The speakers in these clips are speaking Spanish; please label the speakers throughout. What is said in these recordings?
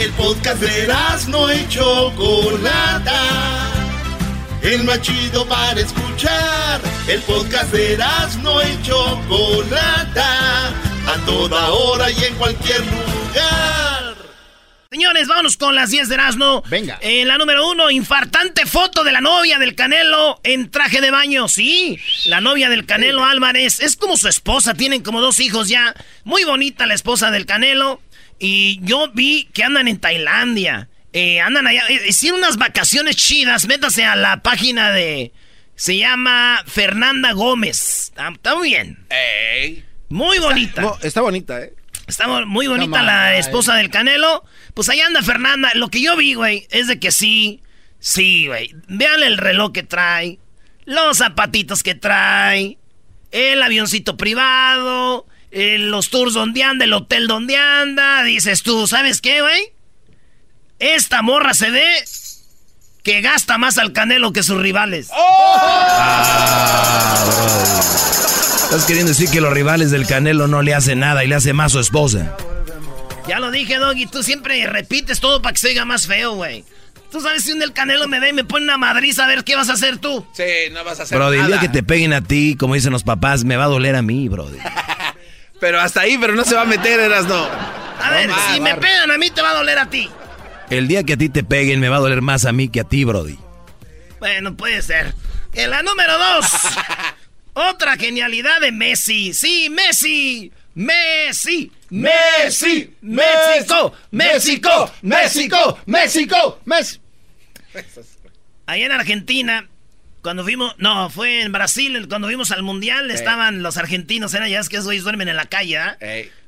Speaker 1: El podcast de no y Chocolata. El más chido para escuchar. El podcast de no y Chocolata. A toda hora y en cualquier lugar.
Speaker 2: Señores, vámonos con las 10 de Erasmo.
Speaker 3: Venga.
Speaker 2: En la número uno, infartante foto de la novia del Canelo en traje de baño. Sí, la novia del Canelo Álvarez es como su esposa, tienen como dos hijos ya. Muy bonita la esposa del Canelo. Y yo vi que andan en Tailandia. Eh, andan allá, eh, hicieron unas vacaciones chidas. Métase a la página de. Se llama Fernanda Gómez. Está, muy bien. Muy bonita.
Speaker 3: Está, bonita, ¿eh?
Speaker 2: Está muy bonita la esposa del Canelo. Pues ahí anda Fernanda. Lo que yo vi, güey, es de que sí. Sí, güey. Vean el reloj que trae. Los zapatitos que trae. El avioncito privado los tours donde anda, el hotel donde anda. Dices tú, ¿sabes qué, güey? Esta morra se ve que gasta más al canelo que sus rivales. ¡Oh!
Speaker 4: Ah, Estás queriendo decir que los rivales del canelo no le hacen nada y le hace más a su esposa.
Speaker 2: Ya lo dije, Doggy, tú siempre repites todo para que se oiga más feo, güey. Tú sabes si un del canelo me ve y me pone una madriz a ver qué vas a hacer tú.
Speaker 3: Sí, no vas a hacer
Speaker 4: nada.
Speaker 3: Bro,
Speaker 4: el día que te peguen a ti, como dicen los papás, me va a doler a mí, brother.
Speaker 3: Pero hasta ahí, pero no se va a meter, eras no.
Speaker 2: A ver, si me pegan a mí, te va a doler a ti.
Speaker 4: El día que a ti te peguen, me va a doler más a mí que a ti, Brody.
Speaker 2: Bueno, puede ser. En la número dos, otra genialidad de Messi. Sí, Messi. Messi. Messi. México. México. México. México. México. Allá en Argentina cuando fuimos, no, fue en Brasil, cuando vimos al mundial, estaban los argentinos, eran ya es que esos güeyes duermen en la calle, ¿ah?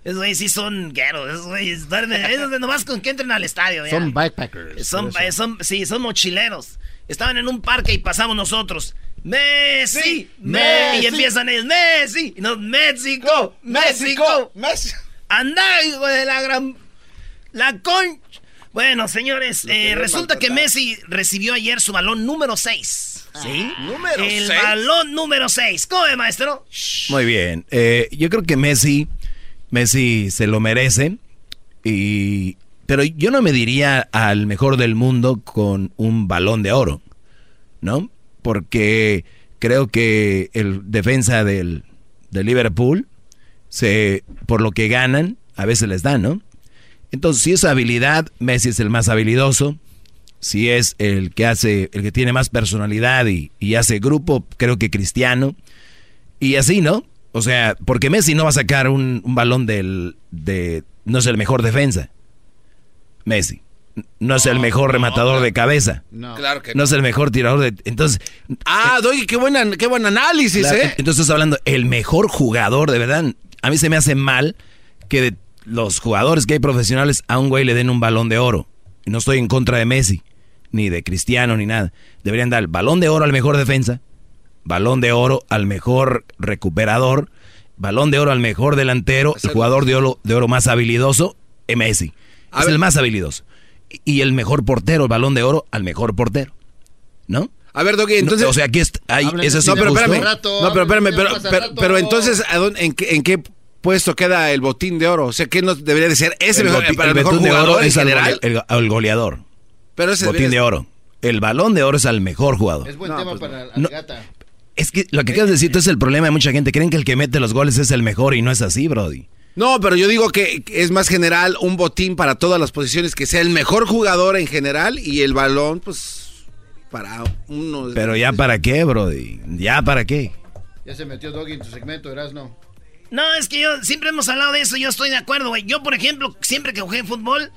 Speaker 2: Esos güeyes sí son gueros, esos güeyes duermen, esos nomás con que entren al estadio, ¿ya?
Speaker 3: Son bikepackers.
Speaker 2: Son, son, sí, son mochileros. Estaban en un parque y pasamos nosotros. Messi, Messi, y empiezan ellos, Messi, no, México, México, México. Anda, hijo de la gran, la concha. Bueno, señores, eh, resulta que Messi recibió ayer su balón número 6. ¿Sí?
Speaker 3: Número
Speaker 2: El balón número 6. ¿Cómo es, maestro?
Speaker 4: Muy bien. Eh, yo creo que Messi, Messi se lo merece. Y, pero yo no me diría al mejor del mundo con un balón de oro, ¿no? Porque creo que el defensa del, del Liverpool, se, por lo que ganan, a veces les dan, ¿no? Entonces, si es habilidad, Messi es el más habilidoso si es el que hace, el que tiene más personalidad y, hace grupo, creo que Cristiano. Y así, ¿no? O sea, porque Messi no va a sacar un, balón del, de, no es el mejor defensa. Messi. No es el mejor rematador de cabeza.
Speaker 3: No. Claro que
Speaker 4: no. es el mejor tirador de. Entonces.
Speaker 3: Ah, eh, doy, qué, buena, qué buen análisis, ¿eh?
Speaker 4: Entonces estás hablando, el mejor jugador, de verdad. A mí se me hace mal que de los jugadores que hay profesionales a un güey le den un balón de oro. Y no estoy en contra de Messi ni de Cristiano, ni nada. Deberían dar balón de oro al mejor defensa, balón de oro al mejor recuperador, balón de oro al mejor delantero, el jugador de oro, de oro más habilidoso, Messi. es el más habilidoso. Y el mejor portero, el balón de oro al mejor portero. ¿No?
Speaker 3: A ver, Doggy, entonces...
Speaker 4: o sea, aquí está... ese
Speaker 3: no, pero espérame. no, pero espérame, pero, pero, entonces, en, qué, ¿en qué puesto queda el botín de oro? O sea, ¿qué no debería de ser ese
Speaker 4: el
Speaker 3: mejor,
Speaker 4: el, mejor jugador es general? el goleador. Pero botín de oro. El balón de oro es al mejor jugador.
Speaker 3: Es buen tema pues para la gata.
Speaker 4: Es que lo que quieres decir es el problema de mucha gente. Creen que el que mete los goles es el mejor y no es así, Brody.
Speaker 3: No, pero yo digo que es más general un botín para todas las posiciones, que sea el mejor jugador en general y el balón, pues, para uno.
Speaker 4: Pero ya para qué, Brody. Ya para qué.
Speaker 3: Ya se metió Doggy en tu segmento, ¿eras no?
Speaker 2: No, es que yo siempre hemos hablado de eso, yo estoy de acuerdo, güey. Yo, por ejemplo, siempre que jugué fútbol,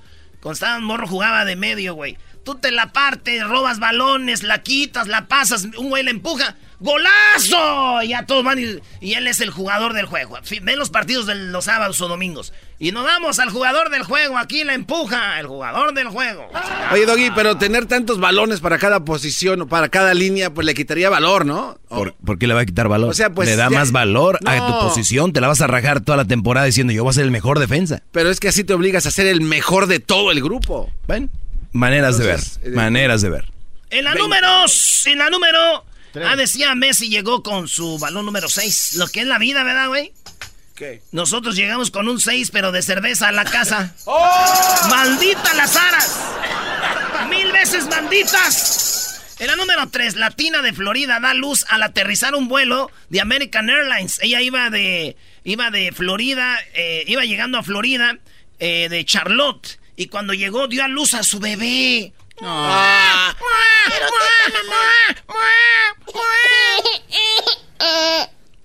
Speaker 2: cuando morro jugaba de medio, güey. Tú te la partes, robas balones, la quitas, la pasas, un güey la empuja. ¡Golazo! Y ya todos van y, él es el jugador del juego. Ven los partidos de los sábados o domingos. Y nos vamos al jugador del juego. Aquí la empuja el jugador del juego.
Speaker 3: Oye, Doggy, pero tener tantos balones para cada posición o para cada línea, pues le quitaría valor, ¿no?
Speaker 4: ¿Por, qué le va a quitar valor? O sea, pues. Le da más valor a tu posición. Te la vas a rajar toda la temporada diciendo yo voy a ser el mejor defensa.
Speaker 3: Pero es que así te obligas a ser el mejor de todo el grupo.
Speaker 4: ¿Ven? Maneras de ver. Eh, maneras de ver.
Speaker 2: En la número. En la número. Ah, decía Messi llegó con su balón número 6. Lo que es la vida, ¿verdad, güey?
Speaker 3: ¿Qué?
Speaker 2: Nosotros llegamos con un 6, pero de cerveza a la casa. ¡Oh! ¡Maldita las aras! ¡Mil veces malditas! En la número 3, Latina de Florida da luz al aterrizar un vuelo de American Airlines. Ella iba de, iba de Florida, eh, iba llegando a Florida eh, de Charlotte. Y cuando llegó dio a luz a su bebé. Ah.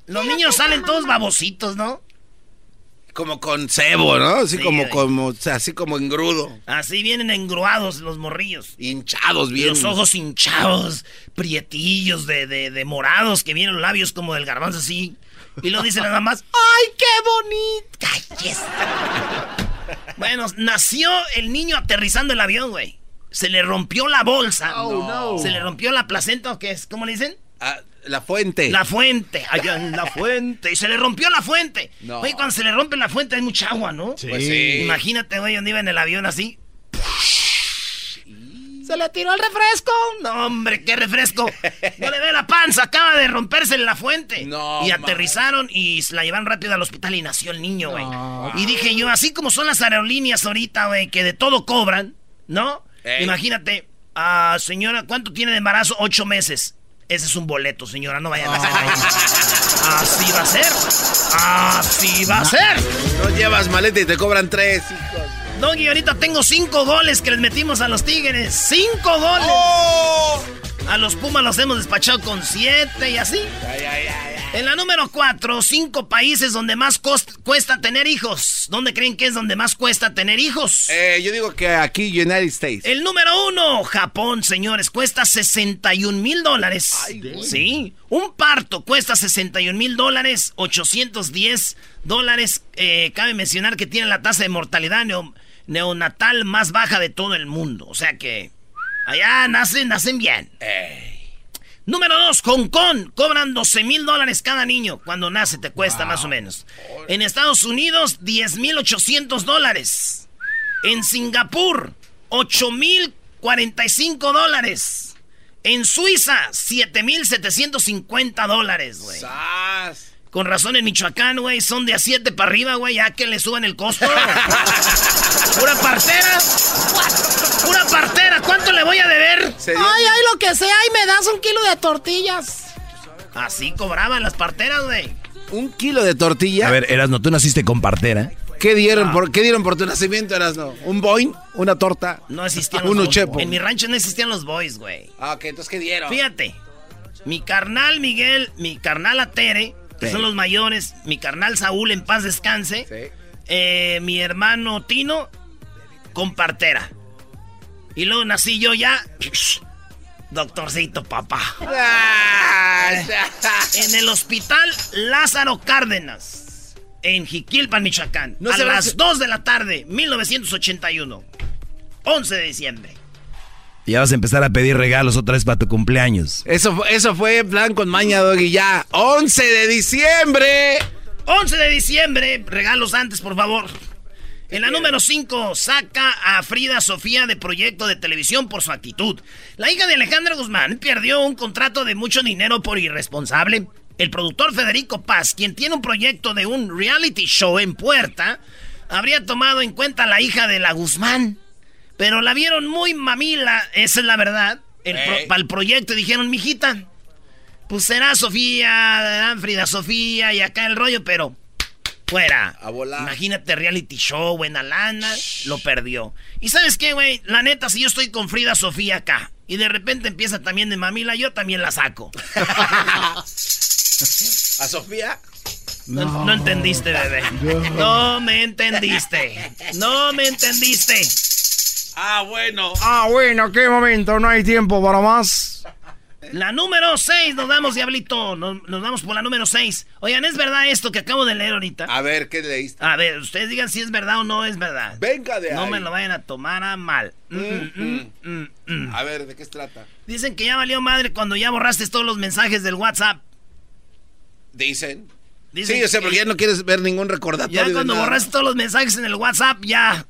Speaker 2: Los niños salen todos babositos, ¿no?
Speaker 3: Como con cebo, ¿no? Así como, como, así como engrudo.
Speaker 2: Así vienen engruados los morrillos.
Speaker 3: Hinchados bien.
Speaker 2: Los ojos hinchados, prietillos de, de, morados, que vienen los labios como del garbanzo así. Y lo dicen nada más, ¡ay, qué bonito! Bueno, nació el niño aterrizando el avión, güey. Se le rompió la bolsa. Oh, no. Se le rompió la placenta, ¿o qué es? ¿Cómo le dicen?
Speaker 3: Ah, la fuente.
Speaker 2: La fuente, allá en la fuente. Y se le rompió la fuente. No. Oye, cuando se le rompe la fuente hay mucha agua, ¿no?
Speaker 3: Sí. Pues sí.
Speaker 2: Imagínate, güey, donde iba en el avión así. ¿Se le tiró el refresco? No, hombre, qué refresco. No le ve la panza, acaba de romperse en la fuente. No, y aterrizaron y la llevaron rápido al hospital y nació el niño, güey. Y dije yo, así como son las aerolíneas ahorita, güey, que de todo cobran, ¿no? Imagínate, ah, señora, ¿cuánto tiene de embarazo? Ocho meses. Ese es un boleto, señora, no vaya a hacer ahí. Así va a ser. Así va a ser.
Speaker 3: No llevas maleta y te cobran tres.
Speaker 2: Doggy, ahorita tengo cinco goles que les metimos a los Tigres. ¡Cinco goles! Oh. A los Pumas los hemos despachado con siete y así. Ay, ay, ay, en la número cuatro, cinco países donde más cuesta tener hijos. ¿Dónde creen que es donde más cuesta tener hijos?
Speaker 3: Eh, yo digo que aquí, United States.
Speaker 2: El número uno, Japón, señores, cuesta 61 mil dólares. Sí, un parto cuesta 61 mil dólares, 810 dólares. Eh, cabe mencionar que tiene la tasa de mortalidad neonatal más baja de todo el mundo. O sea que allá nacen, nacen bien. Número 2, Hong Kong. Cobran 12 mil dólares cada niño. Cuando nace te cuesta más o menos. En Estados Unidos, 10 mil 800 dólares. En Singapur, 8 mil 45 dólares. En Suiza, 7 mil 750 dólares, güey. Con razón en Michoacán, güey, son de a 7 para arriba, güey, ya que le suban el costo. Pura partera. Pura partera, ¿cuánto le voy a deber? Ay, ay, lo que sea, y me das un kilo de tortillas. Así cobraban las parteras, güey.
Speaker 3: ¿Un kilo de tortilla?
Speaker 4: A ver, Erasno, ¿tú naciste con partera?
Speaker 3: ¿Qué dieron, por, ¿qué dieron por tu nacimiento, Erasno? ¿Un boing? ¿Una torta?
Speaker 2: No existían los
Speaker 3: Un uchepo.
Speaker 2: En mi rancho no existían los boys, güey.
Speaker 3: Ah, ok, entonces ¿qué dieron?
Speaker 2: Fíjate, mi carnal Miguel, mi carnal Atere, que son los mayores, mi carnal Saúl en paz descanse, sí. eh, mi hermano Tino con partera. Y luego nací yo ya. Doctorcito, papá. en el hospital Lázaro Cárdenas, en Jiquilpan, Michoacán. a las 2 de la tarde, 1981. 11 de diciembre.
Speaker 4: Ya vas a empezar a pedir regalos otra vez para tu cumpleaños.
Speaker 3: Eso, eso fue plan con maña, Doggy, ya. 11 de diciembre.
Speaker 2: 11 de diciembre. Regalos antes, por favor. En la número 5, saca a Frida Sofía de proyecto de televisión por su actitud. La hija de Alejandra Guzmán perdió un contrato de mucho dinero por irresponsable. El productor Federico Paz, quien tiene un proyecto de un reality show en puerta, habría tomado en cuenta a la hija de la Guzmán. Pero la vieron muy mamila, esa es la verdad. para el proyecto dijeron, mijita, pues será Sofía, Frida Sofía y acá el rollo, pero Fuera. A volar. Imagínate reality show, buena lana. Lo perdió. Y sabes qué, güey? La neta, si yo estoy con Frida Sofía acá y de repente empieza también de mamila, yo también la saco.
Speaker 3: ¿A Sofía?
Speaker 2: No, no entendiste, bebé. No me entendiste. No me entendiste.
Speaker 3: Ah, bueno.
Speaker 4: Ah, bueno, qué momento. No hay tiempo para más.
Speaker 2: La número 6, nos damos, Diablito. Nos, nos, vamos por la número 6. Oigan, ¿es verdad esto que acabo de leer ahorita?
Speaker 3: A ver, ¿qué leíste?
Speaker 2: A ver, ustedes digan si es verdad o no es verdad.
Speaker 3: Venga de ahí.
Speaker 2: No me lo vayan a tomar a mal. Mm,
Speaker 3: mm, mm, a ver, ¿de qué se trata?
Speaker 2: Dicen que ya valió madre cuando ya borraste todos los mensajes del WhatsApp.
Speaker 3: Dicen. Dicen sí, o sea, porque ya no quieres ver ningún recordatorio.
Speaker 2: Ya cuando borraste todos los mensajes en el WhatsApp, ya.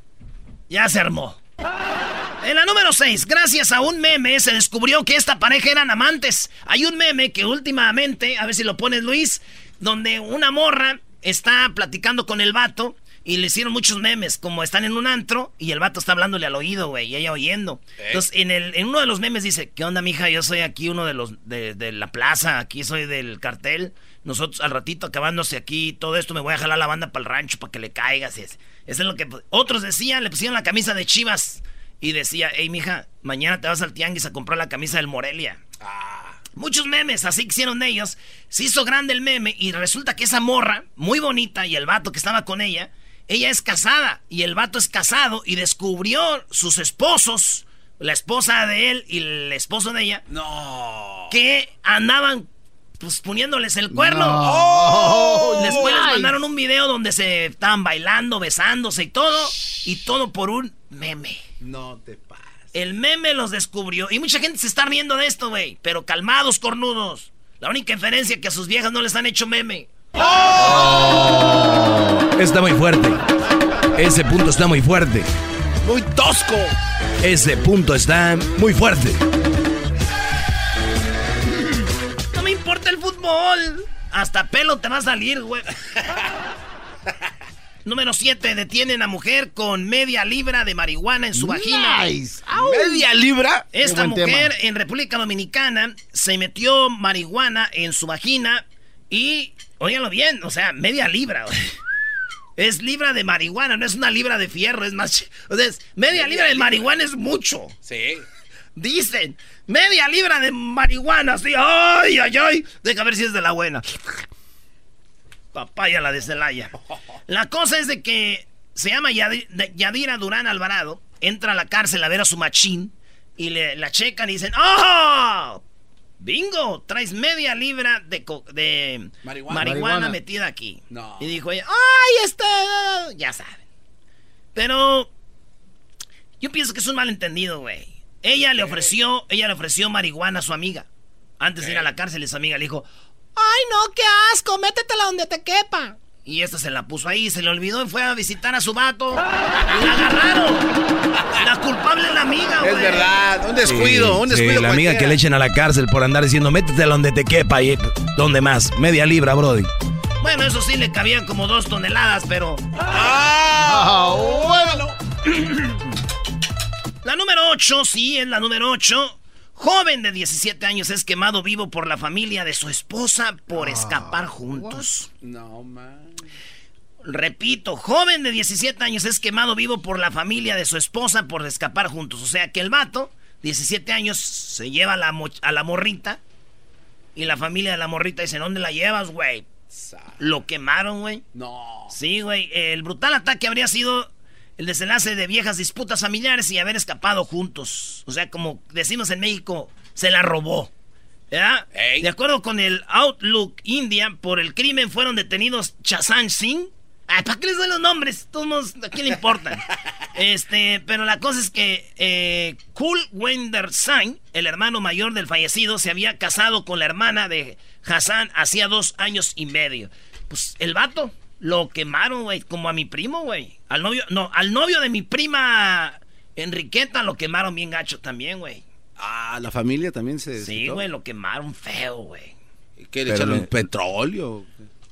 Speaker 2: Ya se armó. En la número 6, gracias a un meme se descubrió que esta pareja eran amantes. Hay un meme que últimamente, a ver si lo pones Luis, donde una morra está platicando con el vato y le hicieron muchos memes, como están en un antro y el vato está hablándole al oído, güey, y ella oyendo. Entonces, en, el, en uno de los memes dice, ¿qué onda, mija? Yo soy aquí uno de los de, de la plaza, aquí soy del cartel. Nosotros al ratito acabándose aquí todo esto me voy a jalar la banda para el rancho para que le caigas. Eso es lo que otros decían, le pusieron la camisa de Chivas y decía, hey, mija, mañana te vas al tianguis a comprar la camisa del Morelia. Ah. Muchos memes, así que hicieron ellos. Se hizo grande el meme y resulta que esa morra, muy bonita, y el vato que estaba con ella, ella es casada y el vato es casado y descubrió sus esposos, la esposa de él y el esposo de ella,
Speaker 3: no.
Speaker 2: que andaban pues poniéndoles el cuerno. Oh, Después les mandaron un video donde se estaban bailando, besándose y todo. Y todo por un meme.
Speaker 3: No te pases.
Speaker 2: El meme los descubrió. Y mucha gente se está riendo de esto, güey. Pero calmados, cornudos. La única diferencia es que a sus viejas no les han hecho meme.
Speaker 4: Oh. Está muy fuerte. Ese punto está muy fuerte.
Speaker 3: Muy tosco.
Speaker 4: Ese punto está muy fuerte.
Speaker 2: Fútbol. Hasta pelo te va a salir, güey. Número 7. Detienen a mujer con media libra de marihuana en su vagina.
Speaker 3: ¿Media libra?
Speaker 2: Esta mujer en República Dominicana se metió marihuana en su vagina y, óigalo bien, o sea, media libra. Es libra de marihuana, no es una libra de fierro, es más... O sea, media, libra de marihuana es mucho.
Speaker 3: Sí.
Speaker 2: Dicen, media libra de marihuana, así, ay, ay, ay. Deja ver si es de la buena. Papaya la de Celaya. La cosa es de que se llama Yadira Durán Alvarado, entra a la cárcel a ver a su machín y le, la checan y dicen, ¡Oh! Bingo, traes media libra de, de marihuana, metida aquí. Y dijo ella, ¡ay, este! Ya saben. Pero yo pienso que es un malentendido, güey. Ella le ofreció, ella le ofreció marihuana a su amiga. Antes de ir a la cárcel, esa amiga le dijo, ay no, qué asco, métetela donde te quepa. Y esta se la puso ahí, se le olvidó y fue a visitar a su vato. Y la agarraron. La culpable es la amiga, güey.
Speaker 3: Es verdad, un descuido, un descuido.
Speaker 4: Sí, la amiga que le echen a la cárcel por andar diciendo, métetela donde te quepa. Y, ¿Dónde más? Media libra, Brody.
Speaker 2: Bueno, eso sí le cabían como dos toneladas, pero. ¡Ah! bueno. La número 8, sí, es la número 8. Joven de 17 años es quemado vivo por la familia de su esposa por ah, escapar juntos.
Speaker 3: No, man.
Speaker 2: Repito, joven de 17 años es quemado vivo por la familia de su esposa por escapar juntos. O sea que el vato, 17 años, se lleva a la, a la morrita. Y la familia de la morrita dice, ¿dónde la llevas, güey? Lo quemaron, güey.
Speaker 3: No.
Speaker 2: Sí, güey. El brutal ataque habría sido el desenlace de viejas disputas familiares y haber escapado juntos. O sea, como decimos en México, se la robó. ¿Verdad? De acuerdo con el Outlook India, por el crimen fueron detenidos Chasan Singh. Ay, ¿para qué les doy los nombres? Todos ¿a quién le importan? este, pero la cosa es que eh, Kul Wender Singh, el hermano mayor del fallecido, se había casado con la hermana de Hassan hacía dos años y medio. Pues el vato lo quemaron, güey, como a mi primo, güey. Al novio, no, al novio de mi prima Enriqueta lo quemaron bien gacho también, güey.
Speaker 3: Ah, la familia también se.
Speaker 2: Sí, güey, lo quemaron feo, güey.
Speaker 3: ¿Qué le echaron petróleo?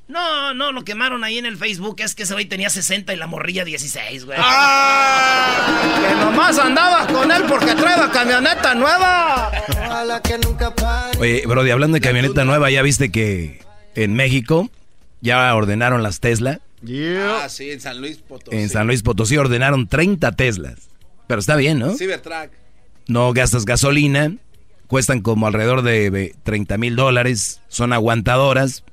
Speaker 2: No, no, lo quemaron ahí en el Facebook. Es que ese güey tenía 60 y la morrilla 16, güey. ¡Ah! Que nomás andaba con él porque trae la camioneta nueva.
Speaker 4: Oye, Brody, hablando de camioneta nueva, ¿ya viste que en México ya ordenaron las Tesla.
Speaker 3: Ah, sí, en San Luis Potosí.
Speaker 4: En San Luis Potosí ordenaron 30 Teslas. Pero está bien, ¿no?
Speaker 3: Cybertruck.
Speaker 4: No gastas gasolina, cuestan como alrededor de 30 mil dólares, son aguantadoras.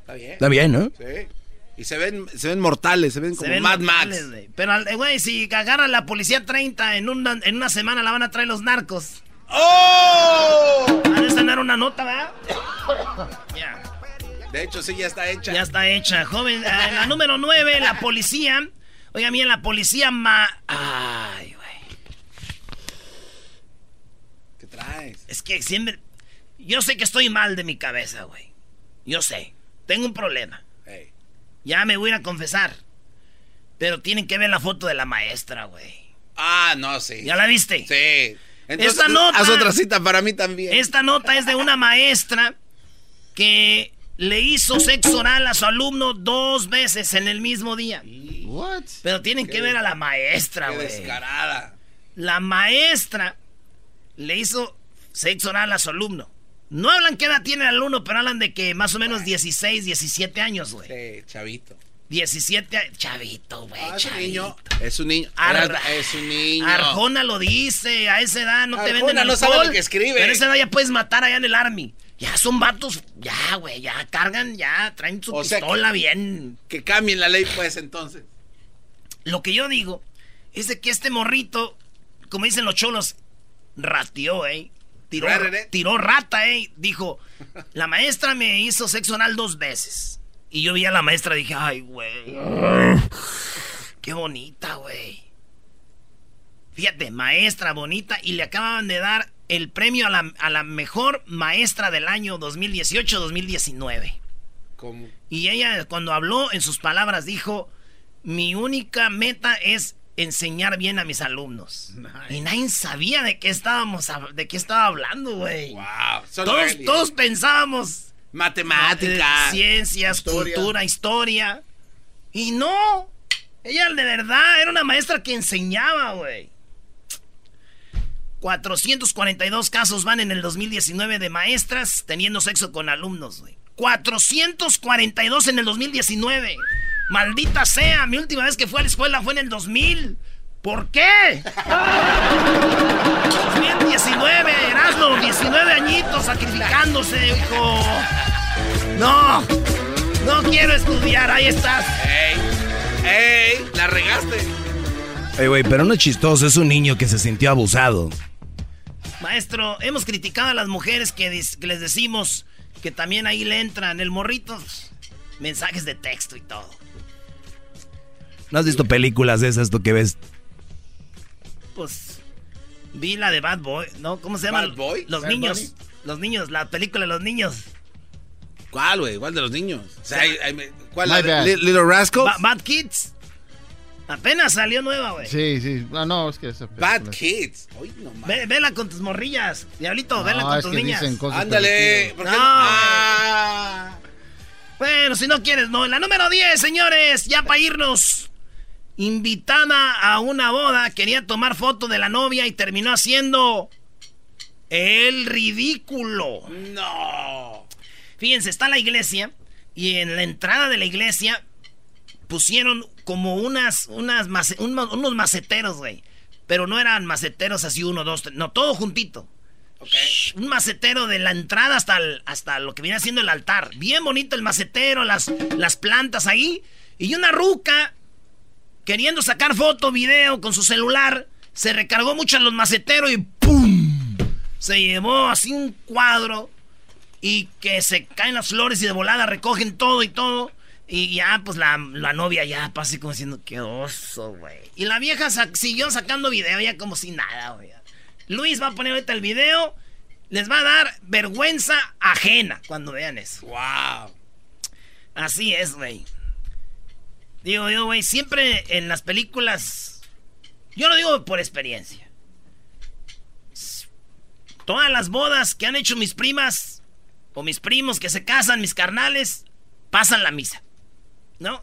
Speaker 3: Está bien.
Speaker 4: Está bien, ¿no?
Speaker 3: Sí. Y se ven, se ven mortales, se ven como Mad Max.
Speaker 2: Pero, güey, si agarran la policía 30, en una, en una semana la van a traer los narcos.
Speaker 3: ¡Oh!
Speaker 2: Van a estrenar una nota, ¿verdad?
Speaker 3: De hecho, sí, ya está hecha.
Speaker 2: Ya está hecha. Joven, eh, la número 9, la policía. Oiga, bien, la policía ma... Ay, güey.
Speaker 3: ¿Qué traes?
Speaker 2: Es que siempre... Yo sé que estoy mal de mi cabeza, güey. Yo sé. Tengo un problema. Ya me voy a confesar. Pero tienen que ver la foto de la maestra, güey.
Speaker 3: Ah, no, sí.
Speaker 2: ¿Ya la viste?
Speaker 3: Sí.
Speaker 2: esta nota,
Speaker 3: haz otra cita para mí también.
Speaker 2: Esta nota es de una maestra que le hizo sexo oral a su alumno dos veces en el mismo día.
Speaker 5: What?
Speaker 2: Pero tienen que ver a la maestra, güey.
Speaker 3: descarada.
Speaker 2: La maestra le hizo sexo oral a su alumno. No hablan qué edad tiene el alumno, pero hablan de que más o menos 16, 17 años, güey.
Speaker 3: Sí, chavito.
Speaker 2: 17 años. Chavito, güey.
Speaker 3: Ah, es un
Speaker 2: chavito.
Speaker 3: niño. Es un niño.
Speaker 2: Ar-
Speaker 3: Era- es un niño.
Speaker 2: Arjona lo dice, a esa edad no te
Speaker 3: Arjona
Speaker 2: venden
Speaker 3: no sabe lo que escribe.
Speaker 2: Pero a esa edad ya puedes matar allá en el army. Ya son vatos, ya, güey, ya cargan, ya traen su
Speaker 3: O
Speaker 2: pistola bien.
Speaker 3: Que cambien la ley, pues, entonces.
Speaker 2: Lo que yo digo es de que este morrito, como dicen los cholos, ratió, eh. Tiró,
Speaker 3: Rarere.
Speaker 2: tiró rata, eh. Dijo, la maestra me hizo sexo anal dos veces. Y yo vi a la maestra y dije, ay, güey. Qué bonita, güey. Fíjate, maestra bonita. Y le acaban de dar el premio a la, a la mejor maestra del año 2018-2019.
Speaker 3: Como.
Speaker 2: Y ella cuando habló en sus palabras dijo, mi única meta es enseñar bien a mis alumnos. Y nadie sabía de qué estábamos de qué estaba hablando, güey.
Speaker 3: Wow.
Speaker 2: Todos, todos pensábamos
Speaker 3: Matemática.
Speaker 2: eh, ciencias,
Speaker 1: Historia.
Speaker 2: cultura, historia. Y no, ella de verdad era una maestra que enseñaba, güey. 442 casos van en el 2019 de maestras teniendo sexo con alumnos, güey. 442 en el 2019. Maldita sea, mi última vez que fui a la escuela fue en el 2000. ¿Por qué? 2019, Erasmo, 19 añitos sacrificándose, hijo. No, no quiero estudiar, ahí estás.
Speaker 3: ¡Ey! ¡Ey! La regaste.
Speaker 4: Ey, güey, pero no es chistoso, es un niño que se sintió abusado.
Speaker 2: Maestro, hemos criticado a las mujeres que, les decimos que también ahí le entran el morrito. Mensajes de texto y todo.
Speaker 4: ¿No has visto películas de esas tú que ves?
Speaker 2: Pues vi la de Bad Boy, ¿no? ¿Cómo se llama?
Speaker 3: ¿Bad Boy?
Speaker 2: Los
Speaker 1: Bad
Speaker 2: niños.
Speaker 1: Bunny.
Speaker 2: Los niños, la película de los niños.
Speaker 3: ¿Cuál, güey? ¿Cuál de los niños? O sea, ¿Cuál? La Little Rascals?
Speaker 2: Ba- Bad Kids. Apenas salió nueva, güey.
Speaker 5: Sí, sí. Ah, no, es que esa
Speaker 3: Bad
Speaker 5: película-
Speaker 3: Kids. Uy, no mames.
Speaker 2: Ve- vela con tus morrillas. Diablito, vela
Speaker 5: No,
Speaker 2: con
Speaker 5: es
Speaker 2: tus
Speaker 5: que
Speaker 2: niñas.
Speaker 5: dicen cosas
Speaker 3: Ándale.
Speaker 5: permitidas.
Speaker 3: ¿por qué
Speaker 2: No,
Speaker 3: Ah.
Speaker 2: Bueno, si no quieres, no. En la número 10, señores, ya para irnos. Invitada a una boda, quería tomar foto de la novia y terminó haciendo el ridículo.
Speaker 3: No.
Speaker 2: Fíjense, está la iglesia y en la entrada de la iglesia pusieron como unas, unas mace- unos maceteros, güey. Pero no eran maceteros así uno, dos, tres, no, todo juntito. Un macetero de la entrada hasta, el- hasta lo que viene siendo el altar. Bien bonito el macetero, las, las plantas ahí. Y una ruca queriendo sacar foto, video con su celular. Se recargó mucho en los maceteros y ¡pum! Se llevó así un cuadro y que se caen las flores y de volada recogen todo y todo. Y ya, pues la, la novia ya así como diciendo, qué oso, güey. Y la vieja siguió sacando video ya como si nada, güey. Luis va a poner ahorita el video. Les va a dar vergüenza ajena cuando vean eso.
Speaker 3: Wow.
Speaker 2: Así es, güey. Digo yo, güey, siempre en las películas... Yo lo digo por experiencia. Todas las bodas que han hecho mis primas o mis primos que se casan, mis carnales, pasan la misa. ¿No?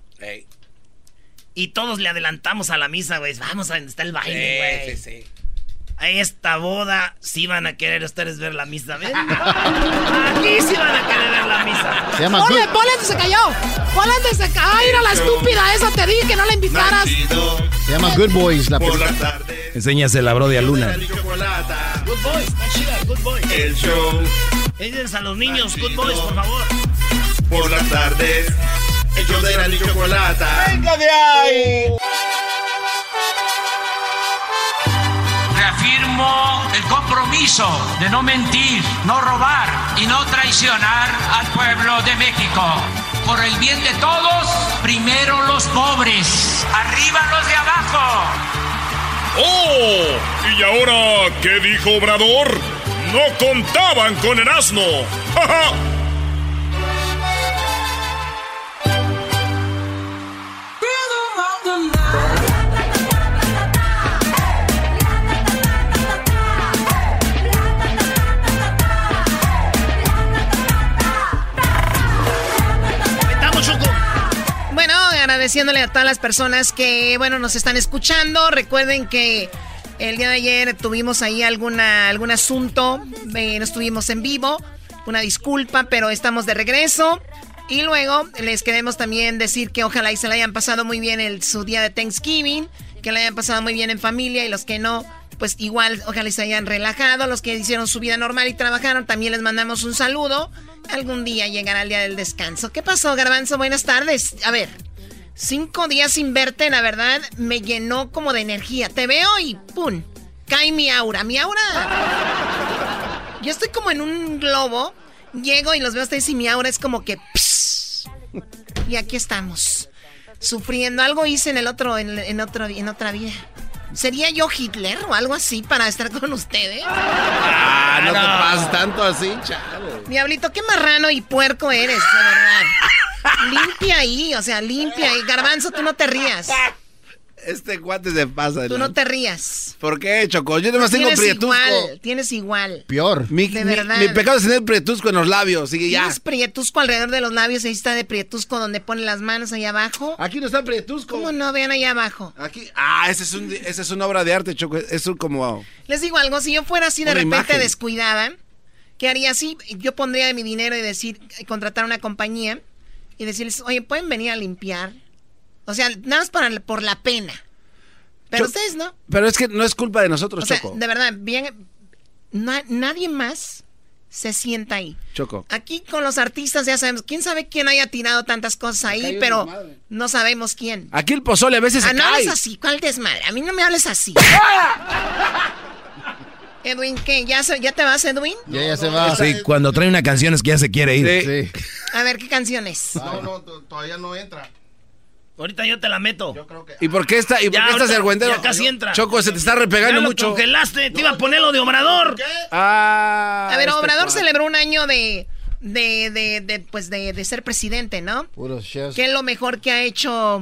Speaker 2: Y todos le adelantamos a la misa, güey. Vamos a donde está el baile, güey.
Speaker 3: Sí, sí, sí.
Speaker 2: A esta boda sí van a querer ustedes ver la misa, ¿ven? Aquí sí van a querer ver la misa.
Speaker 5: Se llama
Speaker 6: se cayó. Ponle antes se cayó. Ay, era la estúpida esa. Te dije que no la invitaras.
Speaker 5: Se llama Good Boys la
Speaker 1: por
Speaker 5: película.
Speaker 1: las tardes.
Speaker 4: Enséñasela a Brody a Luna.
Speaker 2: Good boys, está chida, good boys.
Speaker 1: El show
Speaker 2: Ellos a los niños, good boys, por favor.
Speaker 1: por las tardes. El show de la chocolata.
Speaker 3: ¡Venga de ahí!
Speaker 7: Reafirmo el compromiso de no mentir, no robar y no traicionar al pueblo de México. Por el bien de todos, primero los pobres, arriba los de abajo.
Speaker 8: ¡Oh! ¿Y ahora qué dijo Obrador? No contaban con el asno. ¡Ja,
Speaker 9: agradeciéndole a todas las personas que, bueno, nos están escuchando. Recuerden que el día de ayer tuvimos ahí alguna, algún asunto, eh, no estuvimos en vivo. Una disculpa, pero estamos de regreso. Y luego les queremos también decir que ojalá y se la hayan pasado muy bien el, su día de Thanksgiving, que la hayan pasado muy bien en familia y los que no, pues igual ojalá se hayan relajado. Los que hicieron su vida normal y trabajaron, también les mandamos un saludo. Algún día llegará el día del descanso. ¿Qué pasó, Garbanzo? Buenas tardes. A ver, cinco días sin verte, la verdad, me llenó como de energía. Te veo y ¡pum! Cae mi aura. Mi aura. Yo estoy como en un globo. Llego y los veo ustedes y mi aura es como que. y aquí estamos. Sufriendo. Algo hice en el otro, en, otro, en otra vida. ¿Sería yo Hitler o algo así para estar con ustedes?
Speaker 3: Ah, no, te pases tanto así, chavo.
Speaker 9: Diablito, qué marrano y puerco eres, de verdad. Limpia ahí, o sea, limpia ahí. Garbanzo, tú no te rías.
Speaker 3: Este cuate se pasa.
Speaker 9: Tú no te rías.
Speaker 3: ¿Por qué, Choco? Yo nomás tengo prietusco.
Speaker 9: Igual, tienes igual.
Speaker 3: Peor. Mi,
Speaker 9: de verdad.
Speaker 3: Mi, pecado es tener prietusco en los labios. Sigue ya.
Speaker 9: Tienes prietusco alrededor de los labios. Ahí está de prietusco donde pone las manos ahí abajo.
Speaker 3: Aquí no está prietusco.
Speaker 9: ¿Cómo no? Vean ahí abajo.
Speaker 3: Aquí. Ah, esa es, un, es una obra de arte, Choco. Es un como.
Speaker 9: Les digo algo. Si yo fuera así de repente descuidada, ¿qué haría así? Yo pondría mi dinero y decir, contratar una compañía y decirles, oye, ¿pueden venir a limpiar? O sea, nada más para, por la pena. Pero ustedes no.
Speaker 3: Pero es que no es culpa de nosotros, Choco.
Speaker 9: De verdad, bien. nadie más se sienta ahí.
Speaker 3: Choco.
Speaker 9: Aquí con los artistas ya sabemos. ¿Quién sabe quién haya tirado tantas cosas ahí? Pero no sabemos quién.
Speaker 3: Aquí el pozole a veces
Speaker 9: ah,
Speaker 3: se
Speaker 9: no
Speaker 3: cae.
Speaker 9: hables así. ¿Cuál desmadre? A mí no me hables así. Edwin, ¿qué? ¿Ya, ¿Ya te vas, Edwin?
Speaker 5: Ya, ya se va.
Speaker 4: Sí, cuando trae una canción es que ya se quiere ir.
Speaker 5: Sí.
Speaker 9: A ver, ¿qué canción es?
Speaker 1: No, no, todavía no entra.
Speaker 2: Ahorita yo te la meto.
Speaker 3: ¿Y por qué está, y por
Speaker 2: Ya,
Speaker 3: qué estás
Speaker 2: ahorita-
Speaker 3: argüendero?
Speaker 2: ya casi entra.
Speaker 3: Choco, se te está repegando
Speaker 2: Ya lo
Speaker 3: mucho.
Speaker 2: congelaste, te iba a poner lo de Obrador.
Speaker 3: Ah.
Speaker 9: A ver,
Speaker 3: este
Speaker 9: Obrador
Speaker 3: cuate.
Speaker 9: celebró un año de, de, de, de, pues de, de ser presidente, ¿no?
Speaker 5: Puros chefs.
Speaker 9: ¿Qué es lo mejor que ha hecho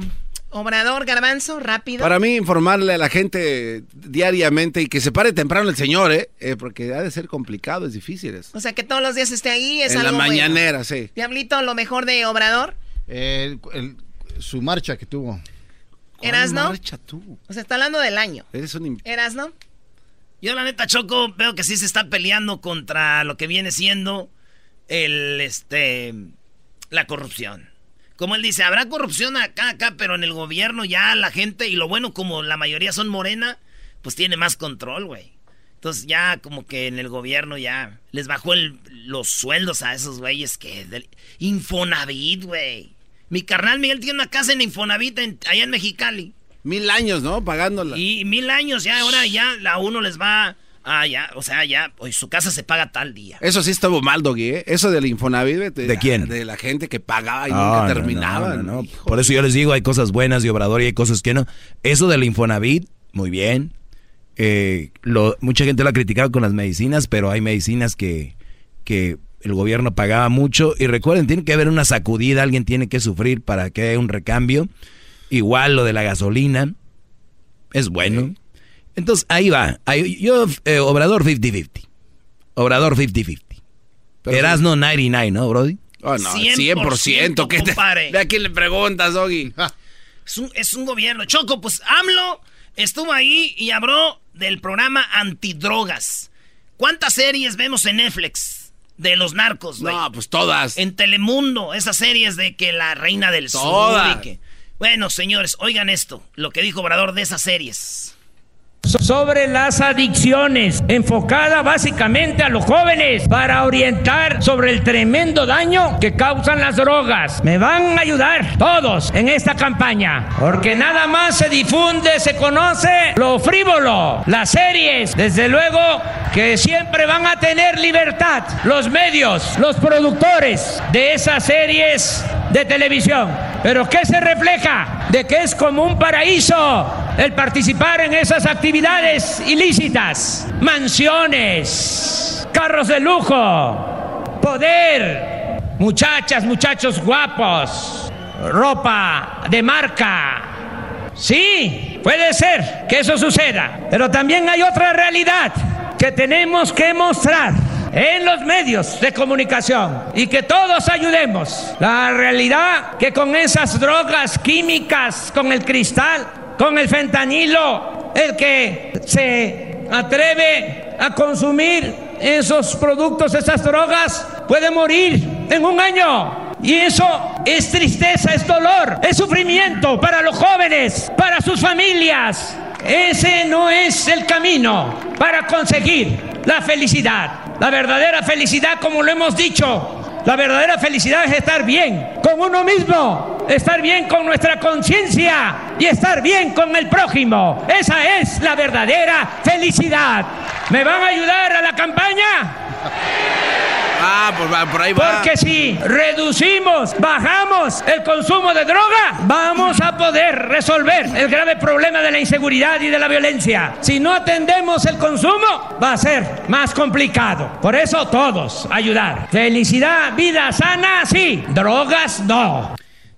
Speaker 9: Obrador, Garbanzo? Rápido.
Speaker 3: Para mí, informarle a la gente diariamente y que se pare temprano el señor, ¿eh? Eh, porque ha de ser complicado, es difícil. eso.
Speaker 9: O sea, que todos los días esté ahí es
Speaker 3: en la
Speaker 9: algo bueno.
Speaker 3: mañanera, sí.
Speaker 9: Diablito, lo mejor de Obrador.
Speaker 5: El- el- su marcha que tuvo.
Speaker 9: ¿Eras no?
Speaker 3: marcha tú?
Speaker 9: O sea, está hablando del año.
Speaker 3: Eres un... im-
Speaker 9: ¿Eras no?
Speaker 2: Yo la neta, Choco, veo que sí se está peleando contra lo que viene siendo el, este, la corrupción. Como él dice, habrá corrupción acá, acá, pero en el gobierno ya la gente, y lo bueno como la mayoría son morena, pues tiene más control, güey. Entonces ya como que en el gobierno ya les bajó el- los sueldos a esos güeyes que... del- Infonavit, güey. Mi carnal Miguel tiene una casa en Infonavit en- allá en Mexicali.
Speaker 3: Mil años, ¿no? Pagándola.
Speaker 2: Y mil años ya, ahora ya a uno les va a ya, o sea, ya, hoy su casa se paga tal día.
Speaker 3: Eso sí estuvo mal, Doggy, ¿eh? Eso del Infonavit.
Speaker 4: ¿De quién?
Speaker 3: De la gente que pagaba y
Speaker 4: No,
Speaker 3: nunca terminaba.
Speaker 4: no, no, no. Por eso yo les digo, hay cosas buenas de Obrador y hay cosas que no. Eso del Infonavit, muy bien. Eh, lo, mucha gente lo ha criticado con las medicinas, pero hay medicinas que, que el gobierno pagaba mucho. Y recuerden, tiene que haber una sacudida, alguien tiene que sufrir para que haya un recambio. Igual lo de la gasolina, es bueno. Entonces ahí va. Ahí- yo, eh, Obrador 50-50. Obrador 50-50.
Speaker 3: Pero-
Speaker 4: Erasno 99, ¿no, Brody?
Speaker 3: Oh, no,
Speaker 2: 100%,
Speaker 3: 100%. ¿qué te-. ¿De a quién le preguntas, Doggy?
Speaker 2: Es un, es un gobierno. Choco, pues AMLO estuvo ahí y habló del programa antidrogas. ¿Cuántas series vemos en Netflix de los narcos, güey?
Speaker 3: No, pues todas.
Speaker 2: En Telemundo, esas series de que la reina del
Speaker 3: Todas.
Speaker 2: sur y que... Bueno, señores, oigan esto, lo que dijo Obrador de esas series.
Speaker 10: Sobre las adicciones, enfocada básicamente a los jóvenes para orientar sobre el tremendo daño que causan las drogas. Me van a ayudar todos en esta campaña, porque nada más se difunde, se conoce lo frívolo, las series, desde luego que siempre van a tener libertad los medios, los productores de esas series de televisión. Pero ¿qué se refleja? De que es como un paraíso el participar en esas actividades ilícitas. Mansiones, carros de lujo, poder, muchachas, muchachos guapos, ropa de marca. Sí, puede ser que eso suceda, pero también hay otra realidad que tenemos que mostrar en los medios de comunicación y que todos ayudemos. La realidad que con esas drogas químicas, con el cristal, con el fentanilo, el que se atreve a consumir esos productos, esas drogas, puede morir en un año. Y eso es tristeza, es dolor, es sufrimiento para los jóvenes, para sus familias. Ese no es el camino para conseguir la felicidad. La verdadera felicidad, como lo hemos dicho, la verdadera felicidad es estar bien con uno mismo, estar bien con nuestra conciencia y estar bien con el prójimo. Esa es la verdadera felicidad. ¿Me van a ayudar a la campaña?
Speaker 3: Ah, pues va, por ahí va.
Speaker 10: Porque si reducimos, bajamos el consumo de droga, vamos a poder resolver el grave problema de la inseguridad y de la violencia. Si no atendemos el consumo, va a ser más complicado. Por eso todos ayudar. Felicidad, vida sana, sí. Drogas, no.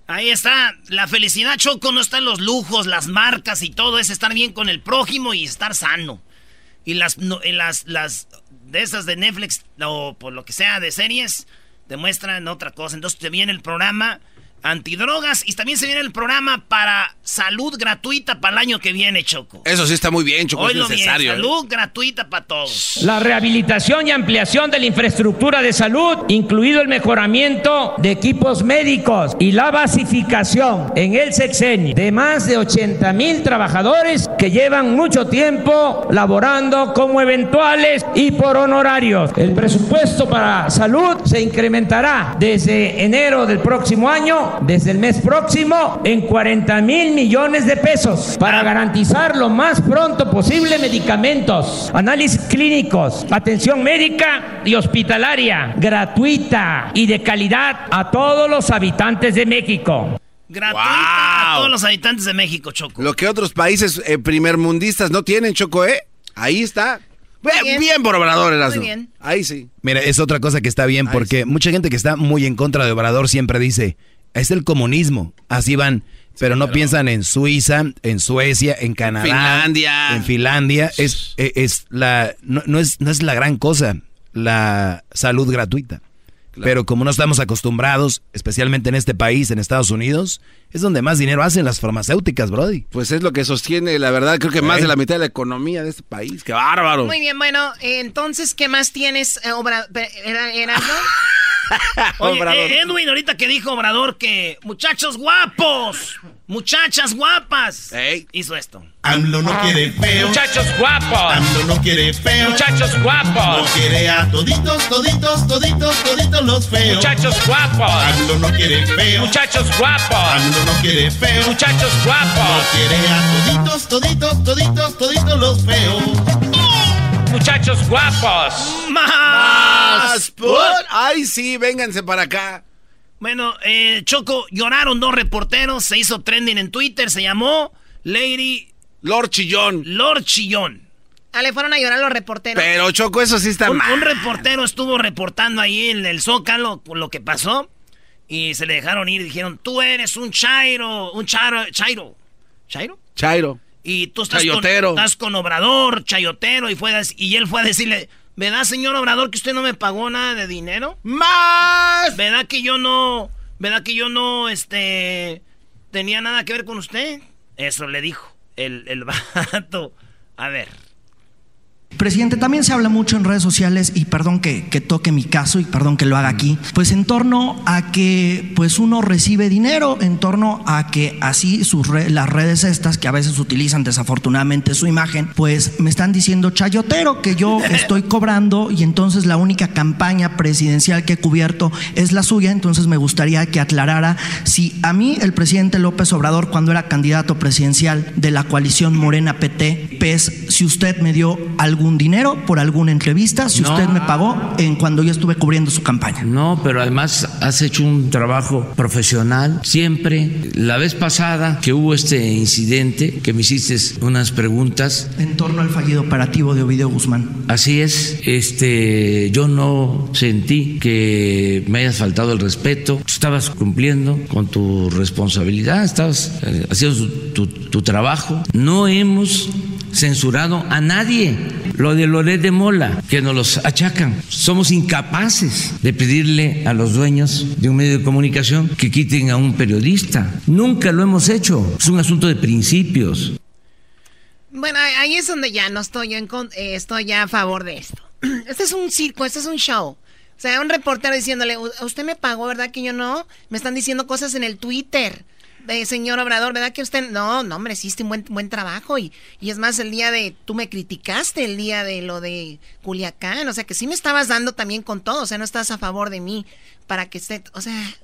Speaker 2: Ahí está, la felicidad Choco no está en los lujos, las marcas y todo, es estar bien con el prójimo y estar sano. Y las, no, y las, las de esas de Netflix o por lo que sea de series, demuestran otra cosa. Entonces te viene el programa antidrogas y también se viene el programa para salud gratuita para el año que viene, Choco.
Speaker 3: Eso sí está muy bien, Choco,
Speaker 2: Hoy
Speaker 3: es
Speaker 2: lo
Speaker 3: necesario.
Speaker 2: Bien, salud gratuita para todos.
Speaker 10: La rehabilitación y ampliación de la infraestructura de salud, incluido el mejoramiento de equipos médicos y la basificación en el sexenio de más de 80 mil trabajadores que llevan mucho tiempo laborando como eventuales y por honorarios. El presupuesto para salud se incrementará desde enero del próximo año desde el mes próximo en 40 mil millones de pesos para garantizar lo más pronto posible medicamentos, análisis clínicos, atención médica y hospitalaria gratuita y de calidad a todos los habitantes de México.
Speaker 2: Gratuita a todos los habitantes de México, Choco.
Speaker 3: Lo que otros países eh, primermundistas no tienen, Choco, ¿eh? Ahí está. Bien,
Speaker 9: bien.
Speaker 3: por Obrador, Erasmo.
Speaker 9: Muy bien.
Speaker 3: Ahí sí.
Speaker 4: Mira, es otra cosa que está bien porque mucha gente que está muy en contra de Obrador siempre dice, es el comunismo, así van, pero no piensan en Suiza, en Suecia, en Canadá,
Speaker 3: Finlandia.
Speaker 4: en Finlandia, es, es, es la, no, no es, no es la gran cosa, la salud gratuita. Pero como no estamos acostumbrados, especialmente en este país, en Estados Unidos, es donde más dinero hacen las farmacéuticas, Brody.
Speaker 3: Pues es lo que sostiene, la verdad, creo que más
Speaker 4: ¿Eh?
Speaker 3: de la mitad de la economía de este país. ¡Qué bárbaro!
Speaker 9: Muy bien, bueno, eh, entonces, ¿qué más tienes, eh, obra, era-?
Speaker 2: Oye,
Speaker 3: Obrador.
Speaker 2: eh, Edwin, ahorita que dijo Obrador que muchachos guapos, muchachas guapas,
Speaker 3: Ey.
Speaker 2: hizo esto.
Speaker 1: AMLO no quiere feo.
Speaker 10: Muchachos guapos,
Speaker 1: AMLO no quiere feo.
Speaker 10: muchachos
Speaker 1: No
Speaker 10: guapos,
Speaker 1: quiere a toditos, toditos, toditos, toditos los feos.
Speaker 10: muchachos guapos,
Speaker 1: AMLO no quiere feo.
Speaker 10: muchachos guapos,
Speaker 1: AMLO no quiere feo.
Speaker 10: muchachos
Speaker 1: No
Speaker 10: guapos,
Speaker 1: quiere a toditos, toditos, toditos, toditos los feos.
Speaker 10: Muchachos guapos.
Speaker 2: Más.
Speaker 3: Put. Ay, sí, vénganse para acá.
Speaker 2: Bueno, eh, Choco, lloraron dos reporteros, se hizo trending en Twitter, se llamó Lady
Speaker 3: Lord Chillón.
Speaker 2: Lord Chillón.
Speaker 9: Ah, le fueron a llorar los reporteros.
Speaker 3: Pero, Choco, eso sí está
Speaker 2: Un,
Speaker 3: mal.
Speaker 2: un reportero estuvo reportando ahí en el Zócalo lo que pasó y se le dejaron ir. Dijeron, tú eres un chairo, un chairo, chairo, chairo.
Speaker 3: Chairo.
Speaker 2: Y tú estás con, estás con Obrador, chayotero, y, fue a- y él fue a decirle, ¿verdad, señor Obrador, que usted no me pagó nada de dinero?
Speaker 3: ¡Más!
Speaker 2: ¿Verdad que yo no, verdad que yo no, este, tenía nada que ver con usted? Eso le dijo el, el vato. A ver.
Speaker 11: Presidente, también se habla mucho en redes sociales, y perdón que, que toque mi caso y perdón que lo haga aquí, pues en torno a que pues uno recibe dinero, en torno a que así sus re- las redes estas que a veces utilizan desafortunadamente su imagen, pues me están diciendo chayotero que yo estoy cobrando y entonces la única campaña presidencial que he cubierto es la suya, entonces me gustaría que aclarara si a mí el presidente López Obrador cuando era candidato presidencial de la coalición Morena PT, PES, si usted me dio algún dinero por alguna entrevista, si
Speaker 12: No.
Speaker 11: usted me pagó en cuando yo estuve cubriendo su campaña.
Speaker 12: No, pero además has hecho un trabajo profesional siempre. La vez pasada que hubo este incidente, que me hiciste unas preguntas,
Speaker 11: En torno al fallido operativo de Ovidio Guzmán.
Speaker 12: así es, este, yo no sentí que me hayas faltado el respeto. Estabas cumpliendo con tu responsabilidad, estabas eh, haciendo tu, tu- tu trabajo. No hemos censurado a nadie. lo de Loret de Mola, que nos los achacan. Somos incapaces de pedirle a los dueños de un medio de comunicación que quiten a un periodista. Nunca lo hemos hecho. Es un asunto de principios.
Speaker 9: Bueno, ahí es donde ya no estoy en eh, estoy ya a favor de esto. Este es un circo, este es un show. O sea, un reportero diciéndole, usted me pagó, ¿verdad que yo no? Me están diciendo cosas en el Twitter. Eh, señor Obrador, ¿verdad que usted... No, no, hombre, hiciste un buen, buen trabajo. Y, y es más, el día de... Tú me criticaste el día de lo de Culiacán. O sea, que sí me estabas dando también con todo. O sea, no estás a favor de mí para que esté... O sea...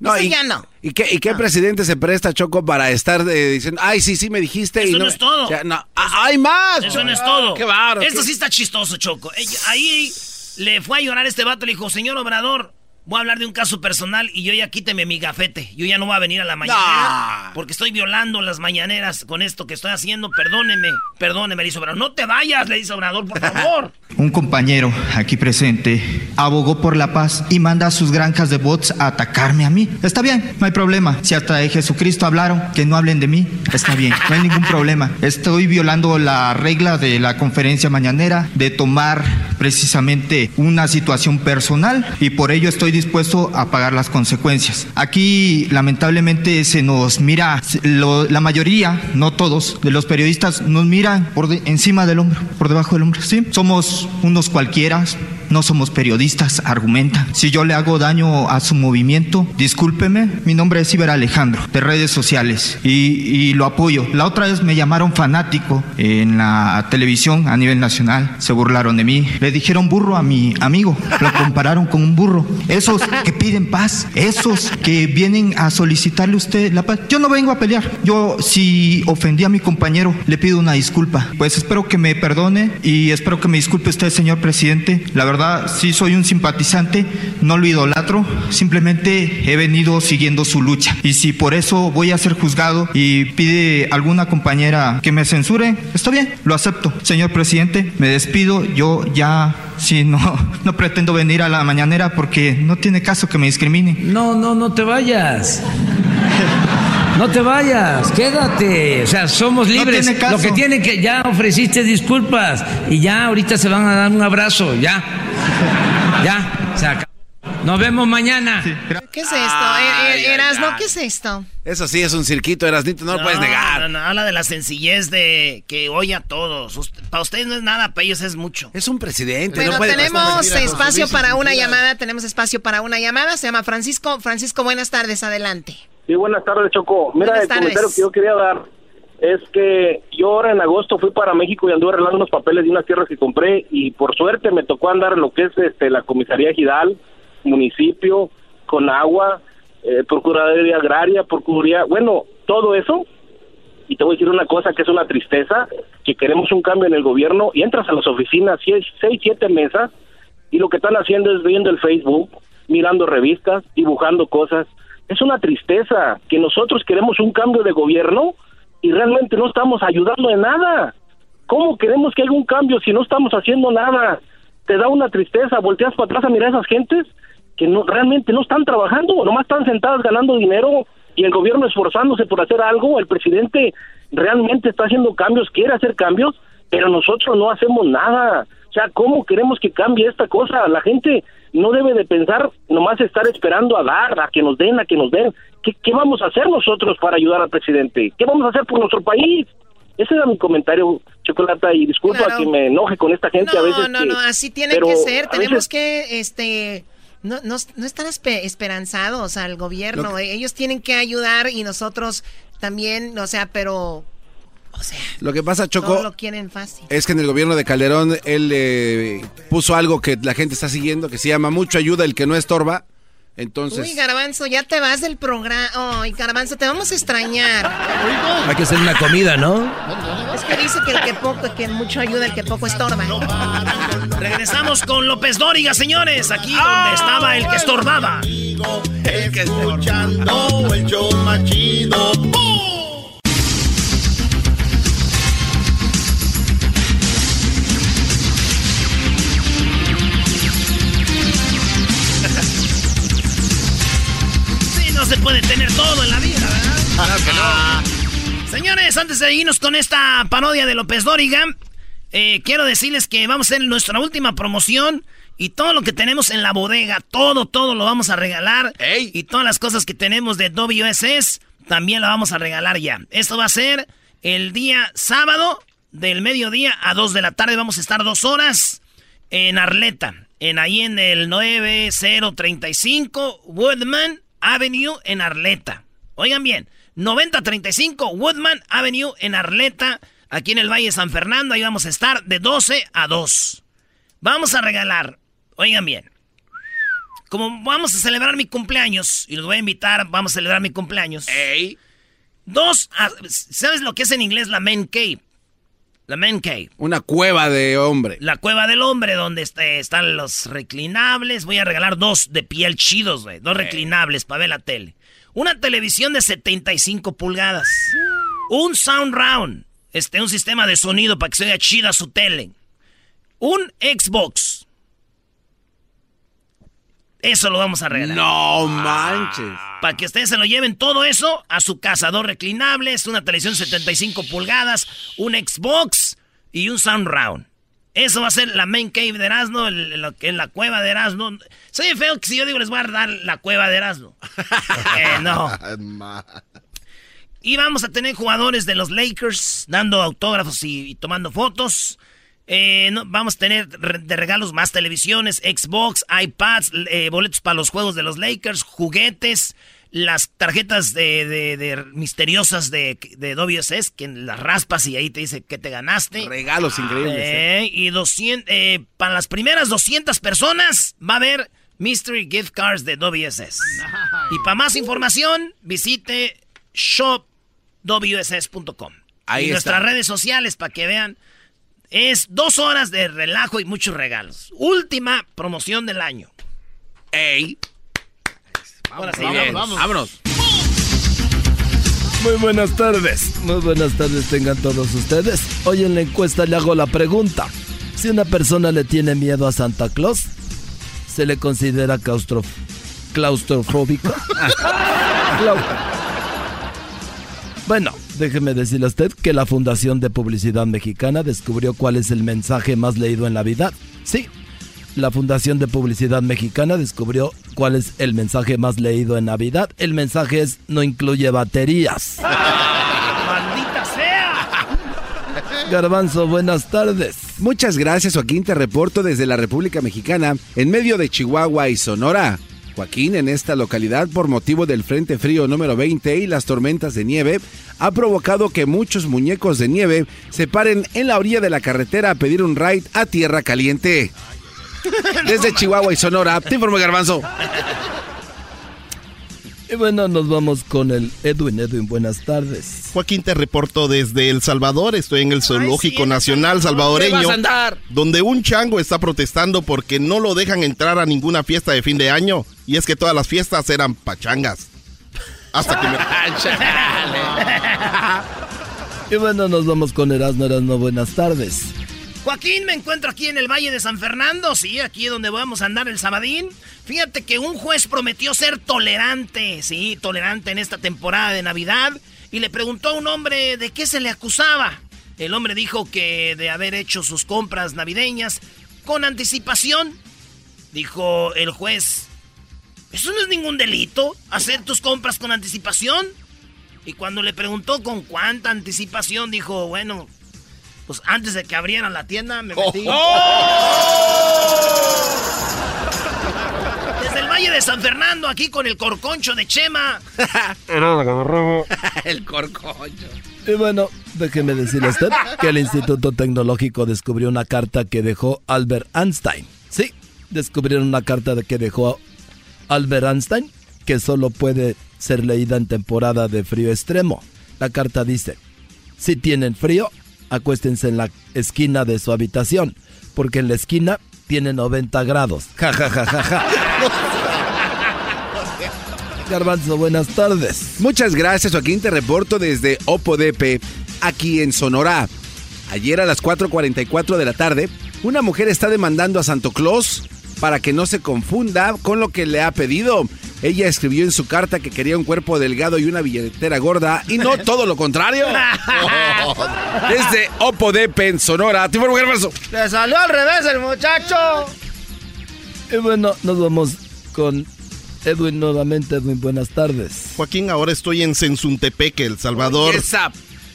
Speaker 9: No, y, ya no.
Speaker 3: ¿Y qué, y qué presidente se presta, Choco, para estar eh, diciendo, ay, sí, sí, me dijiste?
Speaker 2: Eso
Speaker 3: y
Speaker 2: no, es todo.
Speaker 3: no. Ah, ¡Hay más!
Speaker 2: Eso no es todo.
Speaker 3: ¡Qué barro!
Speaker 2: Esto sí está chistoso, Choco. Ahí le fue a llorar este vato, le dijo, señor Obrador, voy a hablar de un caso personal y yo ya quíteme mi gafete. Yo ya no voy a venir a la mañanera porque estoy violando las mañaneras con esto que estoy haciendo. Perdóneme, perdóneme, le dice Obrador. No te vayas, le dice Obrador, por favor.
Speaker 13: un compañero aquí presente abogó por la paz y manda a sus granjas de bots a atacarme a mí. Está bien, no hay problema. Si hasta de Jesucristo hablaron, que no hablen de mí, está bien, no hay ningún problema. Estoy violando la regla de la conferencia mañanera de tomar precisamente una situación personal y por ello estoy dispuesto a pagar las consecuencias. Aquí lamentablemente se nos mira, la mayoría, no todos, de los periodistas nos miran por encima del hombro, por debajo del hombro. Sí, somos unos cualquiera, no somos periodistas, argumentan. Si yo le hago daño a su movimiento, discúlpeme, mi nombre es Iber Alejandro, de redes sociales, y, y lo apoyo. La otra vez me llamaron fanático en la televisión a nivel nacional, se burlaron de mí, le dijeron burro a mi amigo, lo compararon con un burro. Esos que piden paz, esos que vienen a solicitarle usted la paz. Yo no vengo a pelear. Yo, si ofendí a mi compañero, le pido una disculpa. Pues espero que me perdone y espero que me disculpe usted, señor presidente. La verdad, sí soy un simpatizante, no lo idolatro, simplemente he venido siguiendo su lucha. Y si por eso voy a ser juzgado y pide alguna compañera que me censure, está bien, lo acepto. Señor presidente, me despido, yo ya sí no, no pretendo venir a la mañanera porque no tiene caso que me discriminen.
Speaker 12: No, no, no te vayas. No te vayas, quédate. O sea, somos libres. Lo que tiene que ya ofreciste disculpas y ya ahorita se van a dar un abrazo, ya. Ya, se acabó. Nos vemos mañana.
Speaker 9: ¿Qué es esto? Eh, eh, Erasno, ¿qué es esto?
Speaker 3: Eso sí es un cirquito, Erasnito, no, lo puedes negar.
Speaker 2: No, no, habla de la sencillez de que oye a todos. Para ustedes no es nada, para ellos es mucho.
Speaker 3: Es un presidente.
Speaker 9: Pero tenemos espacio para una llamada, tenemos espacio para una llamada. Se llama Francisco. Francisco, buenas tardes, adelante.
Speaker 14: Sí, buenas tardes, Choco. Mira, el comentario que yo quería dar es que yo ahora en agosto fui para México y anduve arreglando unos papeles de unas tierras que compré y por suerte me tocó andar en lo que es este, la comisaría Gidal, municipio, con agua, eh, procuraduría agraria, procuraduría, bueno, todo eso. Y te voy a decir una cosa que es una tristeza, que queremos un cambio en el gobierno y entras a las oficinas, seis, seis siete mesas, y lo que están haciendo es viendo el Facebook, mirando revistas, dibujando cosas. Es una tristeza que nosotros queremos un cambio de gobierno y realmente no estamos ayudando en nada. ¿Cómo queremos que haya un cambio si no estamos haciendo nada? Te da una tristeza, volteas para atrás a mirar a esas gentes que no realmente no están trabajando, nomás están sentadas ganando dinero y el gobierno esforzándose por hacer algo, el presidente realmente está haciendo cambios, quiere hacer cambios, pero nosotros no hacemos nada. O sea, ¿cómo queremos que cambie esta cosa? La gente no debe de pensar nomás estar esperando a dar, a que nos den, a que nos den. ¿Qué, ¿Qué vamos a hacer nosotros para ayudar al presidente? ¿Qué vamos a hacer por nuestro país? Ese era mi comentario, Chocolata, y disculpa que me enoje con esta gente a veces.
Speaker 9: No, no, no, así tiene que ser. Tenemos que, este, no, no, no estar esperanzados al gobierno. Ellos tienen que ayudar y nosotros también, o sea, pero o sea,
Speaker 3: lo que pasa, Choco,
Speaker 9: lo quieren fácil.
Speaker 3: es que en el gobierno de Calderón él eh, puso algo que la gente está siguiendo, que se llama mucho ayuda el que no estorba. Entonces.
Speaker 9: Uy, Garbanzo, ya te vas del programa. Ay, Garbanzo, te vamos a extrañar.
Speaker 4: Hay que hacer una comida, ¿no?
Speaker 9: Es que dice que el que poco, que mucho ayuda, el que poco estorba.
Speaker 2: Regresamos con López Dóriga, señores, aquí donde estaba el que estorbaba.
Speaker 1: El que escuchando el show machido.
Speaker 2: se puede tener todo en la vida, ¿verdad? Claro que no. Señores, antes de irnos con esta parodia de López Dóriga, eh, quiero decirles que vamos a hacer nuestra última promoción y todo lo que tenemos en la bodega, todo, todo lo vamos a regalar. Y todas las cosas que tenemos de WSS también la vamos a regalar ya. Esto va a ser el día sábado del mediodía a 2 de la tarde. Vamos a estar dos horas en Arleta, en ahí en el 9035 Woodman Avenue en Arleta. Oigan bien, 9035 Woodman Avenue en Arleta, aquí en el Valle de San Fernando. Ahí vamos a estar de 12 a 2. Vamos a regalar, oigan bien, como vamos a celebrar mi cumpleaños, y los voy a invitar, vamos a celebrar mi cumpleaños.
Speaker 3: Ey.
Speaker 2: Dos, ¿sabes lo que es en inglés la man cave? La man cave.
Speaker 3: Una cueva de hombre.
Speaker 2: La cueva del hombre, donde este, están los reclinables. Voy a regalar dos de piel chidos, güey. Dos reclinables para ver la tele. Una televisión de 75 pulgadas. Un sound round. Este, un sistema de sonido para que se oiga chida su tele. Un Xbox. Eso lo vamos a regalar.
Speaker 3: No manches.
Speaker 2: Para que ustedes se lo lleven todo eso a su casa. Dos reclinables, una televisión 75 pulgadas, un Xbox y un sound round. Eso va a ser la main cave de Erasmo, es la cueva de Erasmo. Soy feo que si yo digo les voy a dar la cueva de Erasmo. eh, no. Y vamos a tener jugadores de los Lakers dando autógrafos y tomando fotos. Eh, vamos a tener de regalos más televisiones, Xbox, iPads, eh, boletos para los juegos de los Lakers, juguetes, las tarjetas de, misteriosas de, de WSS, que las raspas y ahí te dice que te ganaste.
Speaker 3: Regalos increíbles.
Speaker 2: Eh, y 200, para las primeras 200 personas va a haber Mystery Gift Cards de WSS. Y para más información, visite shopwss.com. Ahí y nuestras redes sociales para que vean es dos horas de relajo y muchos regalos. Última promoción del año.
Speaker 3: ¡Ey!
Speaker 2: Ahora sí,
Speaker 3: vamos, vámonos.
Speaker 4: Muy buenas tardes. Muy buenas tardes tengan todos ustedes. Hoy en la encuesta le hago la pregunta. Si una persona le tiene miedo a Santa Claus, ¿se le considera claustrof claustrofóbico? bueno, déjeme decirle a usted que la Fundación de Publicidad Mexicana descubrió cuál es el mensaje más leído en Navidad. Sí, la Fundación de Publicidad Mexicana descubrió cuál es el mensaje más leído en Navidad. El mensaje es no incluye baterías.
Speaker 2: ¡Maldita sea!
Speaker 4: Garbanzo, buenas tardes.
Speaker 3: Muchas gracias, Joaquín. Te reporto desde la República Mexicana, en medio de Chihuahua y Sonora. Joaquín, en esta localidad, por motivo del Frente Frío número 20 y las tormentas de nieve, ha provocado que muchos muñecos de nieve se paren en la orilla de la carretera a pedir un ride a tierra caliente. Desde Chihuahua y Sonora, te informo Garbanzo.
Speaker 4: Y bueno, nos vamos con el Edwin. Edwin, buenas tardes.
Speaker 15: Joaquín, te reporto desde El Salvador. Estoy en el Zoológico Nacional Salvadoreño. Donde un chango está protestando porque no lo dejan entrar a ninguna fiesta de fin de año. Y es que todas las fiestas eran pachangas. Hasta que me.
Speaker 4: y bueno, nos vamos con Erasmo Erasmo. Buenas tardes.
Speaker 2: Joaquín, me encuentro aquí en el Valle de San Fernando, sí, aquí donde vamos a andar el sabadín. Fíjate que un juez prometió ser tolerante, sí, tolerante en esta temporada de Navidad, y le preguntó a un hombre de qué se le acusaba. El hombre dijo que de haber hecho sus compras navideñas con anticipación. Dijo el juez, ¿eso no es ningún delito? ¿Hacer tus compras con anticipación? Y cuando le preguntó con cuánta anticipación, dijo, bueno, pues antes de que abrieran la tienda me metí. Oh. Desde el Valle de San Fernando, aquí con el corconcho de Chema.
Speaker 3: el corconcho.
Speaker 4: Y bueno, déjeme decirle a usted que el Instituto Tecnológico descubrió una carta que dejó Albert Einstein. Sí, descubrieron una carta que dejó Albert Einstein que solo puede ser leída en temporada de frío extremo. La carta dice, si tienen frío, acuéstense en la esquina de su habitación, porque en la esquina tiene 90 grados. Ja, ja, ja, ja, ja. Garbanzo, buenas tardes.
Speaker 3: Muchas gracias, Joaquín. Te reporto desde Opodepe, aquí en Sonora. Ayer a las 4.44 de la tarde, una mujer está demandando a Santo Claus para que no se confunda con lo que le ha pedido. Ella escribió en su carta que quería un cuerpo delgado y una billetera gorda y no todo lo contrario. Desde Opo de Sonora, Timor
Speaker 2: Le salió al revés el muchacho.
Speaker 4: Y bueno, nos vamos con Edwin nuevamente. Edwin, buenas tardes.
Speaker 15: Joaquín, ahora estoy en Sensuntepeque, El Salvador.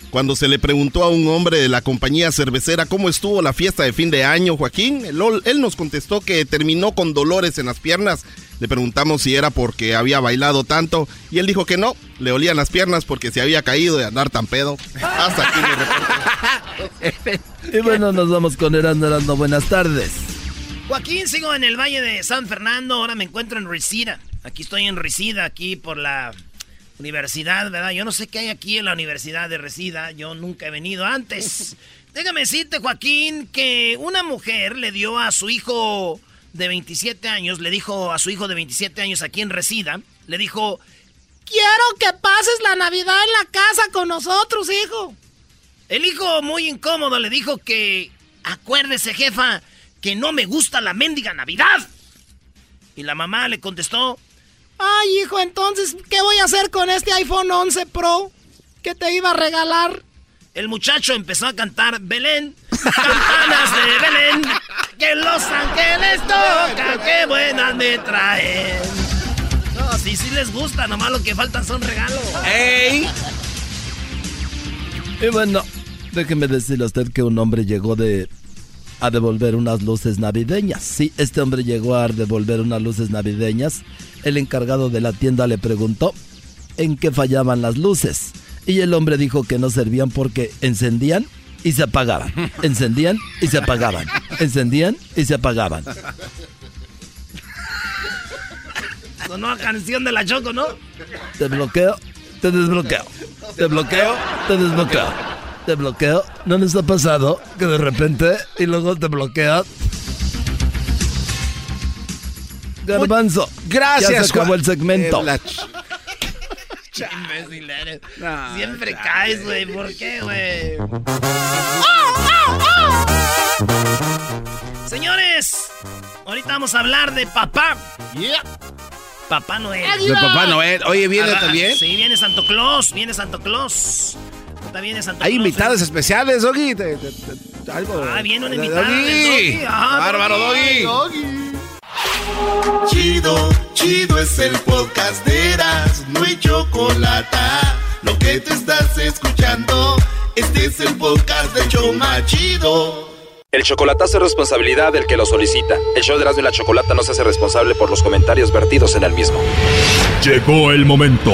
Speaker 15: Cuando se le preguntó a un hombre de la compañía cervecera cómo estuvo la fiesta de fin de año, Joaquín, él, nos contestó que terminó con dolores en las piernas. Le preguntamos si era porque había bailado tanto y él dijo que no, le olían las piernas porque se había caído de andar tan pedo. Hasta aquí
Speaker 4: Y bueno, nos vamos con Erando Erando. Buenas tardes.
Speaker 2: Joaquín, sigo en el Valle de San Fernando, ahora me encuentro en Resida. Aquí estoy en Resida, aquí por la universidad, ¿verdad? Yo no sé qué hay aquí en la universidad de Resida, yo nunca he venido antes. Déjame decirte, Joaquín, que una mujer le dio a su hijo de 27 años, le dijo a su hijo de 27 años aquí en Resida, le dijo,
Speaker 9: quiero que pases la Navidad en la casa con nosotros, hijo.
Speaker 2: El hijo, muy incómodo, le dijo que, acuérdese, jefa, que no me gusta la mendiga Navidad. Y la mamá le contestó,
Speaker 9: Ay, hijo, entonces, ¿qué voy a hacer con este iPhone 11 Pro que te iba a regalar?
Speaker 2: El muchacho empezó a cantar Belén, campanas de Belén, que Los Ángeles tocan, qué buenas me traen. No, sí, sí les gusta, nomás lo que faltan son regalos.
Speaker 4: ¡Ey! Y bueno, déjeme decirle a usted que un hombre llegó de a devolver unas luces navideñas. Sí, este hombre llegó a devolver unas luces navideñas el encargado de la tienda le preguntó en qué fallaban las luces. Y el hombre dijo que no servían porque encendían y se apagaban. Encendían y se apagaban. Encendían y se apagaban.
Speaker 2: Sonó a canción de la Choco, ¿no?
Speaker 4: Te bloqueo, te desbloqueo. Te bloqueo, te desbloqueo. Te bloqueo. ¿No les ha pasado que de repente y luego te bloquea Garbanzo.
Speaker 3: Gracias.
Speaker 4: Ya se acabó el segmento.
Speaker 2: Siempre caes, güey. ¿Por qué, güey? Señores, ahorita vamos a hablar de papá. Papá Noel.
Speaker 3: De Papá Noel. Oye, ¿viene también?
Speaker 2: Sí, viene Santo Claus. Viene Santo Claus.
Speaker 3: Hay invitados especiales, Doggy.
Speaker 2: algo. Ah, viene un invitado. Doggy.
Speaker 3: Ah, Bárbaro, Doggy.
Speaker 1: Chido, chido es el podcast de Eras, no hay chocolate. Lo que te estás escuchando, este es el podcast de Choma Chido.
Speaker 16: El chocolatazo es responsabilidad del que lo solicita. El show de Erasmo y la Chocolata no se hace responsable por los comentarios vertidos en el mismo.
Speaker 8: Llegó el momento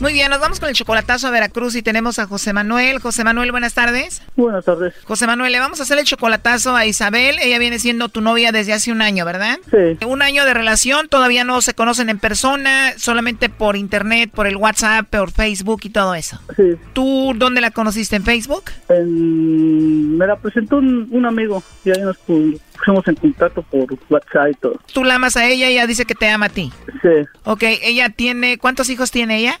Speaker 6: Muy bien, nos vamos con el chocolatazo a Veracruz y tenemos a José Manuel. José Manuel, buenas tardes.
Speaker 17: Buenas tardes.
Speaker 6: José Manuel, le vamos a hacer el chocolatazo a Isabel. Ella viene siendo tu novia desde hace un año, ¿verdad?
Speaker 17: Sí.
Speaker 6: Un año de relación, todavía no se conocen en persona, solamente por internet, por el WhatsApp, por Facebook y todo eso.
Speaker 17: Sí.
Speaker 6: ¿Tú dónde la conociste? ¿En Facebook?
Speaker 17: Me la presentó un, amigo y ahí nos pusimos en contacto por WhatsApp y todo.
Speaker 6: Tú la amas a ella y ella dice que te ama a ti.
Speaker 17: Sí.
Speaker 6: Ok, ella tiene, ¿cuántos hijos tiene ella?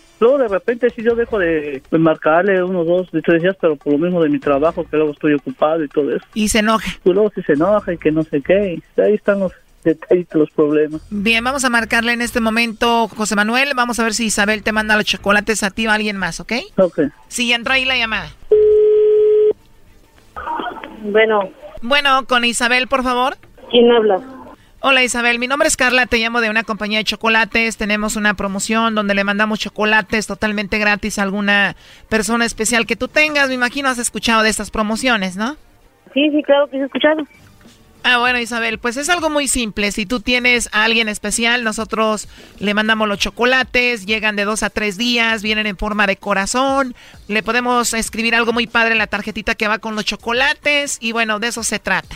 Speaker 17: Luego de repente sí yo dejo de, marcarle unos dos, tres días, pero por lo mismo de mi trabajo, que luego estoy ocupado y todo eso.
Speaker 6: Y se enoja.
Speaker 17: Y luego sí se enoja y que no sé qué. Y ahí están los detallitos, los problemas.
Speaker 6: Bien, vamos a marcarle en este momento, José Manuel. Vamos a ver si Isabel te manda los chocolates a ti o a alguien más, ¿ok?
Speaker 17: Ok.
Speaker 6: Sí, entra ahí la llamada.
Speaker 18: Bueno.
Speaker 6: Bueno, con Isabel, por favor.
Speaker 18: ¿Quién habla?
Speaker 6: Hola Isabel, mi nombre es Carla, te llamo de una compañía de chocolates, tenemos una promoción donde le mandamos chocolates totalmente gratis a alguna persona especial que tú tengas, me imagino has escuchado de estas promociones, ¿no?
Speaker 18: Sí, sí, claro que he escuchado.
Speaker 6: Ah, bueno, Isabel, pues es algo muy simple. Si tú tienes a alguien especial, nosotros le mandamos los chocolates, llegan de dos a tres días, vienen en forma de corazón, le podemos escribir algo muy padre en la tarjetita que va con los chocolates y bueno, de eso se trata.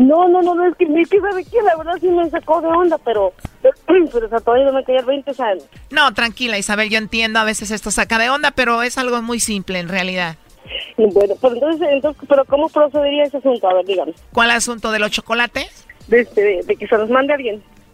Speaker 18: No, no, no, no, es que, es que sabe que la verdad sí me sacó de onda, pero, pero, o sea, todavía no me caía 20 años.
Speaker 6: No, tranquila, Isabel, yo entiendo, a veces esto saca de onda, pero es algo muy simple en realidad.
Speaker 18: Bueno, pero entonces, entonces pero ¿cómo procedería ese asunto? A ver, dígame.
Speaker 6: ¿Cuál asunto de los chocolates?
Speaker 18: De, este, de, de que se los mande alguien.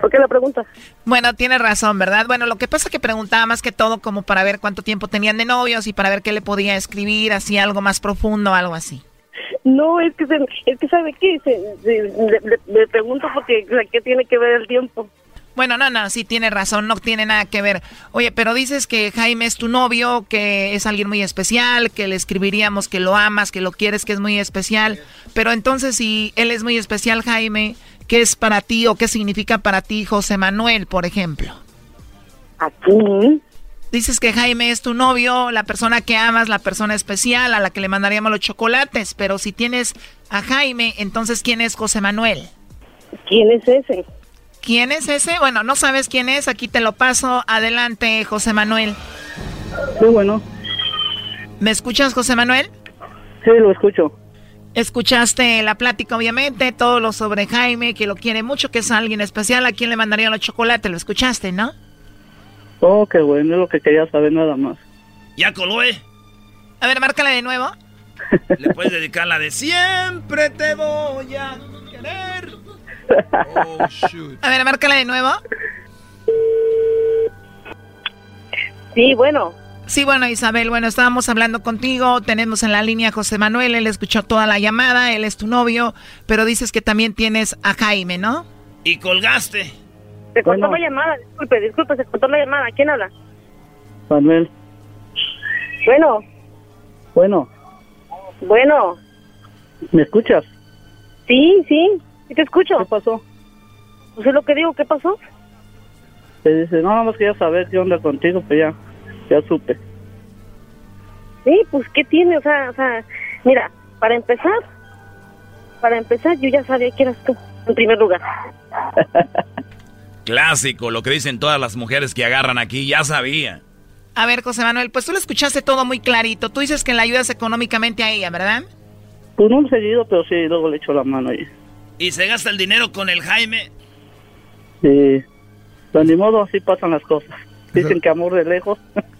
Speaker 18: ¿Por qué la pregunta?
Speaker 6: Bueno, tiene razón, ¿verdad? Bueno, lo que pasa es que preguntaba más que todo como para ver cuánto tiempo tenían de novios y para ver qué le podía escribir, así algo más profundo, algo así.
Speaker 18: No, es que, se, es que ¿sabe qué? Se, se, le, le, le, pregunto porque ¿qué tiene que ver el tiempo?
Speaker 6: Bueno, no, no, sí tiene razón, no tiene nada que ver. Oye, pero dices que Jaime es tu novio, que es alguien muy especial, que le escribiríamos que lo amas, que lo quieres, que es muy especial. Pero entonces, si él es muy especial, Jaime, ¿qué es para ti o qué significa para ti José Manuel, por ejemplo?
Speaker 18: Aquí.
Speaker 6: Dices que Jaime es tu novio, la persona que amas, la persona especial a la que le mandaríamos los chocolates, pero si tienes a Jaime, entonces ¿quién es José Manuel?
Speaker 18: ¿Quién es ese?
Speaker 6: ¿Quién es ese? Bueno, no sabes quién es, aquí te lo paso. Adelante, José Manuel.
Speaker 17: Sí, bueno.
Speaker 6: ¿Me escuchas, José Manuel?
Speaker 17: Sí, lo escucho.
Speaker 6: Escuchaste la plática, obviamente, todo lo sobre Jaime, que lo quiere mucho, que es alguien especial, a quien le mandaría los chocolates, lo escuchaste, ¿no?
Speaker 17: Oh, qué bueno, es lo que quería saber nada más.
Speaker 19: Ya coló, ¿eh?
Speaker 6: A ver, márcala de nuevo.
Speaker 19: Le puedes dedicar la de siempre te voy a querer.
Speaker 6: Oh, shoot. A ver, márcala de nuevo.
Speaker 18: Sí, bueno.
Speaker 6: Sí, bueno, Isabel, bueno, estábamos hablando contigo, tenemos en la línea a José Manuel, él escuchó toda la llamada, él es tu novio, pero dices que también tienes a Jaime, ¿no?
Speaker 19: Y colgaste.
Speaker 18: Se cortó bueno. la llamada, disculpe, disculpe, se cortó la llamada, ¿quién habla?
Speaker 17: Manuel.
Speaker 18: Bueno.
Speaker 17: Bueno.
Speaker 18: Bueno.
Speaker 17: ¿Me escuchas?
Speaker 18: Sí, sí, sí te escucho.
Speaker 17: ¿Qué pasó?
Speaker 18: Pues es lo que digo, ¿qué pasó?
Speaker 17: Te dice, no, nada más quería saber qué onda contigo, pues ya, ya supe.
Speaker 18: Sí, pues, ¿qué tiene? O sea, o sea, mira, para empezar, para empezar, yo ya sabía que eras tú, en primer lugar.
Speaker 19: Clásico, lo que dicen todas las mujeres que agarran aquí, ya sabía.
Speaker 6: A ver, José Manuel, pues tú lo escuchaste todo muy clarito. Tú dices que la ayudas económicamente a ella, ¿verdad?
Speaker 17: Pues no seguido, pero sí, luego le echo la mano ahí.
Speaker 19: ¿Y se gasta el dinero con el Jaime?
Speaker 17: Sí, pues ni modo, así pasan las cosas. Dicen que amor de lejos.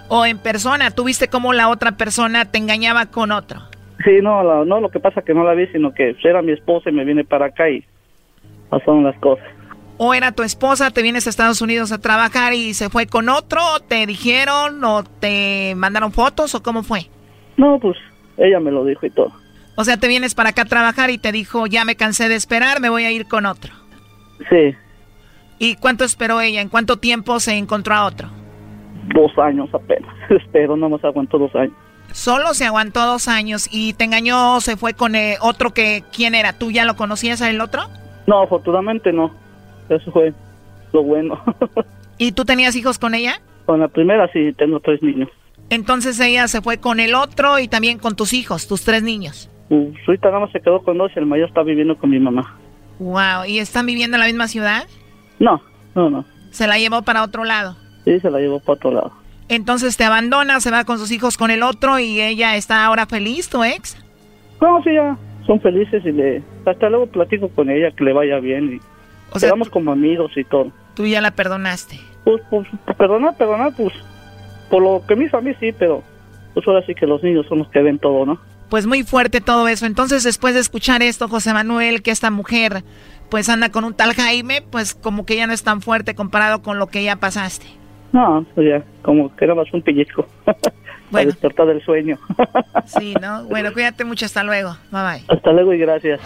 Speaker 6: o en persona, ¿tú viste cómo la otra persona te engañaba con otro?
Speaker 17: Sí, no, no, lo que pasa que no la vi, sino que era mi esposa y me vine para acá y pasaron las cosas.
Speaker 6: ¿O era tu esposa, te vienes a Estados Unidos a trabajar y se fue con otro? ¿Te dijeron o te mandaron fotos o cómo fue?
Speaker 17: No, pues ella me lo dijo y todo.
Speaker 6: O sea, te vienes para acá a trabajar y te dijo, ya me cansé de esperar, me voy a ir con otro.
Speaker 17: Sí.
Speaker 6: ¿Y cuánto esperó ella? ¿En cuánto tiempo se encontró a otro?
Speaker 17: Dos años apenas. Espero, no más aguantó dos años.
Speaker 6: Solo se aguantó dos años y te engañó, se fue con eh, otro que, ¿quién era? ¿Tú ya lo conocías a el otro?
Speaker 17: No, afortunadamente no. Eso fue lo bueno.
Speaker 6: ¿Y tú tenías hijos con ella?
Speaker 17: Con la primera sí, tengo tres niños.
Speaker 6: Entonces ella se fue con el otro y también con tus hijos, tus tres niños.
Speaker 17: Uh, hija nada más se quedó con dos y el mayor está viviendo con mi mamá.
Speaker 6: Wow, ¿y están viviendo en la misma ciudad?
Speaker 17: No, no, no.
Speaker 6: ¿Se la llevó para otro lado?
Speaker 17: Sí, se la llevó para otro lado.
Speaker 6: Entonces te abandona, se va con sus hijos con el otro y ella está ahora feliz, tu ex.
Speaker 17: No, sí, ya son felices y le hasta luego platico con ella que le vaya bien y o sea, quedamos como amigos y todo.
Speaker 6: Tú ya la perdonaste.
Speaker 17: Pues, pues, perdonar, perdonar, pues por lo que me hizo a mí sí, pero pues ahora sí que los niños son los que ven todo, ¿no?
Speaker 6: Pues muy fuerte todo eso. Entonces, después de escuchar esto, José Manuel, que esta mujer pues anda con un tal Jaime, pues como que ya no es tan fuerte comparado con lo que ya pasaste.
Speaker 17: No, pues ya, como que era más un pellizco. Bueno. despertar del sueño.
Speaker 6: sí, ¿no? Bueno, cuídate mucho, hasta luego. Bye bye.
Speaker 17: Hasta luego y gracias.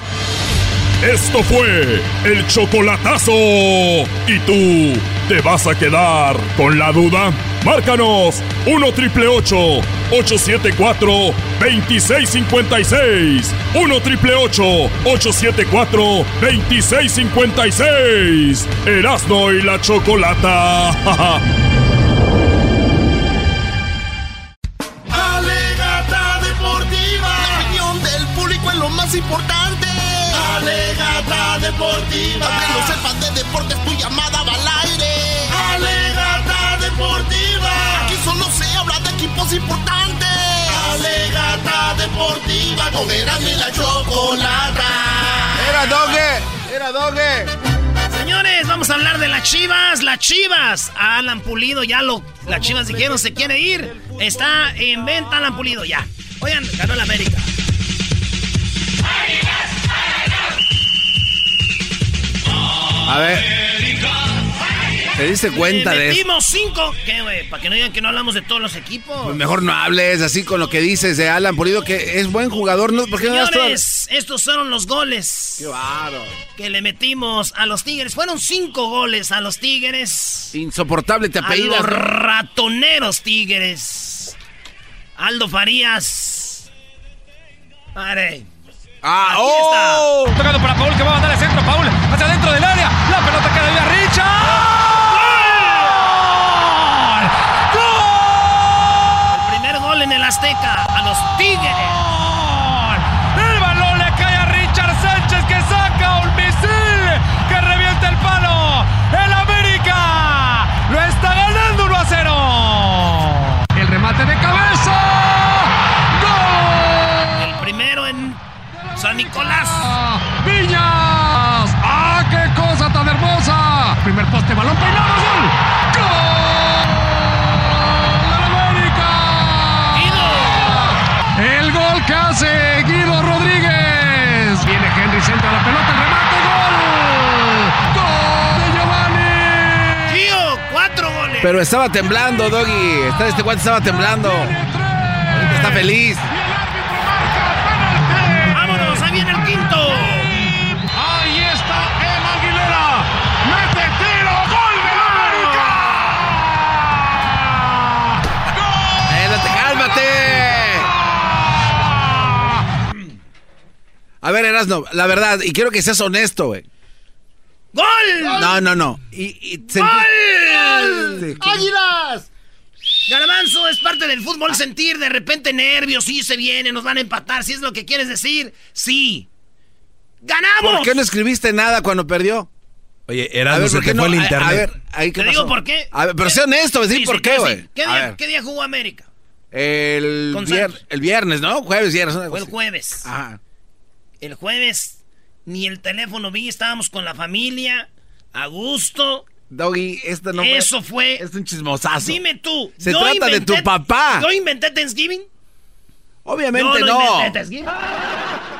Speaker 8: Esto fue el chocolatazo. ¿Y tú te vas a quedar con la duda? Márcanos 1 triple 874 2656. 1 triple 874 2656. Erasno y la chocolata.
Speaker 1: importante. Alegata deportiva.
Speaker 20: Para que no sepan de deportes, tu llamada va al aire.
Speaker 1: Alegata deportiva.
Speaker 20: Aquí solo se habla de equipos importantes.
Speaker 1: Alegata deportiva. Con Erasmo y la chocolata.
Speaker 3: Era doge. Era doge.
Speaker 2: Señores, vamos a hablar de las chivas. Las chivas. Alan Pulido ya lo. Las chivas dijeron se quiere ir. Está en venta Alan Pulido ya. Oigan, ganó el América.
Speaker 3: A ver. ¿Te diste cuenta de
Speaker 2: eso? Metimos cinco. ¿Qué, güey? Para que no digan que no hablamos de todos los equipos.
Speaker 3: Pues mejor no hables así con lo que dices de Alan Pulido, que es buen jugador. ¿no? ¿Por
Speaker 2: Señores, estos fueron los goles.
Speaker 3: Qué baro.
Speaker 2: Que le metimos a los Tigres. Fueron cinco goles a los Tigres.
Speaker 3: Insoportable te apellidas.
Speaker 2: A los ratoneros Tigres. Aldo Farías. Pare.
Speaker 3: Ah, oh.
Speaker 11: Tocando para Paul que va a mandar el centro. Paul hacia dentro del área. La pelota queda ahí a Richard.
Speaker 2: ¡Gol! El primer gol en el Azteca a los Tigres. Nicolás.
Speaker 11: ¡Viñas! ¡Ah, qué cosa tan hermosa! Primer poste, balón peinado, gol. ¡Gol! ¡América! El gol que hace Guido Rodríguez. Viene Henry, centra la pelota, el remate, gol. ¡Gol de Giovanni!
Speaker 2: ¡Gio! ¡Cuatro goles!
Speaker 3: Pero estaba temblando, Doggy. Este cuate estaba temblando. Ahorita está feliz. A ver, Erasno, la verdad, y quiero que seas honesto, güey.
Speaker 2: ¡Gol!
Speaker 3: No, no, no. Y,
Speaker 2: ¡Gol!
Speaker 1: ¡Águilas!
Speaker 2: Garbanzo, es parte del fútbol sentir de repente nervios, sí se viene, nos van a empatar, si es lo que quieres decir, sí. ¡Ganamos!
Speaker 3: ¿Por qué no escribiste nada cuando perdió?
Speaker 4: Oye, Erasmo, se te fue el internet.
Speaker 3: A, ver, ahí qué
Speaker 2: Te
Speaker 3: pasó?
Speaker 2: digo por qué.
Speaker 3: A ver, pero sé honesto, decir
Speaker 2: Sí,
Speaker 3: por
Speaker 2: sí,
Speaker 3: qué,
Speaker 2: sí.
Speaker 3: güey.
Speaker 2: ¿Qué,
Speaker 3: A
Speaker 2: día-
Speaker 3: ver.
Speaker 2: ¿Qué día jugó América?
Speaker 3: El, vier- el viernes, ¿no? Jueves, viernes.
Speaker 2: Fue el jueves.
Speaker 3: Ajá.
Speaker 2: El jueves ni el teléfono vi, estábamos con la familia, a gusto,
Speaker 3: Doggy, esto no
Speaker 2: Eso fue.
Speaker 3: Es un chismosazo.
Speaker 2: Dime tú.
Speaker 3: Se trata de tu papá.
Speaker 2: ¿Yo inventé Thanksgiving?
Speaker 3: Obviamente
Speaker 2: Yo
Speaker 3: no.
Speaker 2: inventé Thanksgiving.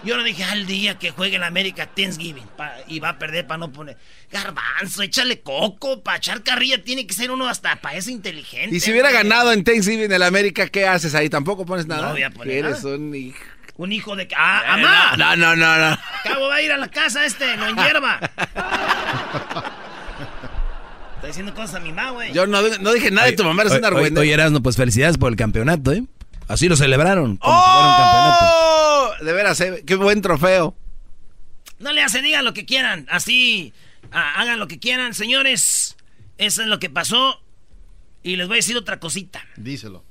Speaker 2: Yo no dije al día que juegue la América Thanksgiving pa- y va a perder para no poner. Garbanzo, échale coco. Para echar carrilla tiene que ser uno hasta para eso inteligente.
Speaker 3: Y si hubiera ganado en Thanksgiving el América, ¿qué haces ahí? ¿Tampoco pones nada?
Speaker 2: No voy a poner
Speaker 3: Eres
Speaker 2: nada.
Speaker 3: un hijo.
Speaker 2: Un hijo de. ¡Ah,
Speaker 3: Eh,
Speaker 2: amá!
Speaker 3: No, no, no, no.
Speaker 2: Cabo va a ir a la casa este, no en hierba. Está diciendo cosas a mi mamá, güey.
Speaker 3: Yo no, no dije nada de tu mamá, eres un
Speaker 4: Oye,
Speaker 3: argüende.
Speaker 4: Oye, Erasmo, pues felicidades por el campeonato, ¿eh? Así lo celebraron. Como si fuera un campeonato.
Speaker 3: ¡Oh! De veras, eh, qué buen trofeo.
Speaker 2: No le hacen, digan lo que quieran. Así, ah, hagan lo que quieran, señores. Eso es lo que pasó. Y les voy a decir otra cosita.
Speaker 5: Díselo.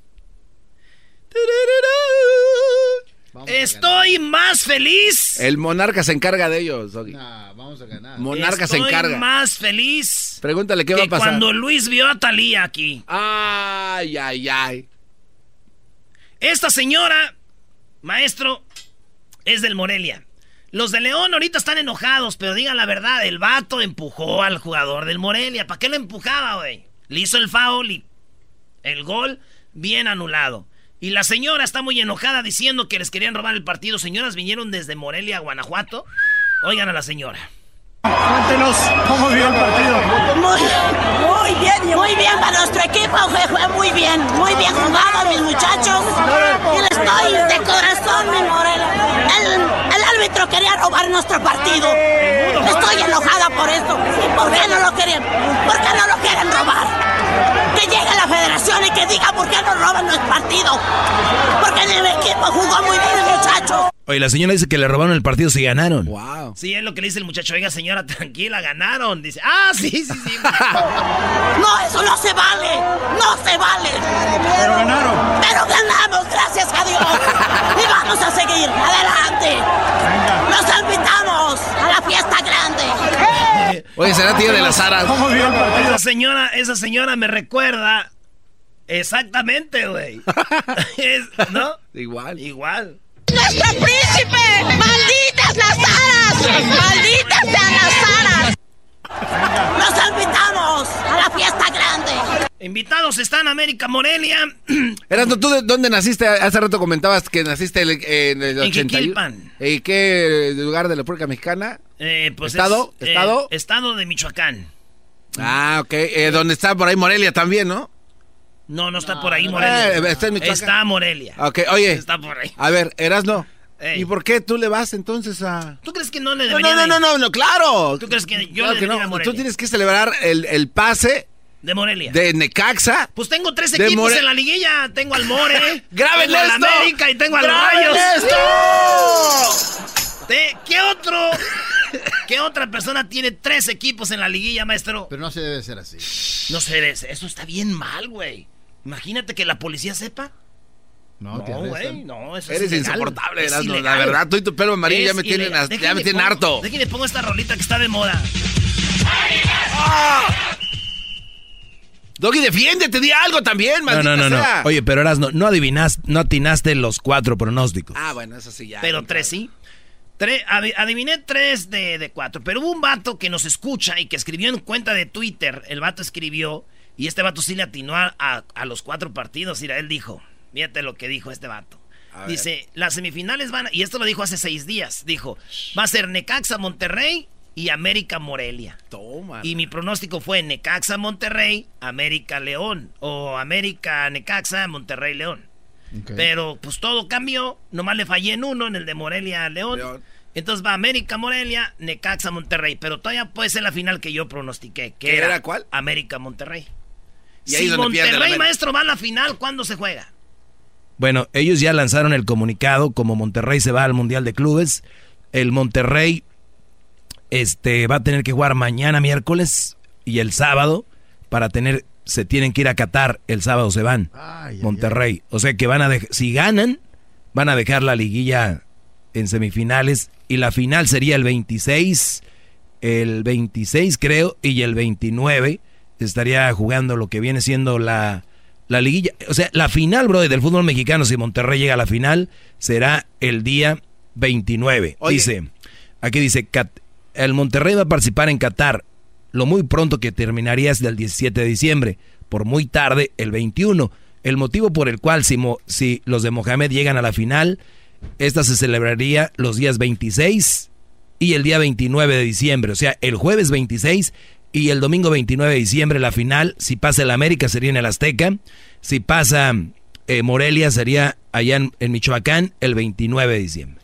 Speaker 2: Estoy más feliz.
Speaker 3: El monarca se encarga de ellos, Doggy.
Speaker 5: Nah, vamos a ganar.
Speaker 3: Monarca se
Speaker 2: Estoy
Speaker 3: encarga.
Speaker 2: más feliz
Speaker 3: Pregúntale qué
Speaker 2: que
Speaker 3: va a pasar.
Speaker 2: cuando Luis vio a Talía aquí.
Speaker 3: Ay, ay, ay.
Speaker 2: Esta señora, maestro, es del Morelia. Los de León ahorita están enojados, pero digan la verdad, el vato empujó al jugador del Morelia. ¿Para qué lo empujaba, güey? Le hizo el foul y el gol bien anulado. Y la señora está muy enojada diciendo que les querían robar el partido. Señoras vinieron desde Morelia a Guanajuato. Oigan a la señora.
Speaker 21: Cuéntenos cómo vio el partido.
Speaker 22: Muy, muy bien, muy bien para nuestro equipo, fue, fue muy bien, muy bien jugado mis muchachos. Y les estoy de corazón, mi Morelia. El, el árbitro quería robar nuestro partido. Estoy enojada por esto. ¿Por qué no lo querían? ¿Por qué no lo quieren robar? Que llegue la federación y que diga por qué no roban nuestro partido. Porque mi equipo jugó muy bien, muchachos.
Speaker 4: Oye, la señora dice que le robaron el partido si ganaron.
Speaker 3: Wow.
Speaker 2: Sí, es lo que le dice el muchacho. Oiga, señora, tranquila, ganaron. Dice, ah, sí, sí, sí.
Speaker 22: No, eso no se vale. No se vale.
Speaker 21: Pero ganaron.
Speaker 22: Pero ganamos, gracias a Dios. Y vamos a seguir. Adelante. Nos invitamos a la fiesta grande.
Speaker 3: Oye, será tío de las aras.
Speaker 2: Esa señora, esa señora me recuerda exactamente, güey. ¿No?
Speaker 3: Igual.
Speaker 2: Igual.
Speaker 22: ¡Nuestro príncipe! ¡Malditas las aras! ¡Malditas sean las aras! Nos invitamos a la fiesta grande.
Speaker 2: Invitados están América Morelia.
Speaker 3: Erasmo, ¿tú de dónde naciste? Hace rato comentabas que naciste en el, en el
Speaker 2: En
Speaker 3: 81.
Speaker 2: Jiquilpan.
Speaker 3: ¿Y qué lugar de la República Mexicana?
Speaker 2: Eh, pues
Speaker 3: ¿Estado?
Speaker 2: es, eh,
Speaker 3: ¿Estado?
Speaker 2: estado de Michoacán.
Speaker 3: Ah, ok. Eh, donde está por ahí Morelia también, ¿no?
Speaker 2: No, no está por ahí Morelia.
Speaker 3: Eh, está en Michoacán.
Speaker 2: Está Morelia.
Speaker 3: Ok, oye.
Speaker 2: Está por ahí.
Speaker 3: A ver, Erasno.
Speaker 2: Ey.
Speaker 3: ¿Y por qué tú le vas entonces a...?
Speaker 2: ¿Tú crees que no le
Speaker 3: No,
Speaker 2: debería
Speaker 3: no, no, no, no, no, claro.
Speaker 2: ¿Tú crees que yo
Speaker 3: Claro
Speaker 2: le
Speaker 3: que no.
Speaker 2: a Morelia?
Speaker 3: Tú tienes que celebrar el, el pase
Speaker 2: De Morelia.
Speaker 3: de Necaxa.
Speaker 2: Pues tengo tres equipos
Speaker 3: More-
Speaker 2: en la liguilla. Tengo al More.
Speaker 3: ¡Graben
Speaker 2: tengo al
Speaker 3: esto!
Speaker 2: América y tengo al
Speaker 3: ¡Graben
Speaker 2: Rayos.
Speaker 3: esto!
Speaker 2: Te- ¿Qué otro? ¿Qué otra persona tiene tres equipos en la liguilla, maestro?
Speaker 5: Pero no se debe ser así.
Speaker 2: No sé, eso eso está bien mal, güey. Imagínate que la policía sepa.
Speaker 5: No,
Speaker 2: No, güey, no, eso
Speaker 3: Eres
Speaker 2: es ilegal.
Speaker 3: insoportable,
Speaker 2: Es
Speaker 3: Erasmo. La verdad, tú y tu pelo amarillo ya
Speaker 2: Es
Speaker 3: me tienen, hasta- ya me tienen
Speaker 2: pongo-
Speaker 3: harto.
Speaker 2: Déjenme pongo esta rolita que está de moda.
Speaker 3: Doggy, defiéndete, di algo también,
Speaker 4: No,
Speaker 3: maldita
Speaker 4: no, no, no.
Speaker 3: sea.
Speaker 4: Oye, pero eras no, no adivinaste, no atinaste los cuatro pronósticos.
Speaker 3: Ah, bueno, eso sí ya.
Speaker 2: Pero tres sí. Tre- adi- adiviné tres de, de cuatro. Pero hubo un vato que nos escucha y que escribió en cuenta de Twitter. El vato escribió. Y este vato sí le atinó a, a- a los cuatro partidos. Mira, él dijo. Fíjate lo que dijo este vato.
Speaker 3: A ver.
Speaker 2: Dice, las semifinales van... a- Y esto lo dijo hace seis días. Dijo, va a ser Necaxa Monterrey y América Morelia.
Speaker 3: Toma.
Speaker 2: Y mi pronóstico fue Necaxa Monterrey, América León. O América Necaxa, Monterrey León. Pero pues todo cambió. Nomás le fallé en uno, en el de Morelia León.
Speaker 3: León.
Speaker 2: Entonces va América Morelia, Necaxa Monterrey. Pero todavía puede ser la final que yo pronostiqué. Que
Speaker 3: ¿Qué
Speaker 2: era,
Speaker 3: era cuál?
Speaker 2: América Monterrey.
Speaker 3: Y ahí
Speaker 2: si Monterrey, maestro, va a la final, ¿cuándo se juega?
Speaker 4: Bueno, ellos ya lanzaron el comunicado, como Monterrey se va al Mundial de Clubes, el Monterrey este, va a tener que jugar mañana miércoles y el sábado para tener, se tienen que ir a Qatar, el sábado se van,
Speaker 5: Ay, ay,
Speaker 4: Monterrey. O sea que van a dejar, si ganan, van a dejar la liguilla en semifinales y la final sería el 26, el 26 creo, y el 29 estaría jugando lo que viene siendo la, la liguilla. O sea, la final, bro, del fútbol mexicano, si Monterrey llega a la final, será el día 29.
Speaker 3: Oye.
Speaker 4: Dice, aquí dice, el Monterrey va a participar en Qatar lo muy pronto que terminaría es del 17 de diciembre, por muy tarde el 21. El motivo por el cual si, si los de Mohamed llegan a la final, esta se celebraría los días 26 y el día 29 de diciembre, o sea, el jueves 26 y el domingo 29 de diciembre la final, si pasa el América sería en el Azteca, si pasa eh, Morelia sería allá en, Michoacán el 29 de diciembre.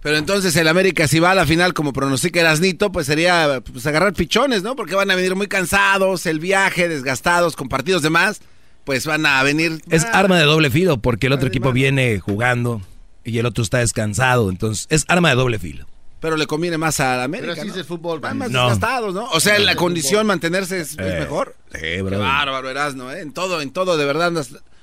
Speaker 3: Pero entonces el América si va a la final como pronostica Erasnito, pues sería pues, agarrar pichones, ¿no? Porque van a venir muy cansados, el viaje, desgastados, con partidos de más, pues van a venir...
Speaker 4: Es arma de doble filo porque el otro equipo viene jugando y el otro está descansado, entonces es arma de doble filo.
Speaker 3: Pero le conviene más a América.
Speaker 5: Pero así es el fútbol.
Speaker 3: Van más desgastados, ¿no? O sea, la condición mantenerse es,
Speaker 4: eh,
Speaker 3: mejor.
Speaker 4: Sí, bro.
Speaker 3: bárbaro, Erasno, ¿eh? En todo, en todo, de verdad.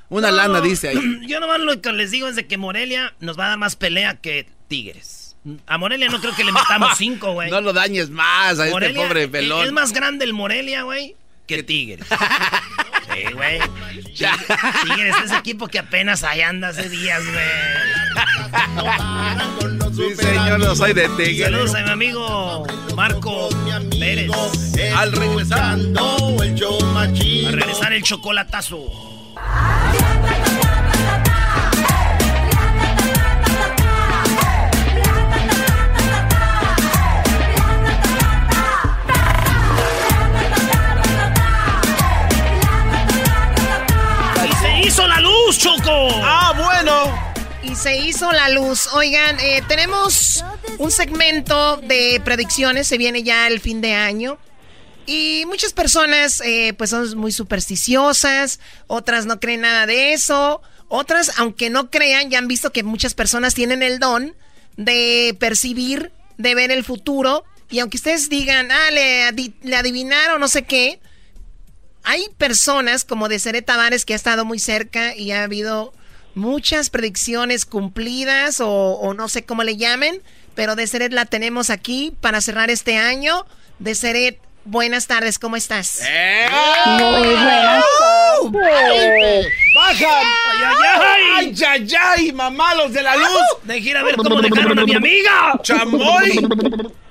Speaker 3: Una lana dice ahí.
Speaker 2: Yo nomás lo que les digo es de que Morelia nos va a dar más pelea que Tigres. A Morelia no creo que le metamos cinco, güey.
Speaker 3: No lo dañes más a este pobre pelón.
Speaker 2: Es más grande el Morelia, güey, que Tigres. sí, güey. Tigres es equipo que apenas ahí anda hace días,
Speaker 3: güey. Sí, señor, no soy de Tigres.
Speaker 2: Saludos a mi amigo Marco Pérez.
Speaker 3: Al regresar.
Speaker 2: A regresar el chocolatazo. Luz, Choco.
Speaker 3: Ah, bueno.
Speaker 9: Y se hizo la luz. Oigan, eh, tenemos un segmento de predicciones. Se viene ya el fin de año. Y muchas personas eh, pues son muy supersticiosas, otras no creen nada de eso, otras aunque no crean ya han visto que muchas personas tienen el don de percibir, de ver el futuro y aunque ustedes digan, ah, le, le adivinaron no sé qué, hay personas como de Cere Tavares que ha estado muy cerca y ha habido muchas predicciones cumplidas o, o no sé cómo le llamen, pero de Seret la tenemos aquí para cerrar este año. De Seret Buenas tardes, ¿cómo estás?
Speaker 3: ¡Eh!
Speaker 23: Muy buenas tardes.
Speaker 3: ¡Bajan! ¡Ay, ay, ay! ¡Ay, ay, ¡Mamalos de la luz!
Speaker 2: Deje ir a ver cómo dejaron a mi amiga.
Speaker 3: ¡Chamoy!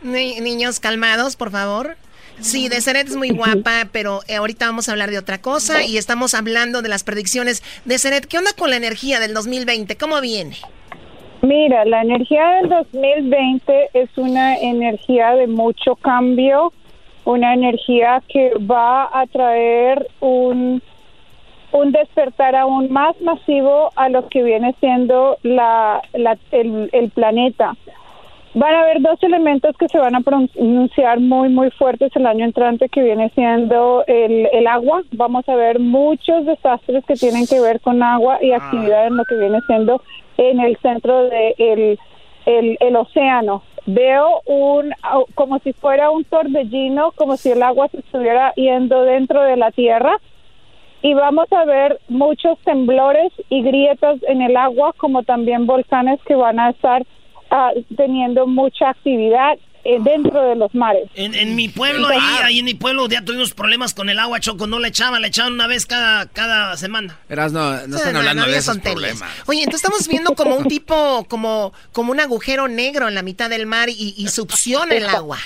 Speaker 9: niños, calmados, por favor. Sí, de Seret es muy guapa, pero eh, ahorita vamos a hablar de otra cosa y estamos hablando de las predicciones de Seret. ¿Qué onda con la energía del 2020? ¿Cómo viene?
Speaker 23: Mira, la energía del 2020 es una energía de mucho cambio, una energía que va a traer un, un despertar aún más masivo a lo que viene siendo la, la, el, el planeta. Van a haber dos elementos que se van a pronunciar muy, muy fuertes el año entrante, que viene siendo el, el agua. Vamos a ver muchos desastres que tienen que ver con agua y actividad en lo que viene siendo en el centro del de el, el océano. Veo un como si fuera un torbellino, como si el agua se estuviera yendo dentro de la tierra. Y vamos a ver muchos temblores y grietas en el agua, como también volcanes que van a estar uh, teniendo mucha actividad eh, dentro de los mares.
Speaker 2: En, en mi pueblo, ahí, ahí, en mi pueblo, ya tuvimos problemas con el agua, Choco. No le echaban, le echaban una vez cada, cada semana.
Speaker 3: Verás, no, no están hablando de esos problemas.
Speaker 9: Oye, entonces estamos viendo como un tipo, como, como un agujero negro en la mitad del mar y, y succiona el agua.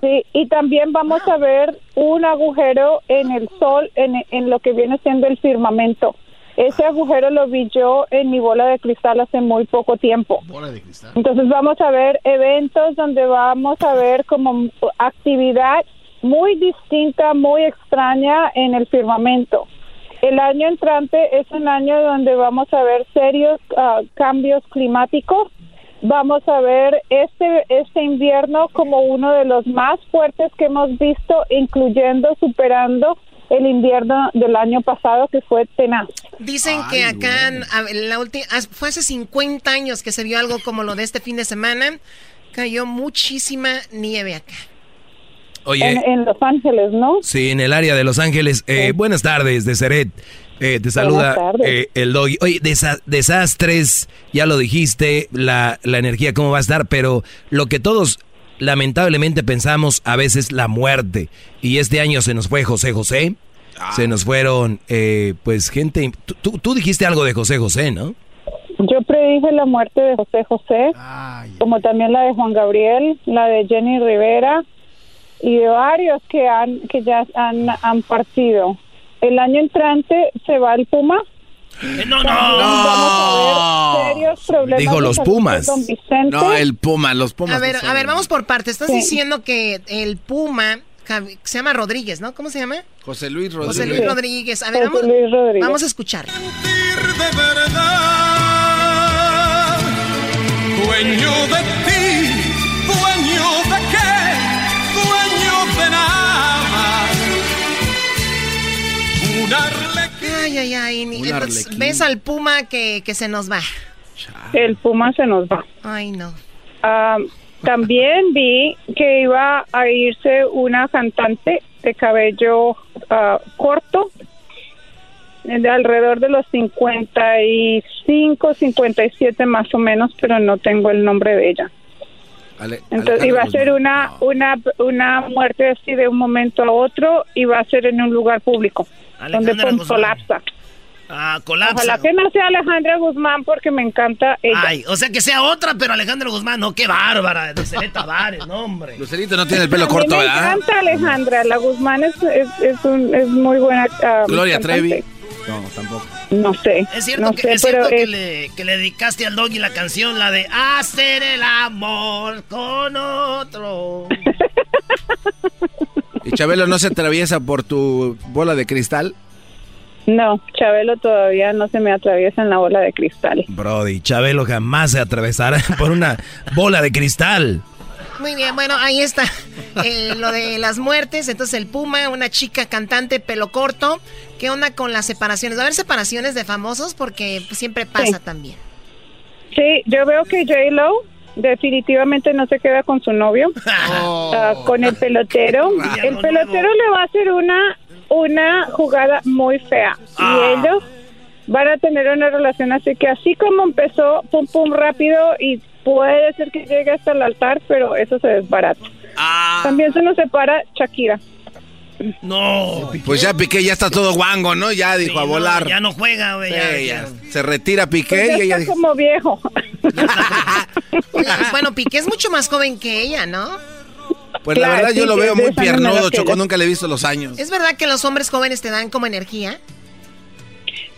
Speaker 23: Sí, y también vamos a ver un agujero en el sol, en, en lo que viene siendo el firmamento. Ese agujero lo vi yo en mi bola de cristal hace muy poco tiempo.
Speaker 5: Bola de cristal.
Speaker 23: Entonces vamos a ver eventos donde vamos a ver como actividad muy distinta, muy extraña en el firmamento. El año entrante es un año donde vamos a ver serios uh, cambios climáticos. Vamos a ver este este invierno como uno de los más fuertes que hemos visto, incluyendo superando el invierno del año pasado que fue tenaz.
Speaker 9: Dicen que acá la última fue hace 50 años que se vio algo como lo de este fin de semana. Cayó muchísima nieve acá.
Speaker 23: Oye, en, en Los Ángeles, ¿no?
Speaker 4: Sí, en el área de Los Ángeles. Eh, buenas tardes, de Seret. Eh, te saluda eh, el doggy. Oye, desa desastres, ya lo dijiste, la, la energía cómo va a estar, pero lo que todos lamentablemente pensamos a veces la muerte. Y este año se nos fue José José. Se nos fueron, eh, pues, gente. Tú, tú dijiste algo de José José, ¿no?
Speaker 23: Yo predije la muerte de José José, como también la de Juan Gabriel, la de Jenny Rivera, y de varios que han que ya han, han partido. El año entrante se va el Puma.
Speaker 2: Eh, no, no,
Speaker 23: Vamos a ver serios problemas.
Speaker 4: Dijo los Pumas.
Speaker 3: No, el Puma, los Pumas.
Speaker 9: A ver, a ver, vamos por partes. Estás
Speaker 23: Sí.
Speaker 9: diciendo que el Puma se llama Rodríguez, ¿no? ¿Cómo se llama?
Speaker 3: José Luis Rodríguez.
Speaker 9: José Luis Rodríguez. A ver, vamos,
Speaker 23: Luis Rodríguez.
Speaker 9: vamos a escuchar.
Speaker 24: de verdad. Dueño de ti, dueño de qué, dueño de nada. Un arlequín.
Speaker 9: Ay, ay, ay. ni-
Speaker 23: Un
Speaker 9: entonces,
Speaker 23: arlequín.
Speaker 9: ves al Puma que, que se nos va.
Speaker 23: El Puma se nos va.
Speaker 9: Ay, no.
Speaker 23: Ah, también vi que iba a irse una cantante de cabello ah, corto, eh, de alrededor de los 55, 57 más o menos, pero no tengo el nombre de ella.
Speaker 3: Ale-
Speaker 23: Entonces iba a ser una una una muerte así de un momento a otro y va a ser en un lugar público
Speaker 2: Alejandra Guzmán.
Speaker 23: colapsa.
Speaker 2: Ah, colapsa.
Speaker 23: Ojalá que no sea Alejandra Guzmán porque me encanta ella.
Speaker 2: Ay, o sea que sea otra, pero Alejandro Guzmán, no, qué bárbara. De Celeta Tavares, no, hombre.
Speaker 3: Lucerito no tiene el pelo corto,
Speaker 23: me
Speaker 3: ¿verdad?
Speaker 23: encanta Alejandra. La Guzmán es, es, es, un- es muy buena. ah,
Speaker 3: Gloria
Speaker 23: cantante.
Speaker 3: Trevi. No, tampoco.
Speaker 23: No sé.
Speaker 2: Es cierto,
Speaker 23: no
Speaker 2: que,
Speaker 23: sé,
Speaker 2: es cierto
Speaker 23: pero
Speaker 2: que,
Speaker 23: es-
Speaker 2: le, que le dedicaste al doggy la canción, la de Hacer el amor con otro.
Speaker 3: ¿Y Chabelo no se atraviesa por tu bola de cristal?
Speaker 23: No, Chabelo todavía no se me atraviesa en la bola de cristal.
Speaker 4: Brody, Chabelo jamás se atravesará por una bola de cristal.
Speaker 9: Muy bien, bueno, ahí está eh, lo de las muertes. Entonces el Puma, una chica cantante, pelo corto. ¿Qué onda con las separaciones? ¿Va a haber separaciones de famosos? Porque siempre pasa
Speaker 23: Sí.
Speaker 9: también.
Speaker 23: Sí, yo veo que J-Lo definitivamente no se queda con su novio, ah, con el pelotero. El pelotero le va a hacer una, una jugada muy fea. Y ellos van a tener una relación así que así como empezó, pum, pum, rápido y puede ser que llegue hasta el altar, pero eso se desbarata. También se nos separa Shakira.
Speaker 2: No.
Speaker 3: Pues ya Piqué ya está todo guango, ¿no? Ya dijo a volar.
Speaker 2: ya no juega, güey. ya,
Speaker 3: Sí,
Speaker 2: ya.
Speaker 3: ya. Se retira
Speaker 23: Pues
Speaker 3: Piqué
Speaker 23: ya
Speaker 3: y ella
Speaker 23: está
Speaker 3: dijo,
Speaker 23: como viejo.
Speaker 9: Oye, bueno, Piqué es mucho más joven que ella, ¿no?
Speaker 3: Pues la verdad yo lo veo muy piernudo, Choco, nunca le he visto los años.
Speaker 9: ¿Es verdad que los hombres jóvenes te dan como energía?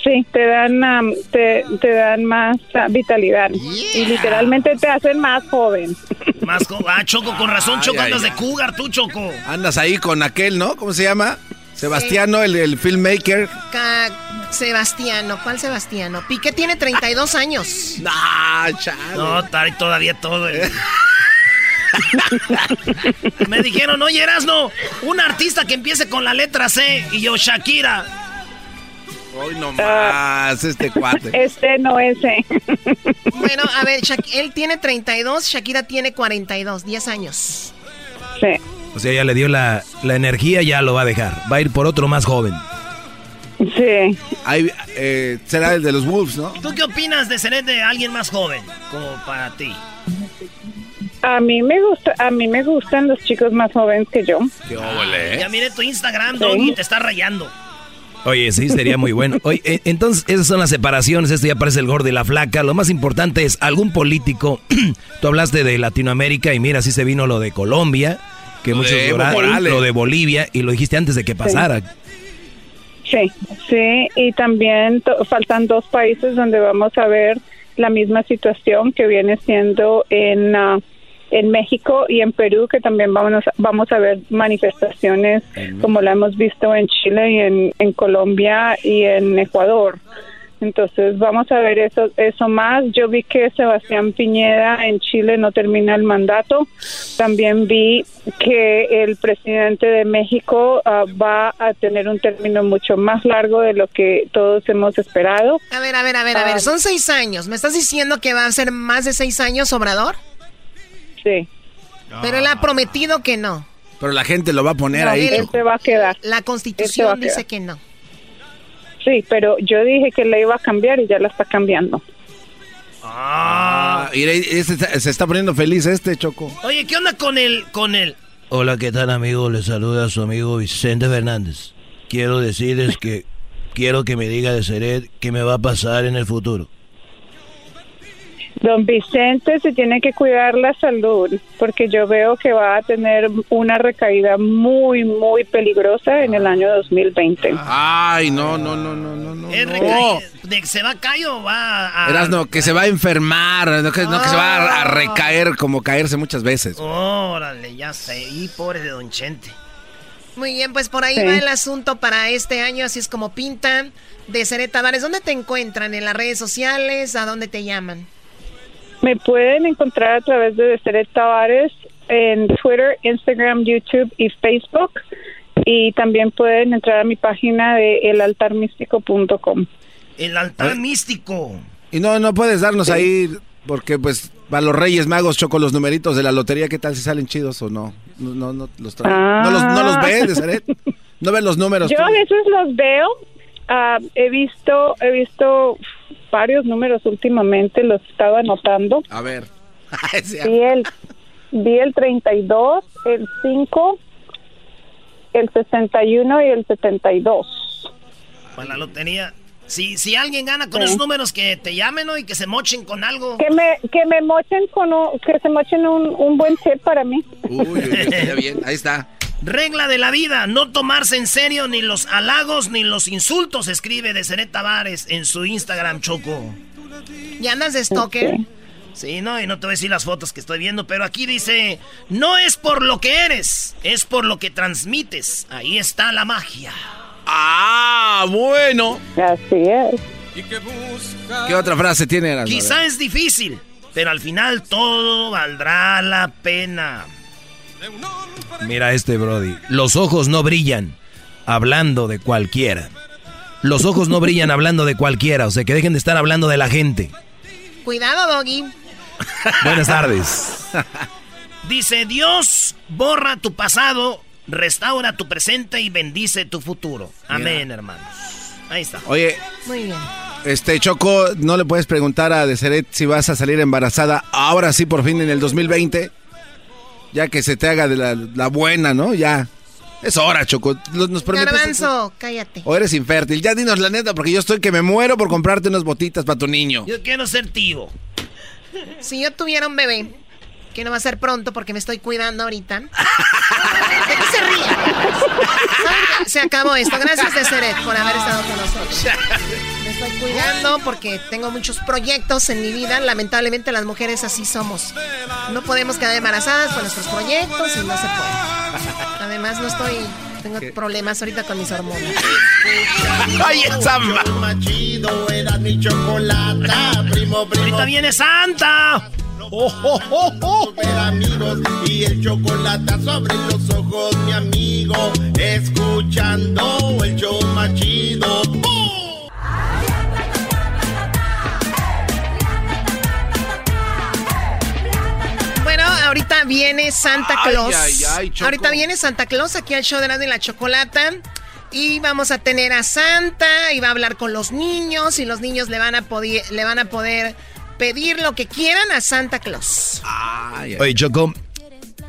Speaker 23: Sí, te dan, am, te, te dan más ah, vitalidad y literalmente te hacen más joven.
Speaker 2: Más co- ah, Choco, con razón, Choco,
Speaker 3: ay,
Speaker 2: andas
Speaker 3: ay.
Speaker 2: de cougar, tú, Choco.
Speaker 3: Andas ahí con aquel, ¿no? ¿Cómo se llama? Sebastiano, el, el filmmaker.
Speaker 9: Ca- Sebastiano, ¿cuál Sebastiano? Piqué tiene 32 años.
Speaker 3: Ah, chale.
Speaker 2: No, todavía todo. el- Me dijeron, oye, Erasno, un artista que empiece con la letra C y yo, Shakira.
Speaker 3: Hoy no más, este cuate.
Speaker 23: Este no ese.
Speaker 9: Bueno, a ver, Shak- él tiene 32, Shakira tiene 42, 10 años.
Speaker 23: Sí.
Speaker 4: O sea, ya le dio la, la energía, ya lo va a dejar. Va a ir por otro más joven.
Speaker 23: Sí.
Speaker 3: Ahí, eh, será el de los Wolves, ¿no?
Speaker 2: ¿Tú qué opinas de ser de alguien más joven? Como para ti.
Speaker 23: A mí me gusta, a mí me gustan los chicos más jóvenes que yo.
Speaker 3: Qué óvole,
Speaker 2: Ya miré tu Instagram, Doggy, te está rayando.
Speaker 4: Oye, sí, sería muy bueno. Oye, eh, entonces, esas son las separaciones. Esto ya parece el gordo y la flaca. Lo más importante es algún político. Tú hablaste de Latinoamérica y mira, sí se vino lo de Colombia, que
Speaker 3: Lo
Speaker 4: muchos
Speaker 3: de
Speaker 4: lloraron, lo de Bolivia, y lo dijiste antes de que pasara.
Speaker 23: Sí, sí, y también faltan dos países donde vamos a ver la misma situación que viene siendo en ah, en México y en Perú, que también vamos a, vamos a ver manifestaciones como la hemos visto en Chile y en, en Colombia y en Ecuador. Entonces vamos a ver eso, eso más. Yo vi que Sebastián Piñera en Chile no termina el mandato. También vi que el presidente de México ah, va a tener un término mucho más largo de lo que todos hemos esperado.
Speaker 9: A ver, a ver, a ver, a
Speaker 23: Ah.
Speaker 9: ver, son seis años. ¿Me estás diciendo que va a ser más de seis años Obrador?
Speaker 23: Sí.
Speaker 9: Pero él ha prometido que no.
Speaker 3: Pero la gente lo va a poner
Speaker 23: No,
Speaker 3: ahí.
Speaker 23: él se va a quedar.
Speaker 9: La
Speaker 23: Él
Speaker 9: constitución dice que no.
Speaker 23: Sí, pero yo dije que la iba a cambiar y ya la está cambiando.
Speaker 3: Ah, mira, se está poniendo feliz este, Choco.
Speaker 2: Oye, ¿qué onda con el, con el?
Speaker 4: Hola, ¿qué tal, amigo? Le saluda a su amigo Vicente Fernández. Quiero decirles que quiero que me diga de Seret qué me va a pasar en el futuro.
Speaker 23: Don Vicente se tiene que cuidar la salud porque yo veo que va a tener una recaída muy, muy peligrosa en el año 2020.
Speaker 3: Ay, no, no, no, no, no. no.
Speaker 2: ¿Es recaída? ¿De que se va a caer o va a...?
Speaker 3: Verás, no, que se va a enfermar, no que, no, que se va a, a recaer como caerse muchas veces.
Speaker 2: Órale, ya sé. Y pobre de Don Chente.
Speaker 9: Muy bien, pues por ahí
Speaker 23: Sí.
Speaker 9: va el asunto para este año, así es como pintan. De Seré Tavares, ¿dónde te encuentran? ¿En las redes sociales? ¿A dónde te llaman?
Speaker 23: Me pueden encontrar a través de Deseret Tavares en Twitter, Instagram, YouTube y Facebook. Y también pueden entrar a mi página de elaltarmístico.com.
Speaker 2: El altar místico.
Speaker 3: Y no, no puedes darnos ahí, porque pues a los Reyes Magos choco los numeritos de la lotería, ¿qué tal si salen chidos o no? No, no, no los traen. ¿No los, no los ves, Deseret? ¿No ves los números?
Speaker 23: Yo a veces los veo. Ah, he visto he visto varios números últimamente, los estaba anotando.
Speaker 3: A ver.
Speaker 23: Vi el, vi el 32, el 5, el 61 y el 72.
Speaker 2: Para la lotería. Si, si alguien gana con esos números, que te llamen ¿no? y que se mochen con algo.
Speaker 23: Que me, que me mochen con un, que se mochen un, un buen tip para mí.
Speaker 3: Uy, uy, uy, bien. Ahí está.
Speaker 2: Regla de la vida, no tomarse en serio ni los halagos ni los insultos, escribe de Seret Tavares en su Instagram, Choco.
Speaker 9: ¿Y andas de stalker?
Speaker 2: Sí, no, y no te voy a decir las fotos que estoy viendo, pero aquí dice, no es por lo que eres, es por lo que transmites. Ahí está la magia.
Speaker 3: Ah, bueno.
Speaker 23: Así es.
Speaker 3: ¿Qué otra frase tiene?
Speaker 2: Quizá es difícil, pero al final todo valdrá la pena.
Speaker 4: Mira este Brody. Los ojos no brillan hablando de cualquiera. Los ojos no brillan hablando de cualquiera. O sea, que dejen de estar hablando de la gente.
Speaker 9: Cuidado, Doggy.
Speaker 4: Buenas tardes.
Speaker 2: Dice, Dios borra tu pasado, restaura tu presente y bendice tu futuro. Amén, hermanos. Ahí está.
Speaker 3: Oye,
Speaker 9: Muy bien.
Speaker 3: este Choco, ¿no le puedes preguntar a Deseret si vas a salir embarazada ahora sí por fin en el 2020? Ya que se te haga de la, la buena, ¿no? Ya. Es hora, Choco. Nos prometes-
Speaker 9: Garbanzo, cállate.
Speaker 3: O eres infértil. Ya dinos la neta, porque yo estoy que me muero por comprarte unas botitas para tu niño.
Speaker 2: Yo quiero ser tío.
Speaker 9: Si yo tuviera un bebé, que no va a ser pronto porque me estoy cuidando ahorita. ¿De qué se ríe? Se acabó esto. Gracias, Deseret, por haber estado con nosotros. Estoy cuidando porque tengo muchos proyectos en mi vida. Lamentablemente las mujeres así somos. No podemos quedar embarazadas con nuestros proyectos y no se puede. Además no estoy... Tengo problemas ahorita con mis hormonas.
Speaker 1: Ay, primo.
Speaker 2: Ahorita viene Santa.
Speaker 1: Oh, oh, oh, oh. Amigos y el chocolate sobre los ojos, mi amigo, escuchando el show más chido. ¡Bum!
Speaker 9: Ahorita viene Santa Claus.
Speaker 3: ay, ay, Choco.
Speaker 9: ahorita viene Santa Claus aquí al show de Erasmo y la Chocolata. Y vamos a tener a Santa y va a hablar con los niños y los niños le van a poder, le van a poder pedir lo que quieran a Santa Claus.
Speaker 4: Oye, Choco,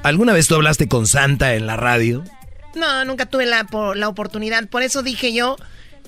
Speaker 4: ¿alguna vez tú hablaste con Santa en la radio?
Speaker 9: No, nunca tuve la, por- la oportunidad. Por eso dije yo,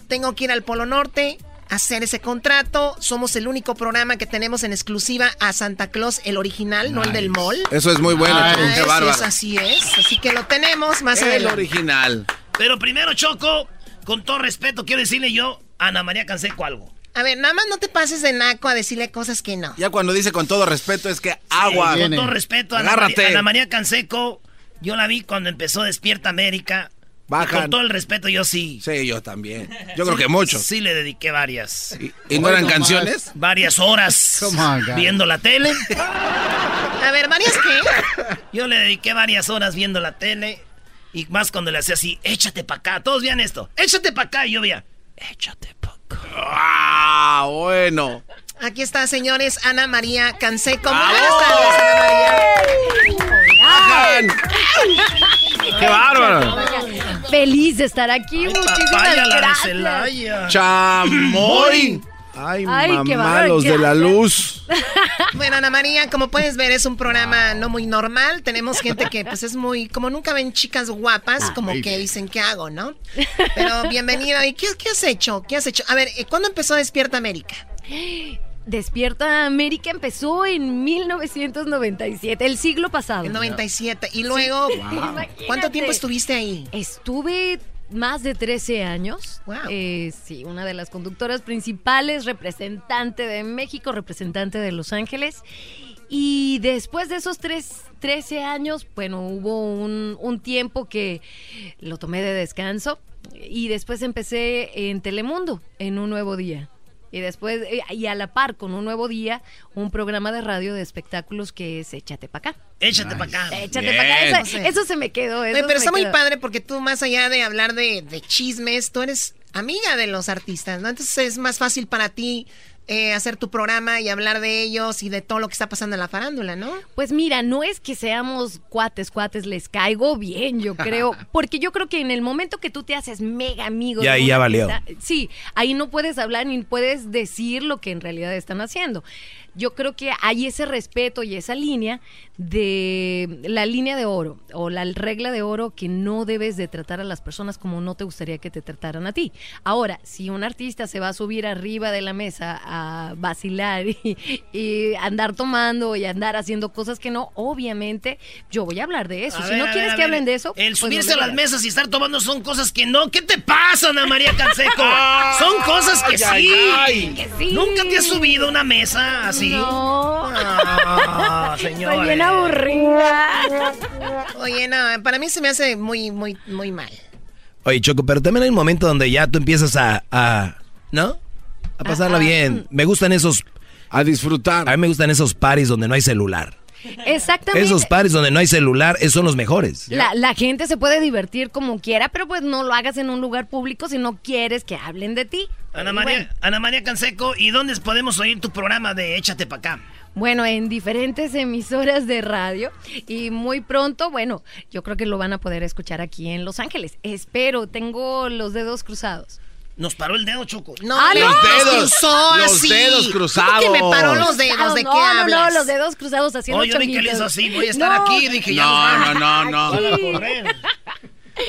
Speaker 9: tengo que ir al Polo Norte, hacer ese contrato. Somos el único programa que tenemos en exclusiva a Santa Claus, el original, no el del mall.
Speaker 3: Eso es muy bueno,
Speaker 9: Ah,
Speaker 3: Choco. Qué
Speaker 9: es-
Speaker 3: bárbaro.
Speaker 9: es así es. Así que lo tenemos más
Speaker 3: El
Speaker 9: adelante.
Speaker 3: original.
Speaker 2: Pero primero, Choco, con todo respeto, quiero decirle yo a Ana María Canseco algo.
Speaker 9: A ver, nada más no te pases de naco a decirle cosas que no.
Speaker 3: Ya cuando dice con todo respeto es que agua.
Speaker 2: Con todo respeto, Ana
Speaker 3: Agárrate.
Speaker 2: María, Ana María Canseco, yo la vi cuando empezó Despierta América. Y con todo el respeto, yo sí.
Speaker 3: Sí, yo también. Yo creo que muchos.
Speaker 2: Sí, le dediqué varias.
Speaker 3: ¿Y no eran canciones?
Speaker 2: Varias horas
Speaker 3: on,
Speaker 2: viendo la tele.
Speaker 9: A ver, ¿varias qué?
Speaker 2: Yo le dediqué varias horas viendo la tele. Y más cuando le hacía así, échate para acá. Todos vean esto. Échate para acá. Y yo veía,
Speaker 3: Ah, bueno.
Speaker 9: Aquí está, señores, Ana María Canseco. Muy buenas tardes, Ana María.
Speaker 3: ¡Qué bárbaro!
Speaker 25: Feliz de estar aquí. Muchísimas
Speaker 2: la
Speaker 25: gracias.
Speaker 3: ¡Chamoy! Ay,
Speaker 25: Ay, qué
Speaker 3: mamá, de la luz.
Speaker 9: Bueno, Ana María, como puedes ver, es un programa no muy normal. Tenemos gente que, pues, es muy... Como nunca ven chicas guapas, como que dicen, ¿qué hago, no? Pero bienvenida. ¿Y qué, qué has hecho? ¿Qué has hecho? A ver, ¿eh, ¿cuándo empezó Despierta América?
Speaker 25: Despierta América empezó en 1997, el siglo pasado.
Speaker 9: El 97. Y luego, ¿cuánto tiempo estuviste ahí?
Speaker 25: Estuve más de 13 años. Eh, sí, una de las conductoras principales, representante de México, representante de Los Ángeles. Y después de esos tres, 13 años, bueno, hubo un, un tiempo que lo tomé de descanso y después empecé en Telemundo, en un nuevo día. Y después, eh, y a la par con un nuevo día, un programa de radio de espectáculos que es Échate pa' acá.
Speaker 2: Échate pa' acá.
Speaker 25: Échate pa' acá. Eso, eso se me quedó. eso
Speaker 9: Oye, pero está muy
Speaker 25: quedó.
Speaker 9: padre porque tú, más allá de hablar de, de chismes, tú eres amiga de los artistas, ¿no? Entonces es más fácil para ti eh, hacer tu programa y hablar de ellos y de todo lo que está pasando en la farándula, ¿no?
Speaker 25: Pues mira, no es que seamos cuates, cuates, les caigo bien, yo creo, porque yo creo que en el momento que tú te haces mega amigo,
Speaker 4: Ya ahí ya valió.
Speaker 25: sí, ahí no puedes hablar ni puedes decir lo que en realidad están haciendo. Yo creo que hay ese respeto y esa línea de la línea de oro o la regla de oro que no debes de tratar a las personas como no te gustaría que te trataran a ti. Ahora, si un artista se va a subir arriba de la mesa a vacilar y, y andar tomando y andar haciendo cosas que no, obviamente yo voy a hablar de eso.
Speaker 2: A
Speaker 25: si
Speaker 2: ver,
Speaker 25: no quieres
Speaker 2: ver,
Speaker 25: que hablen de eso,
Speaker 2: El
Speaker 25: pues
Speaker 2: subirse
Speaker 25: no
Speaker 2: a las mesas y estar tomando son cosas que no. ¿Qué te pasa, Ana María Canseco? son cosas que
Speaker 25: Ay,
Speaker 2: sí.
Speaker 25: ay, que sí.
Speaker 2: ¿Nunca te has subido a una mesa así?
Speaker 25: No.
Speaker 2: Ah,
Speaker 25: bien aburrida.
Speaker 9: Oye, no, para mí se me hace muy, muy, muy mal.
Speaker 4: Oye, Choco, pero también hay un momento donde ya tú empiezas a, a ¿no? A pasarla bien. Me gustan esos...
Speaker 3: A disfrutar.
Speaker 4: A mí me gustan esos paris donde no hay celular.
Speaker 25: Exactamente.
Speaker 4: Esos paris donde no hay celular, esos son los mejores.
Speaker 25: La, la gente se puede divertir como quiera, pero pues no lo hagas en un lugar público si no quieres que hablen de ti.
Speaker 2: Ana María,
Speaker 25: bueno,
Speaker 2: Ana María Canseco, ¿y dónde podemos oír tu programa de Échate pa' acá?
Speaker 25: Bueno, en diferentes emisoras de radio y muy pronto, bueno, yo creo que lo van a poder escuchar aquí en Los Ángeles. Espero, tengo los dedos cruzados.
Speaker 2: Nos paró el dedo, Choco.
Speaker 9: No,
Speaker 25: Ah,
Speaker 9: le-
Speaker 25: no.
Speaker 9: los
Speaker 25: Dedos,
Speaker 9: cruzó
Speaker 3: los
Speaker 9: así.
Speaker 3: dedos cruzados.
Speaker 9: ¿Cómo que me paró los dedos? ¿De
Speaker 25: no,
Speaker 9: qué
Speaker 25: no, no,
Speaker 9: hablas?
Speaker 25: los dedos cruzados haciendo
Speaker 2: Oh, yo vi que le hizo así, voy a estar
Speaker 25: No.
Speaker 2: aquí, dije, ya
Speaker 3: No, no, no, no.
Speaker 2: correr.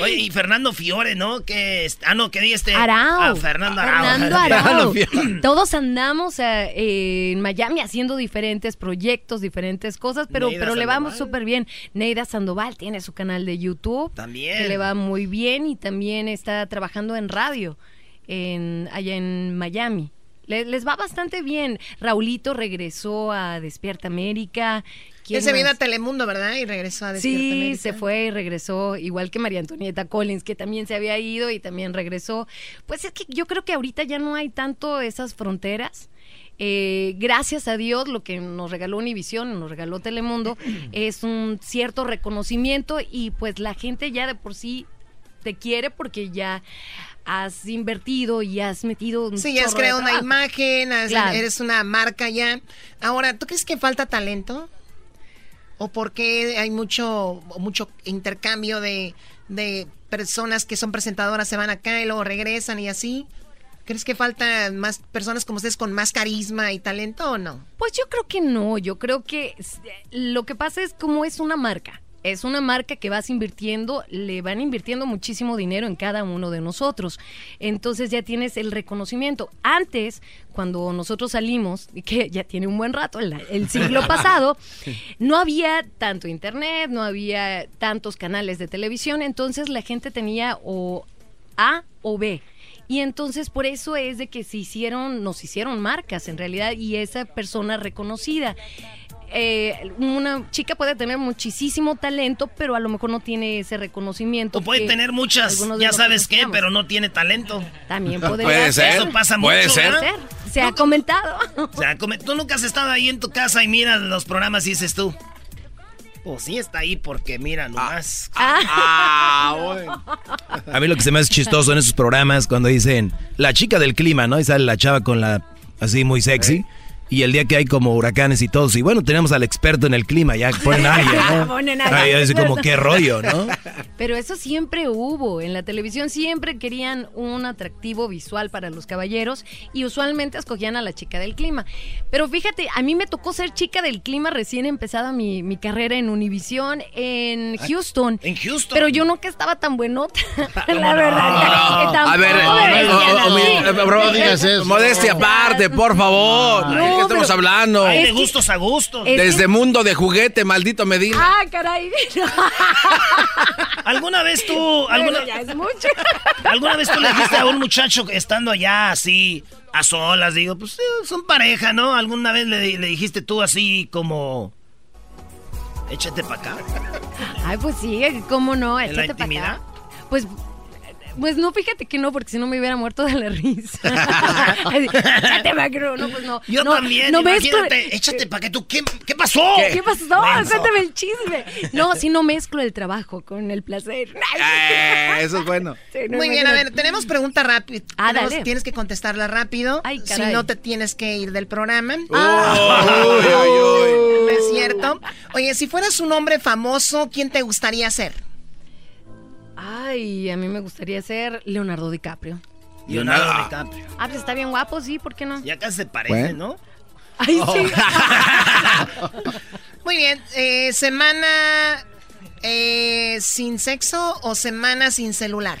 Speaker 2: Oye, y Fernando Fiore, ¿no? Que ah, no, que di este.
Speaker 25: Arau.
Speaker 2: Ah, Fernando Arau.
Speaker 25: Fernando Arau. Todos andamos eh, en Miami haciendo diferentes proyectos, diferentes cosas, pero,
Speaker 2: Neida
Speaker 25: pero le vamos súper bien. Neida Sandoval tiene su canal de YouTube.
Speaker 2: También.
Speaker 25: Que le va muy bien y también está trabajando en radio en, allá en Miami. Le- les va bastante bien. Raulito regresó a Despierta América. ¿Quién
Speaker 9: Él se vino a? Telemundo, ¿verdad? Y regresó a Despierta
Speaker 25: Sí,
Speaker 9: América.
Speaker 25: se fue y regresó, igual que María Antonieta Collins, que también se había ido y también regresó. Pues es que yo creo que ahorita ya no hay tanto esas fronteras. Eh, gracias a Dios, lo que nos regaló Univisión, nos regaló Telemundo, es un cierto reconocimiento y pues la gente ya de por sí te quiere porque ya has invertido y has metido un
Speaker 9: Sí, ya has creado una imagen, has-
Speaker 25: Claro.
Speaker 9: eres una marca ya. Ahora, ¿tú crees que falta talento? ¿O por qué hay mucho, mucho intercambio de, de personas que son presentadoras, se van acá y luego regresan y así? ¿Crees que faltan más personas como ustedes con más carisma y talento o no?
Speaker 25: Pues yo creo que no, yo creo que lo que pasa es como es una marca. Es una marca que vas invirtiendo, le van invirtiendo muchísimo dinero en cada uno de nosotros. Entonces ya tienes el reconocimiento. Antes, cuando nosotros salimos, que ya tiene un buen rato, el, el siglo pasado, no había tanto internet, no había tantos canales de televisión, entonces la gente tenía o A o B. Y entonces por eso es de que se hicieron, nos hicieron marcas en realidad y esa persona reconocida. Eh, una chica puede tener muchísimo talento, pero a lo mejor no tiene ese reconocimiento.
Speaker 2: O puede tener muchas, ya sabes qué, pero no tiene talento.
Speaker 25: También podría
Speaker 3: Puede ser.
Speaker 2: Eso pasa
Speaker 3: Puede
Speaker 2: mucho,
Speaker 3: ser.
Speaker 2: ¿verdad?
Speaker 25: Se ha comentado.
Speaker 2: Come- tú nunca has estado ahí en tu casa y miras los programas y dices tú. Pues sí está ahí porque mira nomás.
Speaker 3: Ah, bueno.
Speaker 4: A mí lo que se me hace chistoso en esos programas cuando dicen la chica del clima, ¿no? Y sale la chava con la así muy sexy. Y el día que hay como huracanes y todo, y bueno, tenemos al experto en el clima, ya ponen a alguien, ¿no?
Speaker 25: Ponen a
Speaker 4: Ahí como qué rollo, ¿no?
Speaker 25: Pero eso siempre hubo. En la televisión siempre querían un atractivo visual para los caballeros y usualmente escogían a la chica del clima. Pero fíjate, a mí me tocó ser chica del clima recién empezada mi, mi carrera en Univisión en Houston.
Speaker 2: En Houston.
Speaker 25: Pero yo nunca estaba tan buenota. la verdad.
Speaker 3: A ver, eh, oh, oh, eh, modestia aparte, por favor. Qué estamos
Speaker 25: pero-
Speaker 3: hablando?
Speaker 2: Ay, de
Speaker 25: que-
Speaker 2: gustos a gustos.
Speaker 25: que-
Speaker 3: Desde mundo de juguete, maldito Medina.
Speaker 25: Ah, caray.
Speaker 2: ¿Alguna vez tú, alguna,
Speaker 25: ya es mucho.
Speaker 2: alguna vez tú le dijiste a un muchacho estando allá así, a solas, digo, pues son pareja, ¿no? ¿Alguna vez le, le dijiste tú así como, échate para acá?
Speaker 25: Ay, pues sí, ¿cómo no?
Speaker 2: ¿En la
Speaker 25: Échate pa' acá.
Speaker 2: intimidad?
Speaker 25: Pues, pues no, fíjate que no, porque si no me hubiera muerto de la risa. Así, Échate acá, no, pues no.
Speaker 2: Yo
Speaker 25: no,
Speaker 2: también,
Speaker 25: no mezclo-
Speaker 2: échate para que tú, ¿qué, qué pasó?
Speaker 25: ¿Qué, pasó?
Speaker 2: Menso.
Speaker 25: Cuéntame el chisme. No, si no mezclo el trabajo con el placer.
Speaker 3: Eh, eso es bueno.
Speaker 25: Sí, no,
Speaker 9: Muy bien, a ver, tenemos pregunta rápida.
Speaker 25: Ah.
Speaker 9: Tienes que contestarla rápido. si
Speaker 25: caray.
Speaker 9: no te tienes que ir del programa.
Speaker 3: Uy, uy.
Speaker 9: No es cierto. Oye, si fueras un hombre famoso, ¿quién te gustaría ser?
Speaker 25: Ay, a mí me gustaría ser Leonardo DiCaprio.
Speaker 2: Leonardo
Speaker 3: Ah.
Speaker 2: DiCaprio.
Speaker 25: Ah, pues está bien guapo, sí, ¿por qué no?
Speaker 2: Ya casi se parece,
Speaker 3: Bueno.
Speaker 2: ¿no?
Speaker 25: Ay, sí.
Speaker 9: Muy bien. eh, ¿Semana eh, sin sexo o semana sin celular?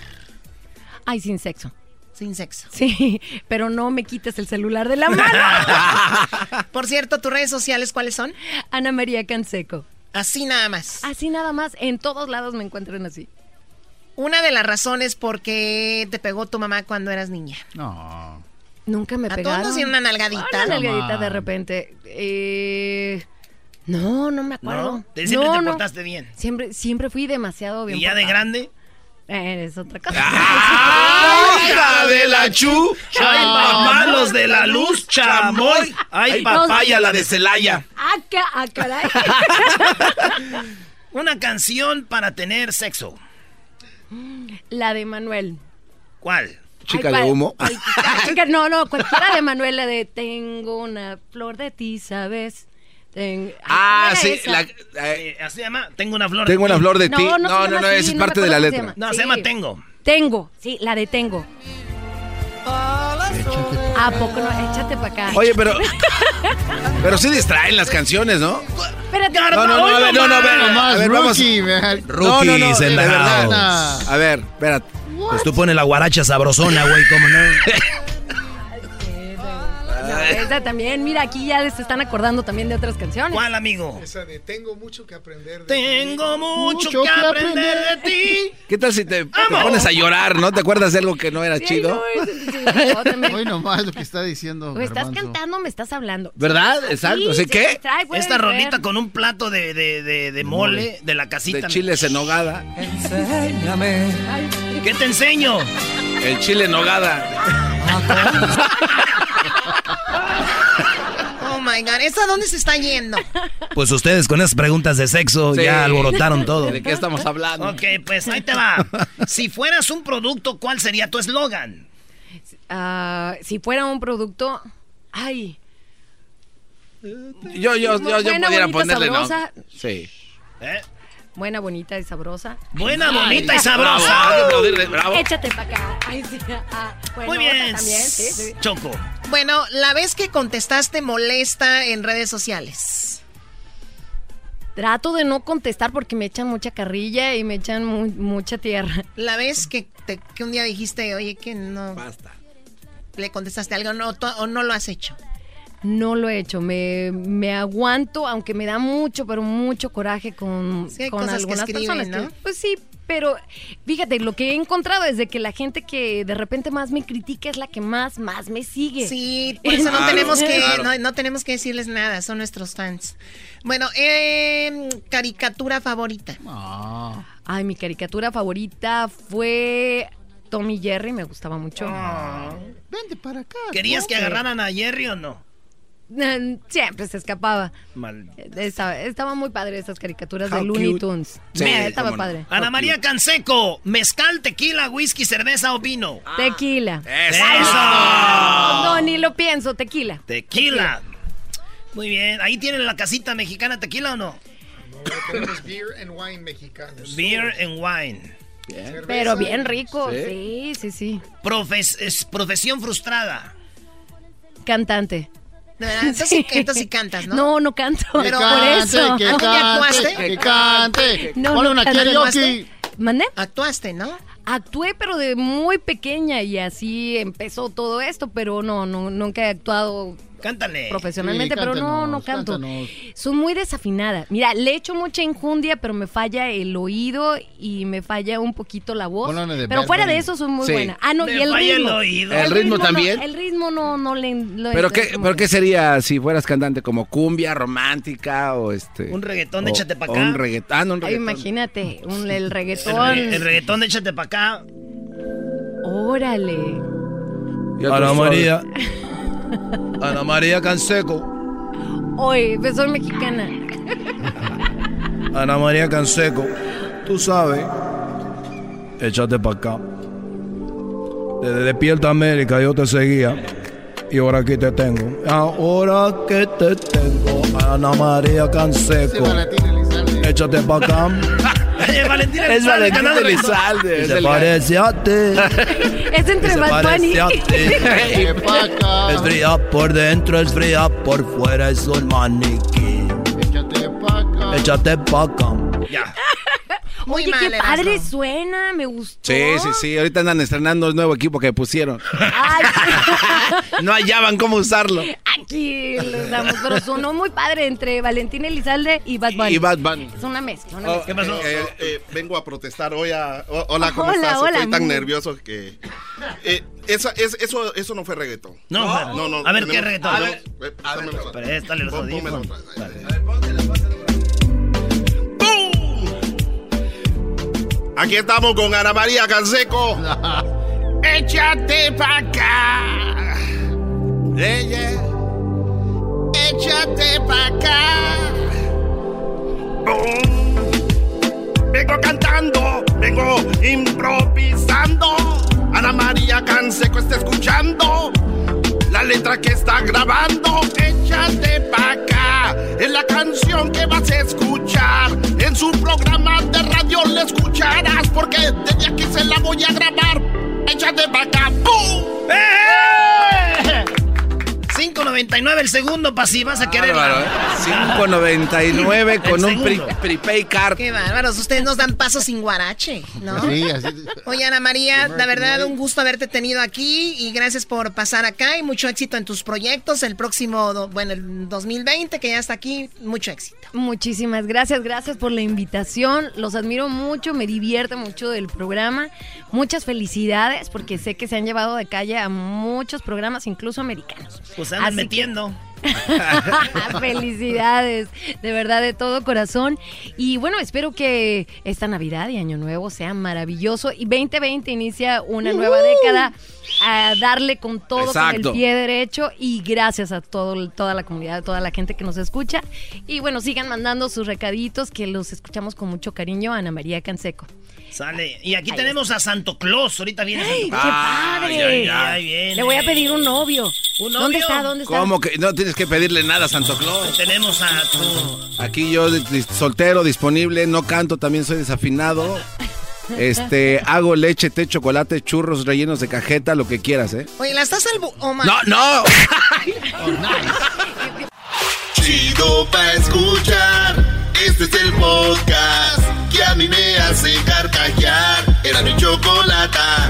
Speaker 25: Ay, sin sexo.
Speaker 9: Sin sexo.
Speaker 25: Sí, pero no me quites el celular de la mano.
Speaker 9: Por cierto, ¿tus redes sociales cuáles son?
Speaker 25: Ana María Canseco.
Speaker 9: Así nada más.
Speaker 25: Así nada más, en todos lados me encuentran así.
Speaker 9: Una de las razones por qué te pegó tu mamá cuando eras niña.
Speaker 5: No.
Speaker 25: Nunca me
Speaker 9: A todos
Speaker 25: pegaron.
Speaker 9: nos dieron una nalgadita.
Speaker 25: Una nalgadita de repente. Eh, no, no me acuerdo.
Speaker 2: ¿No? Te- siempre
Speaker 25: No,
Speaker 2: te
Speaker 25: no.
Speaker 2: portaste bien.
Speaker 25: Siempre, siempre fui demasiado bien
Speaker 2: ¿Y ya de grande?
Speaker 25: Eh, es otra cosa.
Speaker 3: ¡Ay, hija de la chu!
Speaker 2: ¡Ay, papá, los de la luz, chamoy! ¡Ay, papaya, la de Celaya!
Speaker 25: Ah, ah, caray.
Speaker 2: Una canción para tener sexo.
Speaker 25: La de Manuel.
Speaker 2: ¿Cuál?
Speaker 3: Chica
Speaker 25: Ay,
Speaker 3: de humo.
Speaker 25: chica- no, no, cualquiera de Manuel, la de Tengo una flor de ti, ¿sabes? Ten- Ay,
Speaker 3: Ah,
Speaker 25: ¿cuál era
Speaker 3: sí. la-
Speaker 2: Eh, ¿Así se llama? Tengo una flor. de
Speaker 3: tengo
Speaker 2: ti.
Speaker 3: una flor de
Speaker 25: No,
Speaker 3: ti.
Speaker 25: no
Speaker 3: No, no, no,
Speaker 25: así,
Speaker 3: es parte de la letra.
Speaker 2: No, se llama Tengo.
Speaker 25: Tengo, sí, la de Tengo. ¿A poco no? Échate para acá.
Speaker 3: Oye, pero. Pero sí distraen las canciones, ¿no?
Speaker 25: Espérate,
Speaker 3: No, no, no, a ver, no, no, a ver, a
Speaker 5: Nomás,
Speaker 3: ver, vamos.
Speaker 5: rookie, man.
Speaker 3: No, no, no,
Speaker 4: Rookies
Speaker 3: de
Speaker 4: in the
Speaker 3: verdad.
Speaker 4: house.
Speaker 3: A ver, espérate.
Speaker 4: Pues tú pones la guaracha sabrosona, güey, ¿cómo no?
Speaker 25: No, esa también. Mira, aquí ya se están acordando también de otras canciones.
Speaker 2: ¿Cuál, amigo?
Speaker 26: Esa de tengo mucho que aprender. De
Speaker 2: Tengo mucho,
Speaker 5: Mucho
Speaker 2: que
Speaker 5: que
Speaker 2: aprender de ti.
Speaker 3: ¿Qué tal si te, pones a llorar, no? ¿Te acuerdas de algo que no era
Speaker 25: Sí,
Speaker 3: chido?
Speaker 25: no, es-.
Speaker 5: Hoy nomás lo que está diciendo.
Speaker 25: O estás cantando, me estás hablando.
Speaker 3: ¿Verdad? Exacto.
Speaker 25: Sí,
Speaker 3: ¿Sí
Speaker 25: puede
Speaker 2: Esta rolita con un plato de, de, de, de mole de la casita.
Speaker 3: De chiles en nogada.
Speaker 24: Enséñame
Speaker 2: ¿Qué te enseño?
Speaker 3: El chile en nogada.
Speaker 9: My God. ¿Esta dónde se está yendo?
Speaker 4: Pues ustedes con esas preguntas de sexo
Speaker 3: Sí.
Speaker 4: ya alborotaron todo.
Speaker 3: ¿De qué estamos hablando?
Speaker 2: Ok, pues ahí te va. Si fueras un producto, ¿cuál sería tu eslogan?
Speaker 25: Ah, si fuera un producto. Ay.
Speaker 3: Yo, yo, yo, yo pudiera ponerle no. Sí.
Speaker 2: ¿Eh?
Speaker 25: Buena, bonita y sabrosa.
Speaker 2: Buena, bonita y sabrosa.
Speaker 3: bravo.
Speaker 25: Échate para acá. Ay, sí. ah, bueno,
Speaker 2: Muy bien.
Speaker 25: También, sí, sí.
Speaker 2: Choco.
Speaker 9: Bueno, la vez que contestaste molesta en redes sociales.
Speaker 25: Trato de no contestar porque me echan mucha carrilla y me echan mu- mucha tierra.
Speaker 9: La vez que, te- que un día dijiste, oye, que no.
Speaker 3: Basta.
Speaker 9: Le contestaste algo no, o no lo has hecho.
Speaker 25: No lo he hecho, me, me aguanto, aunque me da mucho, pero mucho coraje con,
Speaker 9: Sí, hay
Speaker 25: con
Speaker 9: cosas que
Speaker 25: algunas
Speaker 9: escriben,
Speaker 25: personas.
Speaker 9: ¿no?
Speaker 25: que- pues sí, pero fíjate, lo que he encontrado es de que la gente que de repente más me critica es la que más, más me sigue.
Speaker 9: Sí, por eso no
Speaker 3: Claro,
Speaker 9: tenemos que
Speaker 3: claro.
Speaker 9: no, no tenemos que decirles nada, son nuestros fans. Bueno, eh, caricatura favorita.
Speaker 5: Ah,
Speaker 25: Ay, mi caricatura favorita fue Tommy Jerry, me gustaba mucho.
Speaker 5: vente para acá.
Speaker 2: ¿Querías que agarraran a Jerry o no?
Speaker 25: Siempre se escapaba.
Speaker 2: Mal.
Speaker 25: Estaba, estaba muy padre esas caricaturas
Speaker 3: How
Speaker 25: de Looney
Speaker 3: cute.
Speaker 25: Tunes.
Speaker 3: Sí,
Speaker 25: Eh, estaba
Speaker 3: no.
Speaker 25: padre.
Speaker 2: Ana María Canseco, mezcal, tequila, whisky, cerveza o vino.
Speaker 25: Tequila.
Speaker 2: ¡Eso!
Speaker 25: No, ni lo pienso, tequila.
Speaker 2: Tequila. Muy bien. Ahí tienen la casita mexicana tequila o no?
Speaker 26: Tenemos beer and wine mexicanos.
Speaker 2: Beer and wine.
Speaker 25: Pero bien rico,
Speaker 3: Sí.
Speaker 25: sí, sí, sí.
Speaker 2: Profes- es profesión frustrada.
Speaker 25: Cantante.
Speaker 9: De verdad, Entonces, sí, entonces sí cantas, ¿no?
Speaker 25: No, no canto.
Speaker 5: Que
Speaker 9: Pero-
Speaker 25: por
Speaker 5: cante,
Speaker 25: eso.
Speaker 5: que cante, que cante.
Speaker 25: No,
Speaker 5: Ponle
Speaker 25: no
Speaker 5: una karaoke.
Speaker 25: ¿Mandé?
Speaker 9: Actuaste, ¿no?
Speaker 25: Actué, pero de muy pequeña y así empezó todo esto, pero no, no nunca he actuado
Speaker 2: Cántale.
Speaker 25: profesionalmente,
Speaker 5: Sí,
Speaker 25: pero no, no canto.
Speaker 5: cántanos.
Speaker 25: Soy muy desafinada. Mira, le echo mucha injundia, pero me falla el oído y me falla un poquito la voz. Pero fuera de eso soy muy
Speaker 3: Sí.
Speaker 25: buena. Ah, no,
Speaker 2: Me
Speaker 25: y el
Speaker 2: falla el
Speaker 25: ritmo.
Speaker 2: oído.
Speaker 3: ¿El ritmo
Speaker 25: no,
Speaker 3: también?
Speaker 25: el ritmo no, no le... lo-
Speaker 3: ¿Pero qué, ¿pero qué sería si fueras cantante? ¿Como cumbia romántica o este...?
Speaker 2: Un reggaetón de
Speaker 3: o-
Speaker 2: échate pa'
Speaker 3: o
Speaker 2: acá.
Speaker 3: Un reggaetón. Ah, no, un
Speaker 25: Ay,
Speaker 3: reggaetón.
Speaker 25: imagínate, un- el
Speaker 2: El,
Speaker 25: reggaetón.
Speaker 2: re- el reggaetón de échate para acá.
Speaker 25: Órale.
Speaker 4: Ana. María. Ana María Canseco.
Speaker 25: Oye, pues soy mexicana.
Speaker 4: Ana María Canseco. Tú sabes. Échate para acá. Desde Despierta América yo te seguía. Y ahora aquí te tengo. Ahora que te tengo. Ana María Canseco. Échate para acá.
Speaker 2: Eh, Valentín
Speaker 3: Es Valentín. Elizalde.
Speaker 4: Se parece a ti.
Speaker 25: Es entre
Speaker 4: Se
Speaker 25: Bad Bunny.
Speaker 4: Es fría por dentro, es fría por fuera, es un maniquí.
Speaker 5: Échate pa' acá.
Speaker 4: Échate pa' acá.
Speaker 2: Ya.
Speaker 9: Muy
Speaker 25: Oye,
Speaker 9: mal,
Speaker 25: qué
Speaker 9: Erasmo.
Speaker 25: padre suena, me gustó.
Speaker 3: Sí, sí, sí. Ahorita andan estrenando el nuevo equipo que pusieron.
Speaker 25: Ay,
Speaker 3: No hallaban cómo usarlo.
Speaker 25: aquí damos, pero sonó muy padre entre Valentín Elizalde y Bad Bunny.
Speaker 3: Y Bad Bunny.
Speaker 25: Es una mezcla, una
Speaker 15: Oh,
Speaker 25: mezcla.
Speaker 2: ¿Qué pasó?
Speaker 15: eh, eh, vengo a protestar hoy a... hola, ¿cómo
Speaker 25: Hola,
Speaker 15: estás?
Speaker 25: hola,
Speaker 15: Estoy tan nervioso que... eh, esa- es- eso, eso no fue reggaetón.
Speaker 2: No,
Speaker 15: no,
Speaker 2: no.
Speaker 15: no.
Speaker 2: A ver, ¿qué reggaetón?
Speaker 15: tenemos- eh, pásamelo otra vez.
Speaker 2: Préstale los audífonos.
Speaker 15: otra vez. ¡Bum! Aquí estamos con Ana María Canseco. Échate pa' acá. Ella. Échate pa' acá. ¡Bum! Vengo cantando, vengo improvisando. Ana María Canseco está escuchando la letra que está grabando. Échate pa' acá. Es la canción que vas a escuchar. En su programa de radio la escucharás. Porque desde aquí se la voy a grabar. Échate pa' acá. ¡Pum!
Speaker 2: ¡Eh! 5.99 el segundo para si vas a querer.
Speaker 3: Bárbaro, ¿eh? 5.99 con un pre- prepaid card.
Speaker 9: Qué bárbaros, ustedes nos dan paso sin guarache, ¿no?
Speaker 5: Sí, así.
Speaker 9: Oye, Ana María, la verdad, un gusto haberte tenido aquí y gracias por pasar acá y mucho éxito en tus proyectos. El próximo, bueno, el 2020 que ya está aquí, mucho éxito.
Speaker 25: Muchísimas gracias, gracias por la invitación. Los admiro mucho, me divierte mucho del programa. Muchas felicidades porque sé que se han llevado de calle a muchos programas, incluso americanos.
Speaker 2: Pues se andan
Speaker 25: Así que-
Speaker 2: metiendo.
Speaker 25: Felicidades, de verdad, de todo corazón. Y bueno, espero que esta Navidad y Año Nuevo sea maravilloso. Y 2020 inicia una nueva década a darle con todo, con el pie derecho. Y gracias a todo, toda la comunidad, a toda la gente que nos escucha. Y bueno, sigan mandando sus recaditos que los escuchamos con mucho cariño. Ana María Canseco.
Speaker 2: Sale. Y aquí tenemos a Santo Claus. Ahorita viene
Speaker 25: ¡Ay,
Speaker 2: Santo
Speaker 25: qué padre!
Speaker 2: Ay, ay, ay, viene.
Speaker 25: Le voy a pedir un novio.
Speaker 2: ¿Un
Speaker 25: ¿Dónde está? ¿Dónde está?
Speaker 3: ¿Cómo que no tienes que pedirle nada a Santo Claus?
Speaker 2: Tenemos a tu.
Speaker 3: Aquí yo soltero, disponible, no canto, también soy desafinado. Este, hago leche, té, chocolate, churros rellenos de cajeta, lo que quieras, ¿eh?
Speaker 9: Oye, ¿la estás al... oh,
Speaker 3: No, no.
Speaker 1: Chido pa' escuchar. Este es el podcast que a mí me hace carcajear. Era mi chocolata.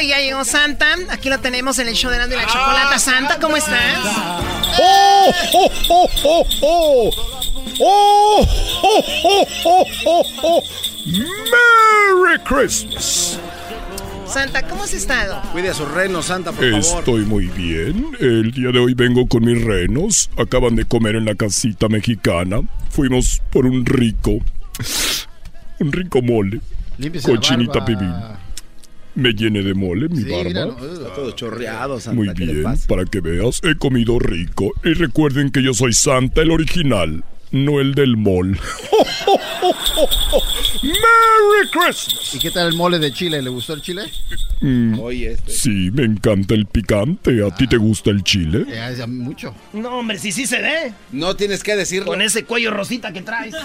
Speaker 9: Y ya llegó Santa. Aquí lo tenemos en el show de Nando y la Chocolata. Santa, ¿cómo estás?
Speaker 21: ¡Oh, oh, oh, oh, oh! ¡Oh, oh, oh, oh, oh, oh! ¡Merry Christmas!
Speaker 9: Santa, ¿cómo has estado?
Speaker 3: Cuide a sus renos, Santa, por favor.
Speaker 21: Estoy muy bien. El día de hoy vengo con mis renos. Acaban de comer en la casita mexicana. Fuimos por un rico, un rico mole.
Speaker 5: Límpiese
Speaker 21: Con
Speaker 5: la
Speaker 21: chinita
Speaker 5: barba.
Speaker 21: pibil. Me llene de mole mi
Speaker 3: Sí,
Speaker 21: barba?
Speaker 3: mira, no, está todo chorreado, Santa.
Speaker 21: Muy
Speaker 3: ¿qué le
Speaker 21: bien,
Speaker 3: pasa?
Speaker 21: para que veas, he comido rico. Y recuerden que yo soy Santa, el original, no el del mall. ¡Merry Christmas!
Speaker 5: ¿Y qué tal el mole de Chile? ¿Le gustó el chile?
Speaker 21: Mm,
Speaker 3: este.
Speaker 21: Sí, me encanta el picante. ¿A ti te gusta el chile?
Speaker 5: Eh, mucho.
Speaker 2: No, hombre, si sí se ve.
Speaker 3: No tienes que decirlo.
Speaker 2: Con ese cuello rosita que traes.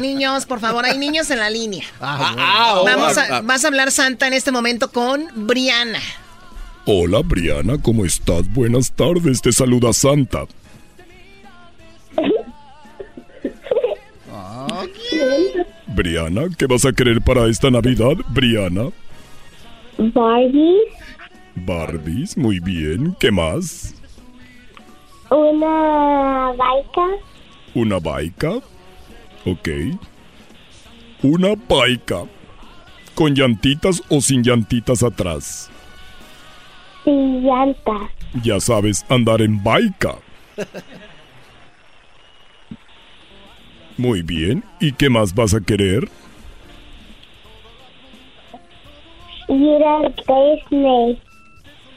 Speaker 9: Niños, por favor, hay niños en la línea.
Speaker 5: Ah,
Speaker 3: ah,
Speaker 9: Vamos
Speaker 3: oh,
Speaker 9: a,
Speaker 3: ah.
Speaker 9: vas a hablar Santa en este momento con Briana.
Speaker 21: Hola, Briana, ¿cómo estás? Buenas tardes, te saluda Santa. Briana, ¿qué vas a querer para esta Navidad, Briana?
Speaker 27: Barbie,
Speaker 21: Barbies, muy bien. ¿Qué más?
Speaker 27: una baica,
Speaker 21: ¿Una baica? Ok. Una baica. ¿Con llantitas o sin llantitas atrás?
Speaker 27: sin llanta,
Speaker 21: Ya sabes, andar en baica. Muy bien. ¿Y qué más vas a querer?
Speaker 27: ir al Disney,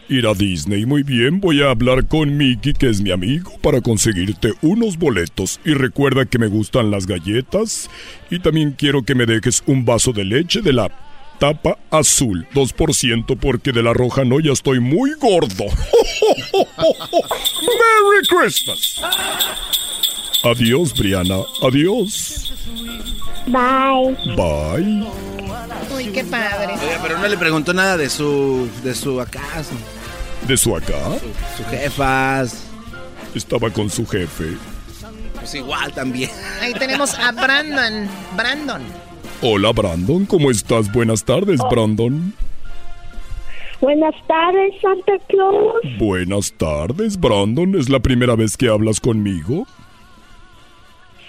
Speaker 21: Ir a Disney. Muy bien. Voy a hablar con Mickey, que es mi amigo, para conseguirte unos boletos. Y recuerda que me gustan las galletas. Y también quiero que me dejes un vaso de leche de la tapa azul. 2% porque de la roja no, ya estoy muy gordo. ¡Merry Christmas! Adiós, Briana. Adiós.
Speaker 27: bye.
Speaker 21: Bye.
Speaker 9: Uy, qué padre.
Speaker 3: Oiga, pero no le preguntó nada de su. de su acá. Su,
Speaker 21: ¿De su acá?
Speaker 3: su jefas.
Speaker 21: Estaba con su jefe.
Speaker 3: Pues igual también.
Speaker 9: Ahí tenemos a Brandon. Brandon.
Speaker 21: Hola, Brandon. ¿Cómo estás? Buenas tardes, Brandon.
Speaker 27: Buenas tardes, Santa Claus.
Speaker 21: Buenas tardes, Brandon. ¿Es la primera vez que hablas conmigo?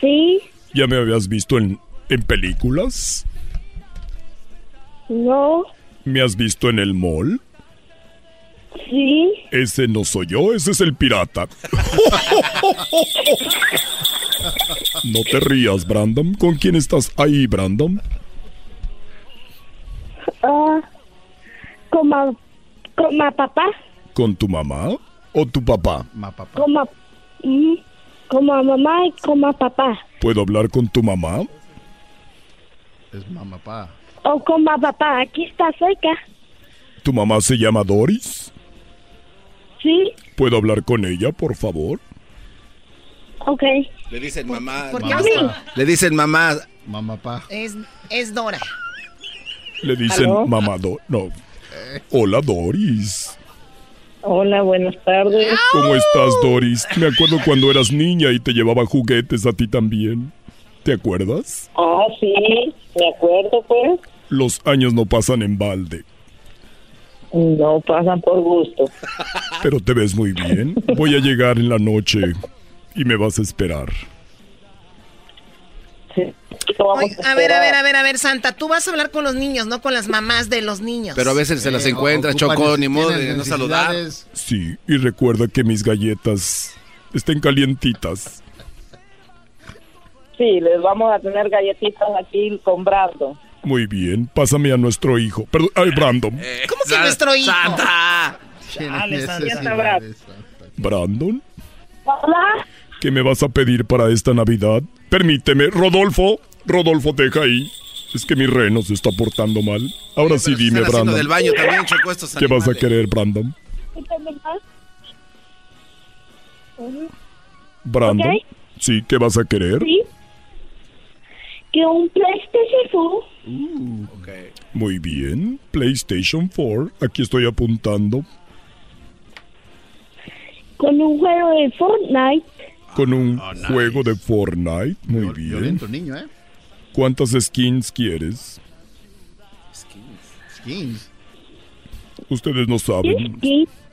Speaker 27: Sí,
Speaker 21: ¿Ya me habías visto en, en películas?
Speaker 27: No,
Speaker 21: ¿Me has visto en el mall?
Speaker 27: sí,
Speaker 21: Ese no soy yo, ese es el pirata. No te rías, Brandon. ¿Con quién estás ahí, Brandon?
Speaker 27: ah, como, como papá,
Speaker 21: ¿Con tu mamá o tu papá?
Speaker 27: como, mm, como mamá y como papá,
Speaker 21: ¿Puedo hablar con tu mamá?
Speaker 5: Es mamá, pa.
Speaker 27: O como papá, aquí está cerca,
Speaker 21: ¿Tu mamá se llama Doris?
Speaker 27: sí,
Speaker 21: ¿Puedo hablar con ella, por favor?
Speaker 27: ok,
Speaker 3: Le dicen mamá.
Speaker 9: por qué
Speaker 3: mamá. Le dicen mamá.
Speaker 5: Mamá, pa.
Speaker 9: Es, es Dora.
Speaker 21: Le dicen
Speaker 27: ¿Aló?
Speaker 21: mamá Do- No. Hola, Doris.
Speaker 27: hola, buenas tardes,
Speaker 21: ¿Cómo estás, Doris? Me acuerdo cuando eras niña y te llevaba juguetes a ti también. ¿Te acuerdas?
Speaker 27: ah, sí, me acuerdo pues,
Speaker 21: Los años no pasan en balde,
Speaker 27: no pasan por gusto,
Speaker 21: pero te ves muy bien. Voy a llegar en la noche y me vas a esperar.
Speaker 9: Oye, a ver, a ver, a ver, a ver, Santa, tú vas a hablar con los niños, no con las mamás de los niños.
Speaker 3: Pero a veces se las
Speaker 5: Eh,
Speaker 3: encuentra, Choco, ni modo de no saludar.
Speaker 21: Sí, y recuerda que mis galletas estén calientitas.
Speaker 27: sí, les vamos a tener galletitas aquí comprando,
Speaker 21: Muy bien, pásame a nuestro hijo. Perdón, ay, Brandon.
Speaker 9: ¿Cómo que nuestro hijo?
Speaker 3: ¡Santa!
Speaker 2: Chale.
Speaker 21: Brandon,
Speaker 27: hola,
Speaker 21: ¿qué me vas a pedir para esta Navidad? Permíteme, Rodolfo. Rodolfo, deja ahí. Es que mi reno se está portando mal. Ahora sí, dime, Brandon.
Speaker 3: del baño también, Choco, estos
Speaker 21: ¿Qué vas a querer, Brandon? Brandon.
Speaker 27: Ok.
Speaker 21: Sí, ¿qué vas a querer?
Speaker 27: sí, que un PlayStation 4
Speaker 21: Muy bien. PlayStation 4. Aquí estoy apuntando.
Speaker 27: con un juego de Fortnite,
Speaker 21: Con un juego de Fortnite. Muy bien.
Speaker 5: Violento niño, ¿eh?
Speaker 21: ¿Cuántas skins quieres?
Speaker 5: Skins.
Speaker 21: Ustedes no saben.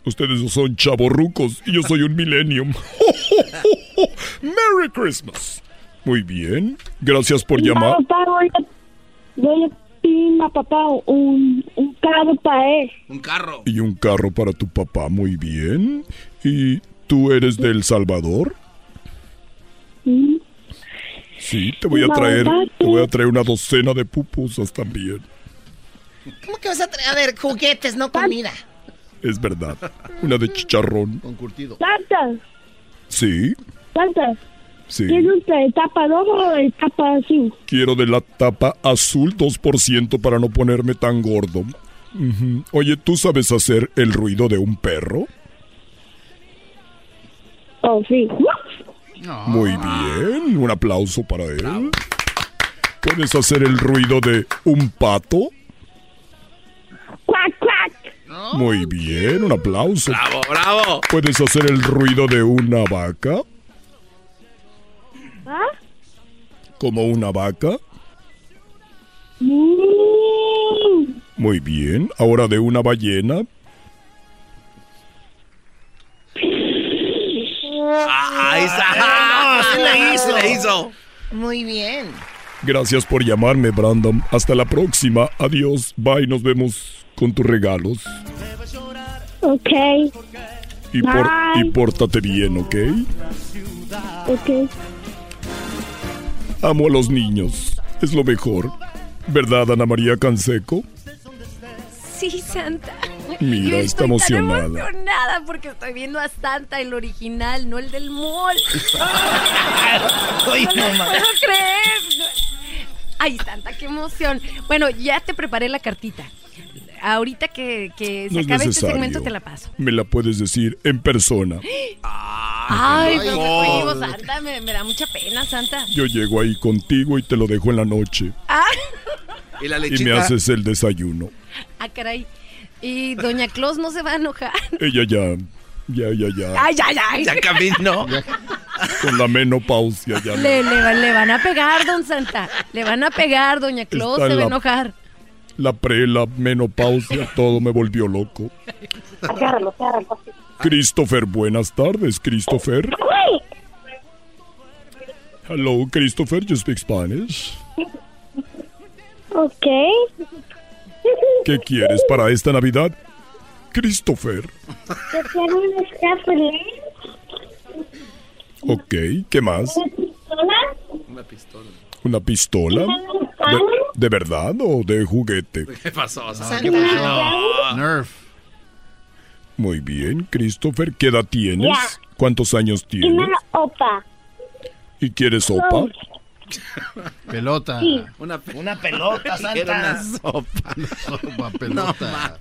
Speaker 21: Ustedes no son chavorrucos y yo soy un millennium. ¡Merry Christmas! Muy bien. Gracias por llamar.
Speaker 27: a, papá un, un carro para él,
Speaker 3: Un carro.
Speaker 21: Y un carro para tu papá. Muy bien. ¿Y tú eres de El Salvador?
Speaker 27: Mm,
Speaker 21: Sí, te voy a traer, te voy a traer una docena de pupusas también.
Speaker 9: ¿Cómo que vas a traer? A ver, juguetes, no comida.
Speaker 21: Es verdad. Una de chicharrón.
Speaker 5: Con curtido.
Speaker 27: Santa,
Speaker 21: Sí,
Speaker 27: Santa.
Speaker 21: Sí.
Speaker 27: ¿Quieres usted de tapa roja o de tapa azul?
Speaker 21: Quiero de la tapa azul 2% para no ponerme tan gordo. Oye, ¿tú sabes hacer el ruido de un perro?
Speaker 27: Oh, sí.
Speaker 21: Muy bien, un aplauso para él. ¿Puedes hacer el ruido de un pato?
Speaker 27: ¡Cuac, cuac!
Speaker 21: Muy bien, un aplauso.
Speaker 4: Bravo, bravo.
Speaker 21: ¿Puedes hacer el ruido de una vaca?
Speaker 27: ¿Ah?
Speaker 21: ¿Como una vaca?
Speaker 27: Mm.
Speaker 21: Muy bien. Ahora de una ballena.
Speaker 4: Ah, ahí está.
Speaker 9: No, sí le hizo.
Speaker 4: Sí le hizo.
Speaker 9: Muy bien.
Speaker 21: Gracias por llamarme, Brandon. Hasta la próxima. Adiós. Bye. Nos vemos con tus regalos.
Speaker 27: Ok,
Speaker 21: Y, por- y pórtate bien, ¿ok?
Speaker 27: ok.
Speaker 21: Amo a los niños. Es lo mejor. ¿Verdad, Ana María Canseco?
Speaker 25: Sí, Santa.
Speaker 21: Mira,
Speaker 25: Yo
Speaker 21: está
Speaker 25: estoy
Speaker 21: emocionada.
Speaker 25: Tan emocionada porque estoy viendo a Santa, el original, no el del mall.
Speaker 2: Oye,
Speaker 25: no lo
Speaker 2: mamá.
Speaker 25: puedo creer. Ay, Santa, qué emoción. Bueno, ya te preparé la cartita. Ahorita que, que se
Speaker 21: No es
Speaker 25: acabe este segmento te la paso.
Speaker 21: Me la puedes decir en persona.
Speaker 25: Ay, pero
Speaker 21: no.
Speaker 25: digo, Santa, me, me da mucha pena, Santa.
Speaker 21: Yo llego ahí contigo y te lo dejo en la noche.
Speaker 25: Ah,
Speaker 4: Y la
Speaker 21: Y me haces el desayuno.
Speaker 25: ah, caray. Y Doña Claus no se va a enojar.
Speaker 21: Ella ya, ya, ya, ya.
Speaker 25: Ay, ay, ay.
Speaker 4: Ya caminó.
Speaker 21: Con la menopausia ya. no.
Speaker 25: Le, le, va- le van a pegar, don Santa. Le van a pegar, Doña Claus
Speaker 21: Está
Speaker 25: se va a enojar.
Speaker 21: La pre, la menopausia, todo me volvió loco.
Speaker 28: Agárralo, agárralo.
Speaker 21: Christopher, buenas tardes, Christopher. Hello, Christopher, you speak Spanish.
Speaker 27: Ok.
Speaker 21: ¿Qué quieres para esta Navidad? Christopher.
Speaker 27: Yo quiero un.
Speaker 21: Ok, ¿qué más?
Speaker 4: Una pistola.
Speaker 21: ¿Una pistola? ¿De, de verdad o de juguete?
Speaker 4: ¿Qué pasó, Santa?
Speaker 21: ¿qué pasó?
Speaker 4: No.
Speaker 5: Nerf.
Speaker 21: Muy bien, Christopher, ¿qué edad tienes?
Speaker 27: Ya.
Speaker 21: ¿Cuántos años tienes?
Speaker 27: una opa.
Speaker 21: ¿Y quieres sopa?
Speaker 5: Pelota.
Speaker 27: Sí.
Speaker 2: Una, una pelota, Santa.
Speaker 4: Era una sopa.
Speaker 5: Sopa, pelota.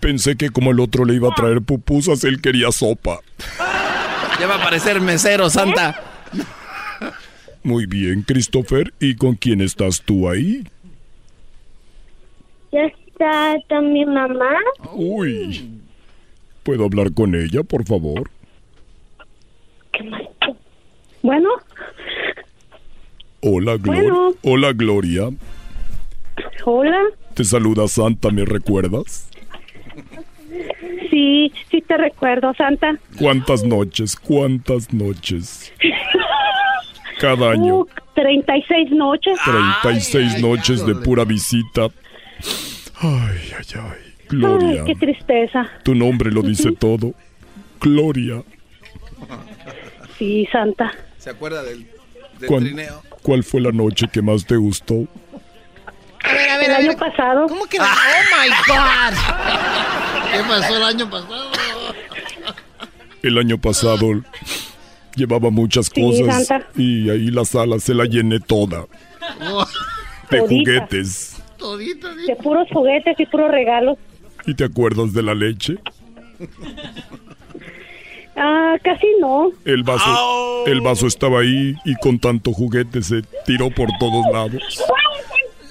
Speaker 21: Pensé que como el otro le iba a traer pupusas, él quería sopa.
Speaker 4: Ya va a aparecer mesero, Santa.
Speaker 21: Muy bien, Christopher. ¿Y con quién estás tú ahí?
Speaker 27: Ya está también mamá.
Speaker 21: Uy. ¿Puedo hablar con ella, por favor?
Speaker 27: Bueno,
Speaker 21: Hola, Gloria.
Speaker 27: Bueno.
Speaker 21: Hola, Gloria.
Speaker 27: hola.
Speaker 21: Te saluda Santa, ¿me recuerdas?
Speaker 27: Sí, sí te recuerdo, Santa.
Speaker 21: ¿Cuántas noches? ¿Cuántas noches? Cada año.
Speaker 27: Uh, 36 noches.
Speaker 21: 36 noches de pura visita. Ay, ay, ay. Gloria.
Speaker 27: Ay, qué tristeza.
Speaker 21: Tu nombre lo dice todo. Gloria.
Speaker 27: Sí, Santa.
Speaker 4: ¿Se acuerda del, del.
Speaker 21: ¿Cuál fue la noche que más te gustó?
Speaker 9: A ver, a ver,
Speaker 27: El
Speaker 9: a
Speaker 27: año
Speaker 9: ver.
Speaker 27: pasado.
Speaker 9: ¿Cómo que? Oh my God.
Speaker 5: ¿Qué pasó el año pasado?
Speaker 21: El año pasado llevaba muchas
Speaker 27: Sí,
Speaker 21: cosas
Speaker 27: Santa.
Speaker 21: y ahí la sala se la llené toda de
Speaker 27: Todita.
Speaker 21: juguetes.
Speaker 5: Todita, ¿sí?
Speaker 27: De puros juguetes y puros regalos.
Speaker 21: ¿Y te acuerdas de la leche?
Speaker 27: Ah, casi no.
Speaker 21: El vaso, el vaso estaba ahí y con tanto juguete se tiró por todos lados.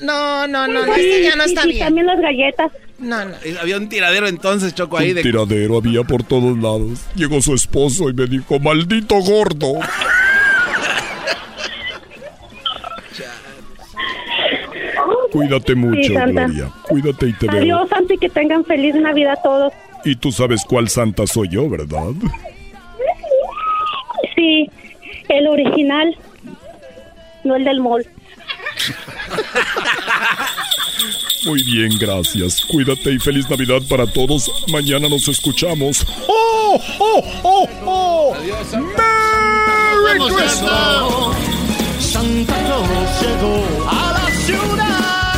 Speaker 9: No, no, no, no,
Speaker 27: Sí,
Speaker 9: este ya no está
Speaker 27: y
Speaker 9: bien.
Speaker 27: también las galletas.
Speaker 9: No, no.
Speaker 4: Eh, Había un tiradero entonces, Choco, ahí
Speaker 21: Un
Speaker 4: de...
Speaker 21: tiradero había por todos lados. Llegó su esposo y me dijo, maldito gordo. Cuídate mucho,
Speaker 27: Sí.
Speaker 21: Gloria. Cuídate y te veo.
Speaker 27: Adiós, Santa, y que tengan feliz Navidad todos.
Speaker 21: Y tú sabes cuál santa soy yo, ¿verdad?
Speaker 27: Sí, el original. No el del mall.
Speaker 21: Muy bien, gracias. Cuídate y feliz Navidad para todos. Mañana nos escuchamos. ¡Oh, oh, oh, oh! ¡Merry Christmas!
Speaker 24: Santa Claus llegó a la ciudad.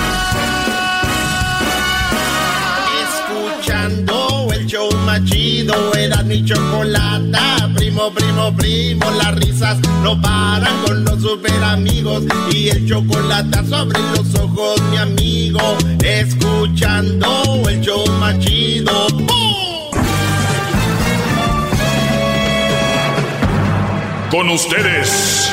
Speaker 1: Escuchando el show machido, era mi chocolate Primo, primo, primo, las risas no paran con los super amigos. Y el chocolate sobre los ojos, mi amigo. Escuchando el show más.
Speaker 8: Con ustedes.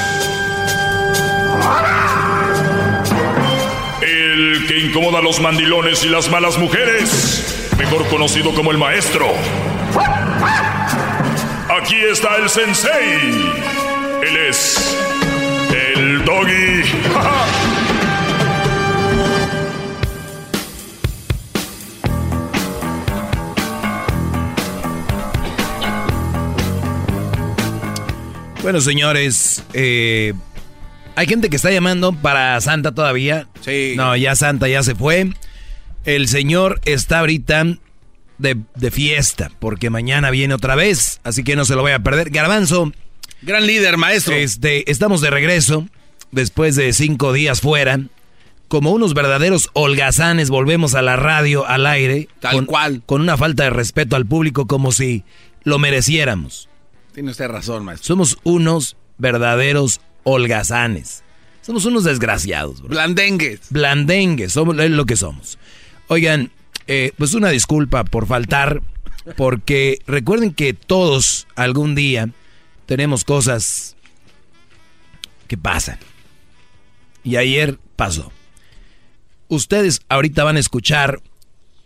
Speaker 8: El que incomoda a los mandilones y las malas mujeres. Mejor conocido como el maestro. Aquí está el sensei. Él es el doggy.
Speaker 4: Bueno, señores, eh, hay gente que está llamando para Santa todavía. Sí. No, ya Santa ya se fue. El señor está ahorita de, de fiesta, porque mañana viene otra vez, así que no se lo voy a perder. Garbanzo.
Speaker 3: Gran líder, maestro.
Speaker 4: Este, estamos de regreso, después de cinco días fuera. Como unos verdaderos holgazanes volvemos a la radio, al aire.
Speaker 3: Tal cual.
Speaker 4: Con una falta de respeto al público como si lo mereciéramos.
Speaker 3: Tiene usted razón, maestro.
Speaker 4: Somos unos verdaderos holgazanes. Somos unos desgraciados. Bro.
Speaker 3: Blandengues.
Speaker 4: Blandengues, somos es lo que somos. Oigan, eh, pues una disculpa por faltar, porque recuerden que todos algún día tenemos cosas que pasan. Y ayer pasó. Ustedes ahorita van a escuchar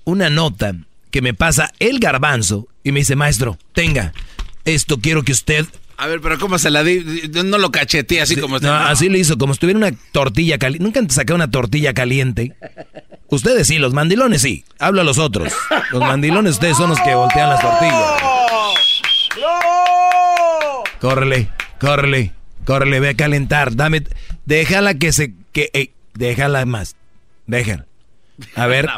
Speaker 4: una nota que me pasa el garbanzo y me dice, maestro, tenga, esto quiero que usted...
Speaker 3: A ver, pero ¿cómo se la di? No lo cacheteé así como...
Speaker 4: No, así le hizo, como si tuviera una tortilla caliente. Nunca te saqué una tortilla caliente. Ustedes sí, los mandilones sí. Hablo a los otros. Los mandilones ustedes son los que voltean las tortillas. Córrele, córrele, córrele, ve a calentar. Dame, déjala que se... que eh, Déjala más. Déjala. A ver,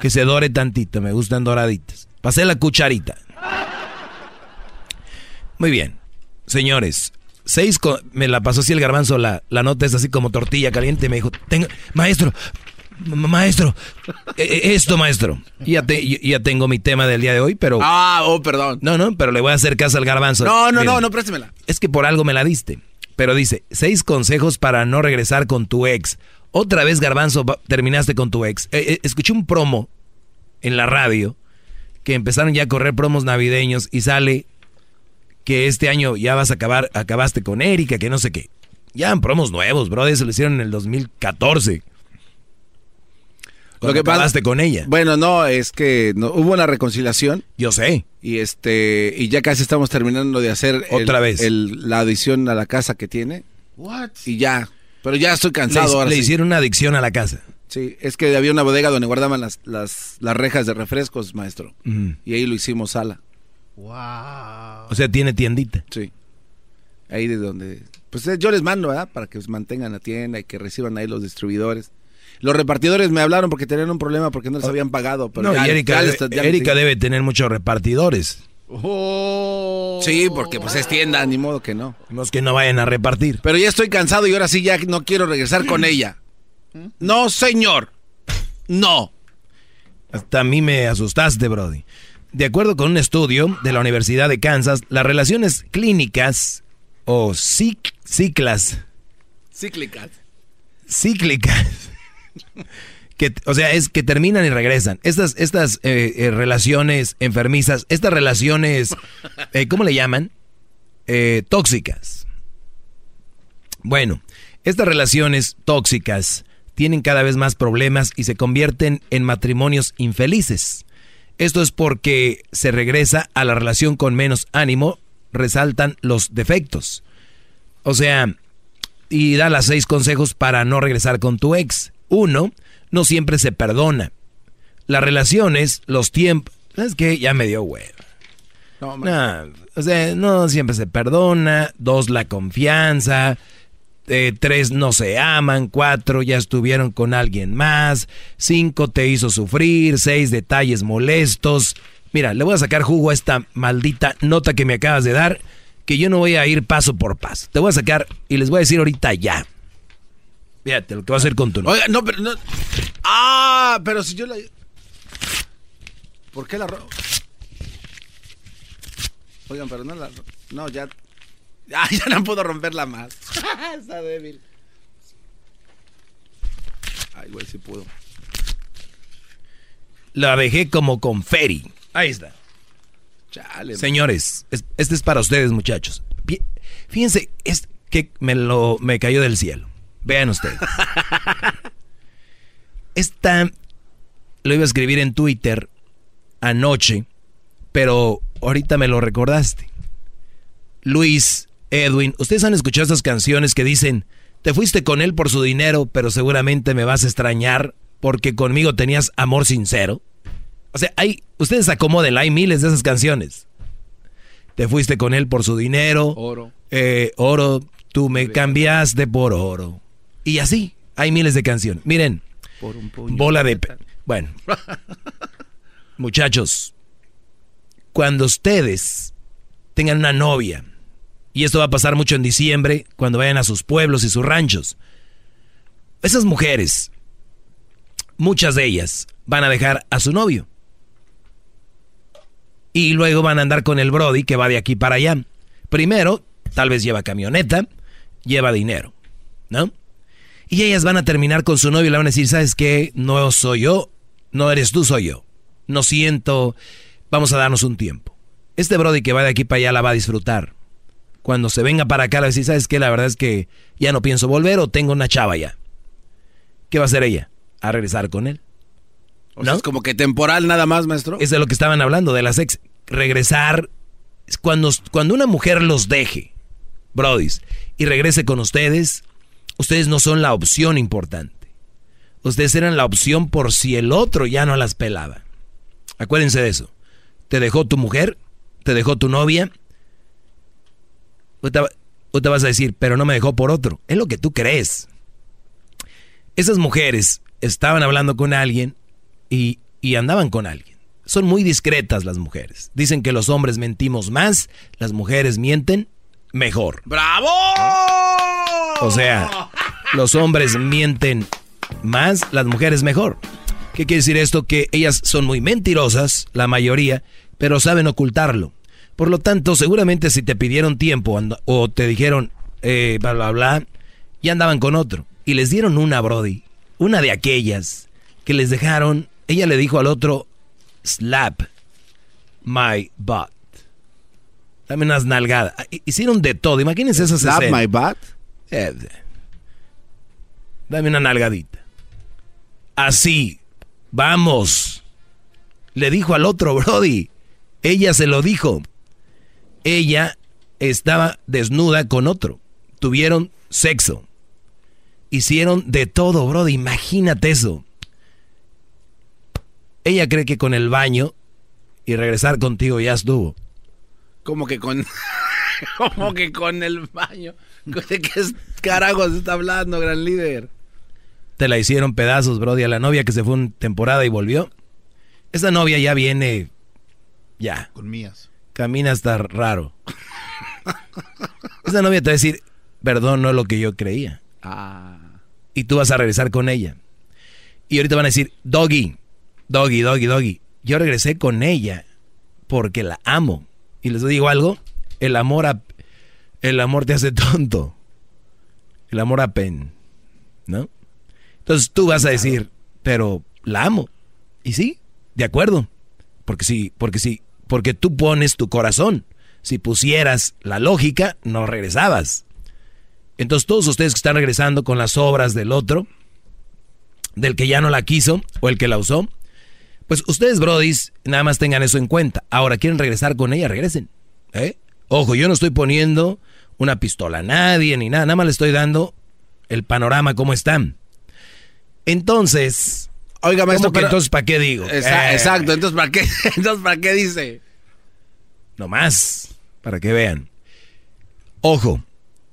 Speaker 4: que se dore tantito. Me gustan doraditas. Pasé la cucharita. Muy bien. Señores, seis me la pasó así el garbanzo, la, la nota es así como tortilla caliente. Me dijo, tengo, maestro, maestro, esto maestro. Ya, te, ya tengo mi tema del día de hoy, pero...
Speaker 3: Ah, oh, perdón.
Speaker 4: No, no, pero le voy a hacer caso al garbanzo.
Speaker 3: No, no, Miren, no, no, préstemela.
Speaker 4: Es que por algo me la diste. Pero dice, seis consejos para no regresar con tu ex. Otra vez, garbanzo, terminaste con tu ex. Eh, eh, escuché un promo en la radio que empezaron ya a correr promos navideños y sale que este año ya vas a acabar, acabaste con Erika, que no sé qué. Ya en promos nuevos, bro, eso lo hicieron en el 2014. Lo que acabaste con ella.
Speaker 3: Bueno, no, es que no, hubo una reconciliación.
Speaker 4: Yo sé.
Speaker 3: Y este y ya casi estamos terminando de hacer
Speaker 4: otra
Speaker 3: el,
Speaker 4: vez
Speaker 3: el, la adición a la casa que tiene.
Speaker 4: What?
Speaker 3: Y ya, pero ya estoy cansado.
Speaker 4: Le,
Speaker 3: ahora
Speaker 4: le
Speaker 3: sí.
Speaker 4: hicieron una adicción a la casa.
Speaker 3: Sí, es que había una bodega donde guardaban las, las, las rejas de refrescos, maestro.
Speaker 4: Mm.
Speaker 3: Y ahí lo hicimos sala.
Speaker 5: Wow.
Speaker 4: O sea, tiene tiendita.
Speaker 3: Sí. Ahí de donde... Pues eh, yo les mando, ¿verdad? Para que mantengan la tienda y que reciban ahí los distribuidores. Los repartidores me hablaron porque tenían un problema porque no les habían pagado. Pero
Speaker 4: no,
Speaker 3: ya,
Speaker 4: y Erika,
Speaker 3: ya
Speaker 4: debe,
Speaker 3: les- ya
Speaker 4: Erika debe tener muchos repartidores.
Speaker 5: Oh.
Speaker 3: Sí, porque pues es tienda, ni modo que no.
Speaker 4: Los que no vayan a repartir.
Speaker 3: Pero ya estoy cansado y ahora sí ya no quiero regresar con ella. No, señor. No.
Speaker 4: Hasta a mí me asustaste, Brody. De acuerdo con un estudio de la Universidad de Kansas, las relaciones clínicas o cic- ciclas,
Speaker 3: Cíclicas.
Speaker 4: cíclicas, que, o sea, es que terminan y regresan. Estas, estas eh, eh, relaciones enfermizas, estas relaciones, eh, ¿cómo le llaman? Eh, tóxicas. Bueno, estas relaciones tóxicas tienen cada vez más problemas y se convierten en matrimonios infelices. Esto es porque se regresa a la relación con menos ánimo, resaltan los defectos. O sea, y da las seis consejos para no regresar con tu ex. Uno, no siempre se perdona. Las relaciones, los tiempos... ¿Sabes qué? Ya me dio huevo.
Speaker 3: No,
Speaker 4: No, o sea, no siempre se perdona. Dos, la confianza. Eh, tres, no se aman. Cuatro, ya estuvieron con alguien más. Cinco, te hizo sufrir. Seis, detalles molestos. Mira, le voy a sacar jugo a esta maldita nota que me acabas de dar, que yo no voy a ir paso por paso. Te voy a sacar y les voy a decir ahorita ya. Fíjate lo que va a hacer con tu nota.
Speaker 3: Oiga, no, pero no. Ah, pero si yo la. ¿Por qué la ro- Oigan, pero no la... No, ya... Ah, ya no puedo romperla más. Está débil. Ay, güey, sí pudo.
Speaker 4: La dejé como con Ferry. Ahí está.
Speaker 3: Chale.
Speaker 4: Señores, es- este es para ustedes, muchachos. Fíjense, es que me lo me cayó del cielo. Vean ustedes. Esta lo iba a escribir en Twitter anoche, pero ahorita me lo recordaste. Luis, Edwin, ustedes han escuchado estas canciones que dicen, te fuiste con él por su dinero, pero seguramente me vas a extrañar porque conmigo tenías amor sincero. O sea, hay, ustedes acomoden, hay miles de esas canciones. Te fuiste con él por su dinero.
Speaker 3: Oro.
Speaker 4: eh, oro, tú me cambiaste por oro. Y así, hay miles de canciones. Miren,
Speaker 3: Por un puño.
Speaker 4: bola de... pe- Bueno, muchachos, cuando ustedes tengan una novia, y esto va a pasar mucho en diciembre, cuando vayan a sus pueblos y sus ranchos, esas mujeres, muchas de ellas, van a dejar a su novio. Y luego van a andar con el Brody que va de aquí para allá. Primero, tal vez lleva camioneta, lleva dinero, ¿no? Y ellas van a terminar con su novio y le van a decir, ¿sabes qué? No soy yo, no eres tú, soy yo. No siento, vamos a darnos un tiempo. Este Brody que va de aquí para allá la va a disfrutar. Cuando se venga para acá, le decir, ¿sabes qué? La verdad es que ya no pienso volver o tengo una chava ya. ¿Qué va a hacer ella? A regresar con él.
Speaker 3: O sea, es como que temporal nada más, maestro.
Speaker 4: Es de lo que estaban hablando, de las ex. Regresar. Cuando, cuando una mujer los deje, brodis, y regrese con ustedes, ustedes no son la opción importante. Ustedes eran la opción por si el otro ya no las pelaba. Acuérdense de eso. Te dejó tu mujer, te dejó tu novia. Ahorita ahorita vas a decir, pero no me dejó por otro. Es lo que tú crees. Esas mujeres estaban hablando con alguien y, y andaban con alguien. Son muy discretas las mujeres. Dicen que los hombres mentimos más, las mujeres mienten mejor.
Speaker 3: ¡Bravo!
Speaker 4: O sea, los hombres mienten más, las mujeres mejor. ¿Qué quiere decir esto? Que ellas son muy mentirosas, la mayoría, pero saben ocultarlo. Por lo tanto, seguramente si te pidieron tiempo o te dijeron eh, bla, bla, bla, ya andaban con otro. Y les dieron una, Brody, una de aquellas que les dejaron, ella le dijo al otro, slap my butt. Dame unas nalgadas. Ah, hi- Hicieron de todo. Imagínense esas
Speaker 3: Slap
Speaker 4: escenas.
Speaker 3: my butt.
Speaker 4: Eh, Dame una nalgadita. Así. Vamos. Le dijo al otro Brody. Ella se lo dijo. Ella estaba desnuda con otro. Tuvieron sexo. Hicieron de todo, Brody. Imagínate eso. Ella cree que con el baño y regresar contigo ya estuvo.
Speaker 3: Como que con. como que con el baño. ¿De qué es- carajos está hablando, gran líder?
Speaker 4: Te la hicieron pedazos, Brody, a la novia que se fue una temporada y volvió. Esa novia ya viene. Ya.
Speaker 26: Con mías.
Speaker 4: Camina hasta raro. Esa novia te va a decir, perdón, no es lo que yo creía.
Speaker 3: Ah.
Speaker 4: Y tú vas a regresar con ella. Y ahorita van a decir, doggy, doggy, doggy, doggy. Yo regresé con ella porque la amo. Y les digo algo, el amor a, el amor te hace tonto. El amor a pen, ¿no? Entonces tú vas a decir, pero la amo. Y sí, de acuerdo. Porque sí, porque sí, porque tú pones tu corazón. Si pusieras la lógica, no regresabas. Entonces todos ustedes que están regresando con las obras del otro, del que ya no la quiso o el que la usó, pues ustedes, brodis, nada más tengan eso en cuenta. Ahora, ¿quieren regresar con ella? Regresen. ¿eh? Ojo, yo no estoy poniendo una pistola a nadie ni nada, nada más le estoy dando el panorama como están. Entonces,
Speaker 3: Oiga, maestro,
Speaker 4: ¿cómo que
Speaker 3: pero-
Speaker 4: entonces para qué digo? Eh,
Speaker 3: Exacto, entonces ¿para qué? Entonces, ¿para qué dice?
Speaker 4: Nomás, para que vean. Ojo,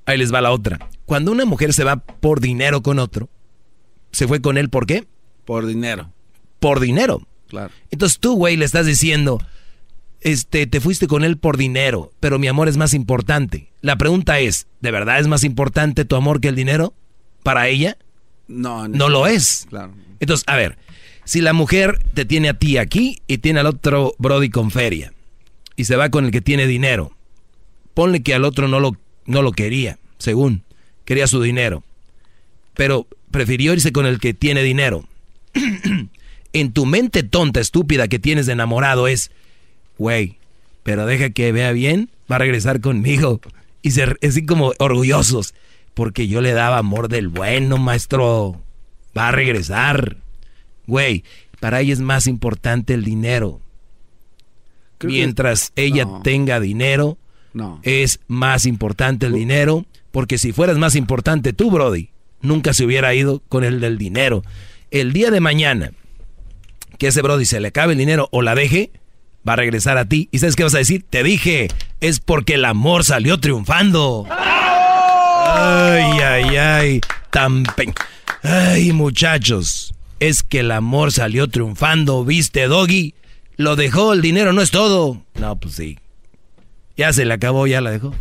Speaker 4: ahí les va la otra. Cuando una mujer se va por dinero con otro, ¿se fue con él por qué?
Speaker 3: Por dinero.
Speaker 4: Por dinero.
Speaker 3: Claro.
Speaker 4: Entonces tú, güey, le estás diciendo, este, te fuiste con él por dinero, pero mi amor es más importante. La pregunta es, ¿de verdad es más importante tu amor que el dinero? ¿Para ella?
Speaker 3: No,
Speaker 4: No lo es.
Speaker 3: Claro.
Speaker 4: Entonces, a ver, si la mujer te tiene a ti aquí y tiene al otro Brody con feria, y se va con el que tiene dinero. Ponle que al otro no lo, no lo quería, según, quería su dinero. Pero prefirió irse con el que tiene dinero. en tu mente tonta, estúpida que tienes de enamorado es, güey, pero deja que vea bien, va a regresar conmigo. Y ser así como orgullosos, porque yo le daba amor del bueno, maestro. Va a regresar. Güey, para ella es más importante el dinero. Mientras ella tenga dinero, no. es más importante el dinero, porque si fueras más importante tú, Brody, nunca se hubiera ido con el del dinero. El día de mañana, que ese Brody se le acabe el dinero o la deje, va a regresar a ti. ¿Y sabes qué vas a decir? Te dije, es porque el amor salió triunfando. Ay, ay, ay. Tan Ay, muchachos. Es que el amor salió triunfando, ¿viste, Doggy? Lo dejó, el dinero no es todo. No, pues sí. Ya se le acabó, ya la dejó.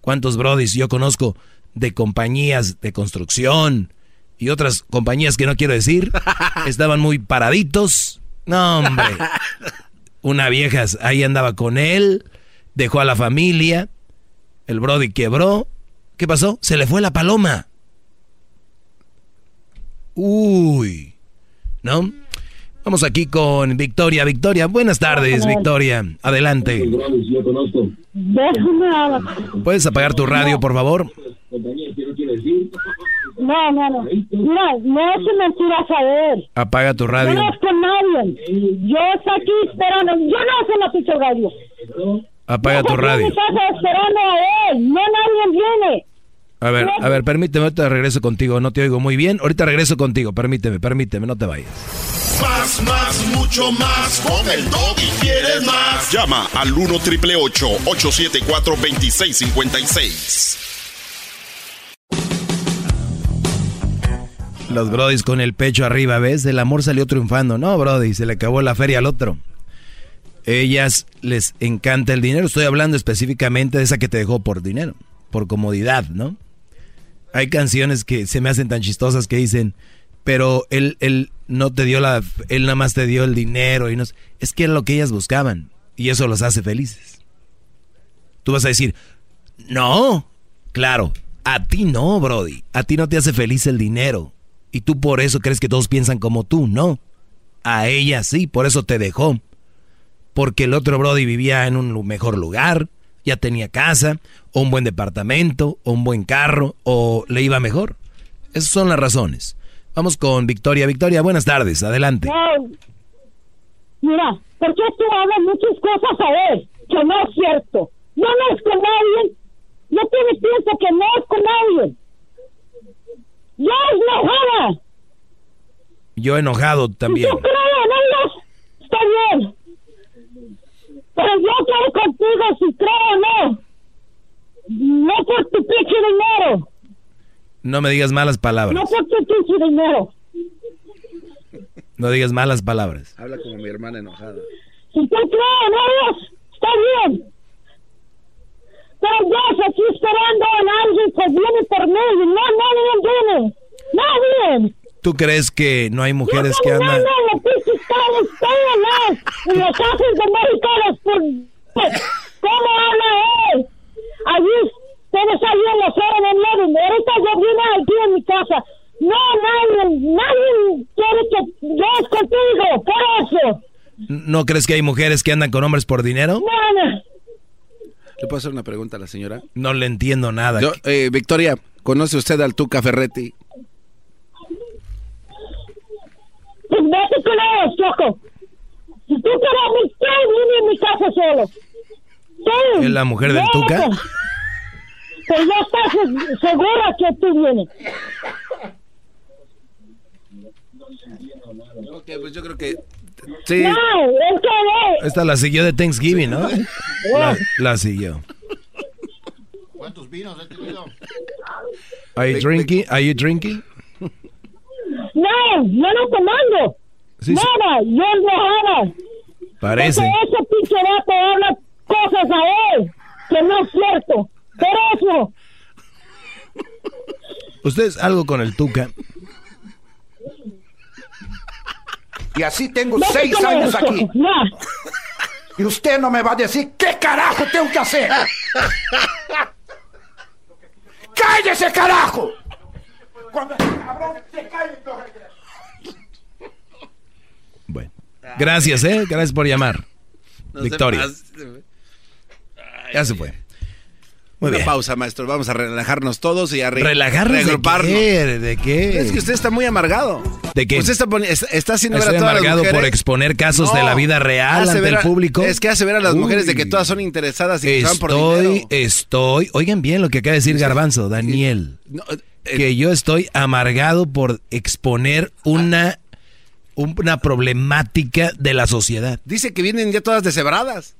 Speaker 4: ¿Cuántos brodis yo conozco de compañías de construcción y otras compañías que no quiero decir? Estaban muy paraditos. No, hombre. Una vieja ahí andaba con él, dejó a la familia, el Brody quebró. ¿Qué pasó? Se le fue la paloma. Uy, ¿no? Vamos aquí con Victoria. Victoria, buenas tardes, Victoria. Adelante. ¿Puedes apagar tu radio, por favor?
Speaker 27: No, no, no. Mira, no es mentira saber.
Speaker 4: Apaga tu radio.
Speaker 27: Yo no es con nadie. Yo estoy aquí esperando. Yo no soy la pinche radio.
Speaker 4: Apaga tu radio.
Speaker 27: esperando a él. No nadie viene.
Speaker 4: A ver, a ver, permíteme, ahorita regreso contigo. No te oigo muy bien. Ahorita regreso contigo. Permíteme, permíteme, no te vayas.
Speaker 1: Más, más, mucho más. Con el y quieres más.
Speaker 8: Llama al 1 triple 874 2656.
Speaker 4: Los brodis con el pecho arriba, ¿ves? El amor salió triunfando. No, brody, se le acabó la feria al otro. Ellas les encanta el dinero. Estoy hablando específicamente de esa que te dejó por dinero, por comodidad, ¿no? Hay canciones que se me hacen tan chistosas que dicen, pero él, él no te dio la, él nada más te dio el dinero y no, es que era lo que ellas buscaban y eso los hace felices. Tú vas a decir, no, claro, a ti no, Brody, a ti no te hace feliz el dinero, y tú por eso crees que todos piensan como tú, no. A ella sí, por eso te dejó. Porque el otro Brody vivía en un mejor lugar, ya tenía casa, o un buen departamento, o un buen carro, o le iba mejor. Esas son las razones. Vamos con Victoria. Victoria, buenas tardes, adelante.
Speaker 27: Mira, ¿por qué tú hablas muchas cosas a ver? Que no es cierto. No, no es con nadie. No tienes tiempo que no es con nadie. ¡Ya es enojada!
Speaker 4: Yo enojado también.
Speaker 27: Yo creo, no, está bien. Pero yo quiero contigo si creo o no. No por tu pinche dinero.
Speaker 4: No me digas malas palabras.
Speaker 27: No por tu pinche dinero.
Speaker 4: No digas malas palabras.
Speaker 3: Habla como mi hermana enojada.
Speaker 27: Si tú crees, no, está bien. Pero yo aquí esperando a alguien que viene por mí. No, nadie viene. Nadie.
Speaker 4: ¿Tú crees que no hay mujeres que andan?
Speaker 27: No, no, en los casos de mexicanos. ¿Cómo habla él? Allí, ustedes salían los en el medio. Ahorita yo vine aquí en mi casa. No, nadie, nadie quiere que veas contigo, por eso.
Speaker 4: ¿No crees que hay mujeres que andan con hombres por dinero?
Speaker 27: No, no.
Speaker 3: ¿Le puedo hacer una pregunta a la señora?
Speaker 4: No le entiendo nada.
Speaker 3: Yo, eh, Victoria, ¿conoce usted al Tuca Ferretti?
Speaker 27: Pues vete con ellos, Choco. Si tú quieres mi viene en mi casa solo.
Speaker 4: ¿Es la mujer del Tuca?
Speaker 27: Pues ya estás segura que tú vienes.
Speaker 3: Ok, pues yo creo que
Speaker 4: Sí.
Speaker 27: No, es que
Speaker 4: Esta la siguió de Thanksgiving, ¿no? La, la siguió.
Speaker 26: ¿Cuántos vinos he tenido?
Speaker 4: Are you drinking? Are you drinking?
Speaker 27: No, yo no tomando.
Speaker 4: Sí,
Speaker 27: Nada, yo no
Speaker 4: Parece.
Speaker 27: Porque ese pinche vato habla cosas a él que no es cierto. Por eso.
Speaker 4: ¿Ustedes algo con el Tuca?
Speaker 29: Y así tengo seis años aquí. Y usted no me va a decir qué carajo tengo que hacer. ¡Cállese, carajo! Cuando cabrón se calle,
Speaker 4: Bueno. Gracias, ¿eh? Gracias por llamar.
Speaker 3: No
Speaker 4: Victoria. Ya se fue. Muy
Speaker 3: Una
Speaker 4: bien.
Speaker 3: pausa, maestro. Vamos a relajarnos todos y a re-
Speaker 4: ¿Relajarnos de qué? ¿De qué?
Speaker 3: Es que usted está muy amargado.
Speaker 4: ¿De qué?
Speaker 3: Usted está, está, haciendo ver
Speaker 4: Estoy
Speaker 3: a todas
Speaker 4: amargado
Speaker 3: las mujeres.
Speaker 4: por exponer casos de
Speaker 3: No,
Speaker 4: la vida real
Speaker 3: hace
Speaker 4: ante el
Speaker 3: a-
Speaker 4: público.
Speaker 3: Es que hace ver a las mujeres de que todas son interesadas y que se van por
Speaker 4: Estoy,
Speaker 3: dinero.
Speaker 4: estoy, oigan bien lo que acaba de decir Garbanzo, Daniel,
Speaker 3: eh,
Speaker 4: que yo estoy amargado por exponer una, una problemática de la sociedad.
Speaker 3: Dice que vienen ya todas deshebradas.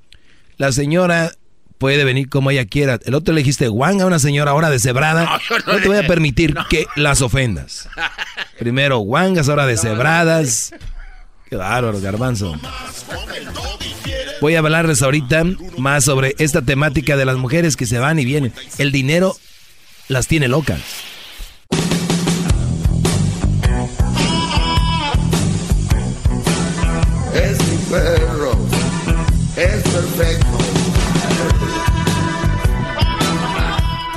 Speaker 4: La señora puede venir como ella quiera. El otro le dijiste Juan a una señora ahora deshebrada.
Speaker 3: No, yo no
Speaker 4: No, te voy a permitir que las ofendas. Primero guangas, ahora deshebradas. Qué bárbaro, Garbanzo. Voy a hablarles ahorita más sobre esta temática de las mujeres que se van y vienen. El dinero las tiene locas.
Speaker 5: Perro. Es perfecto.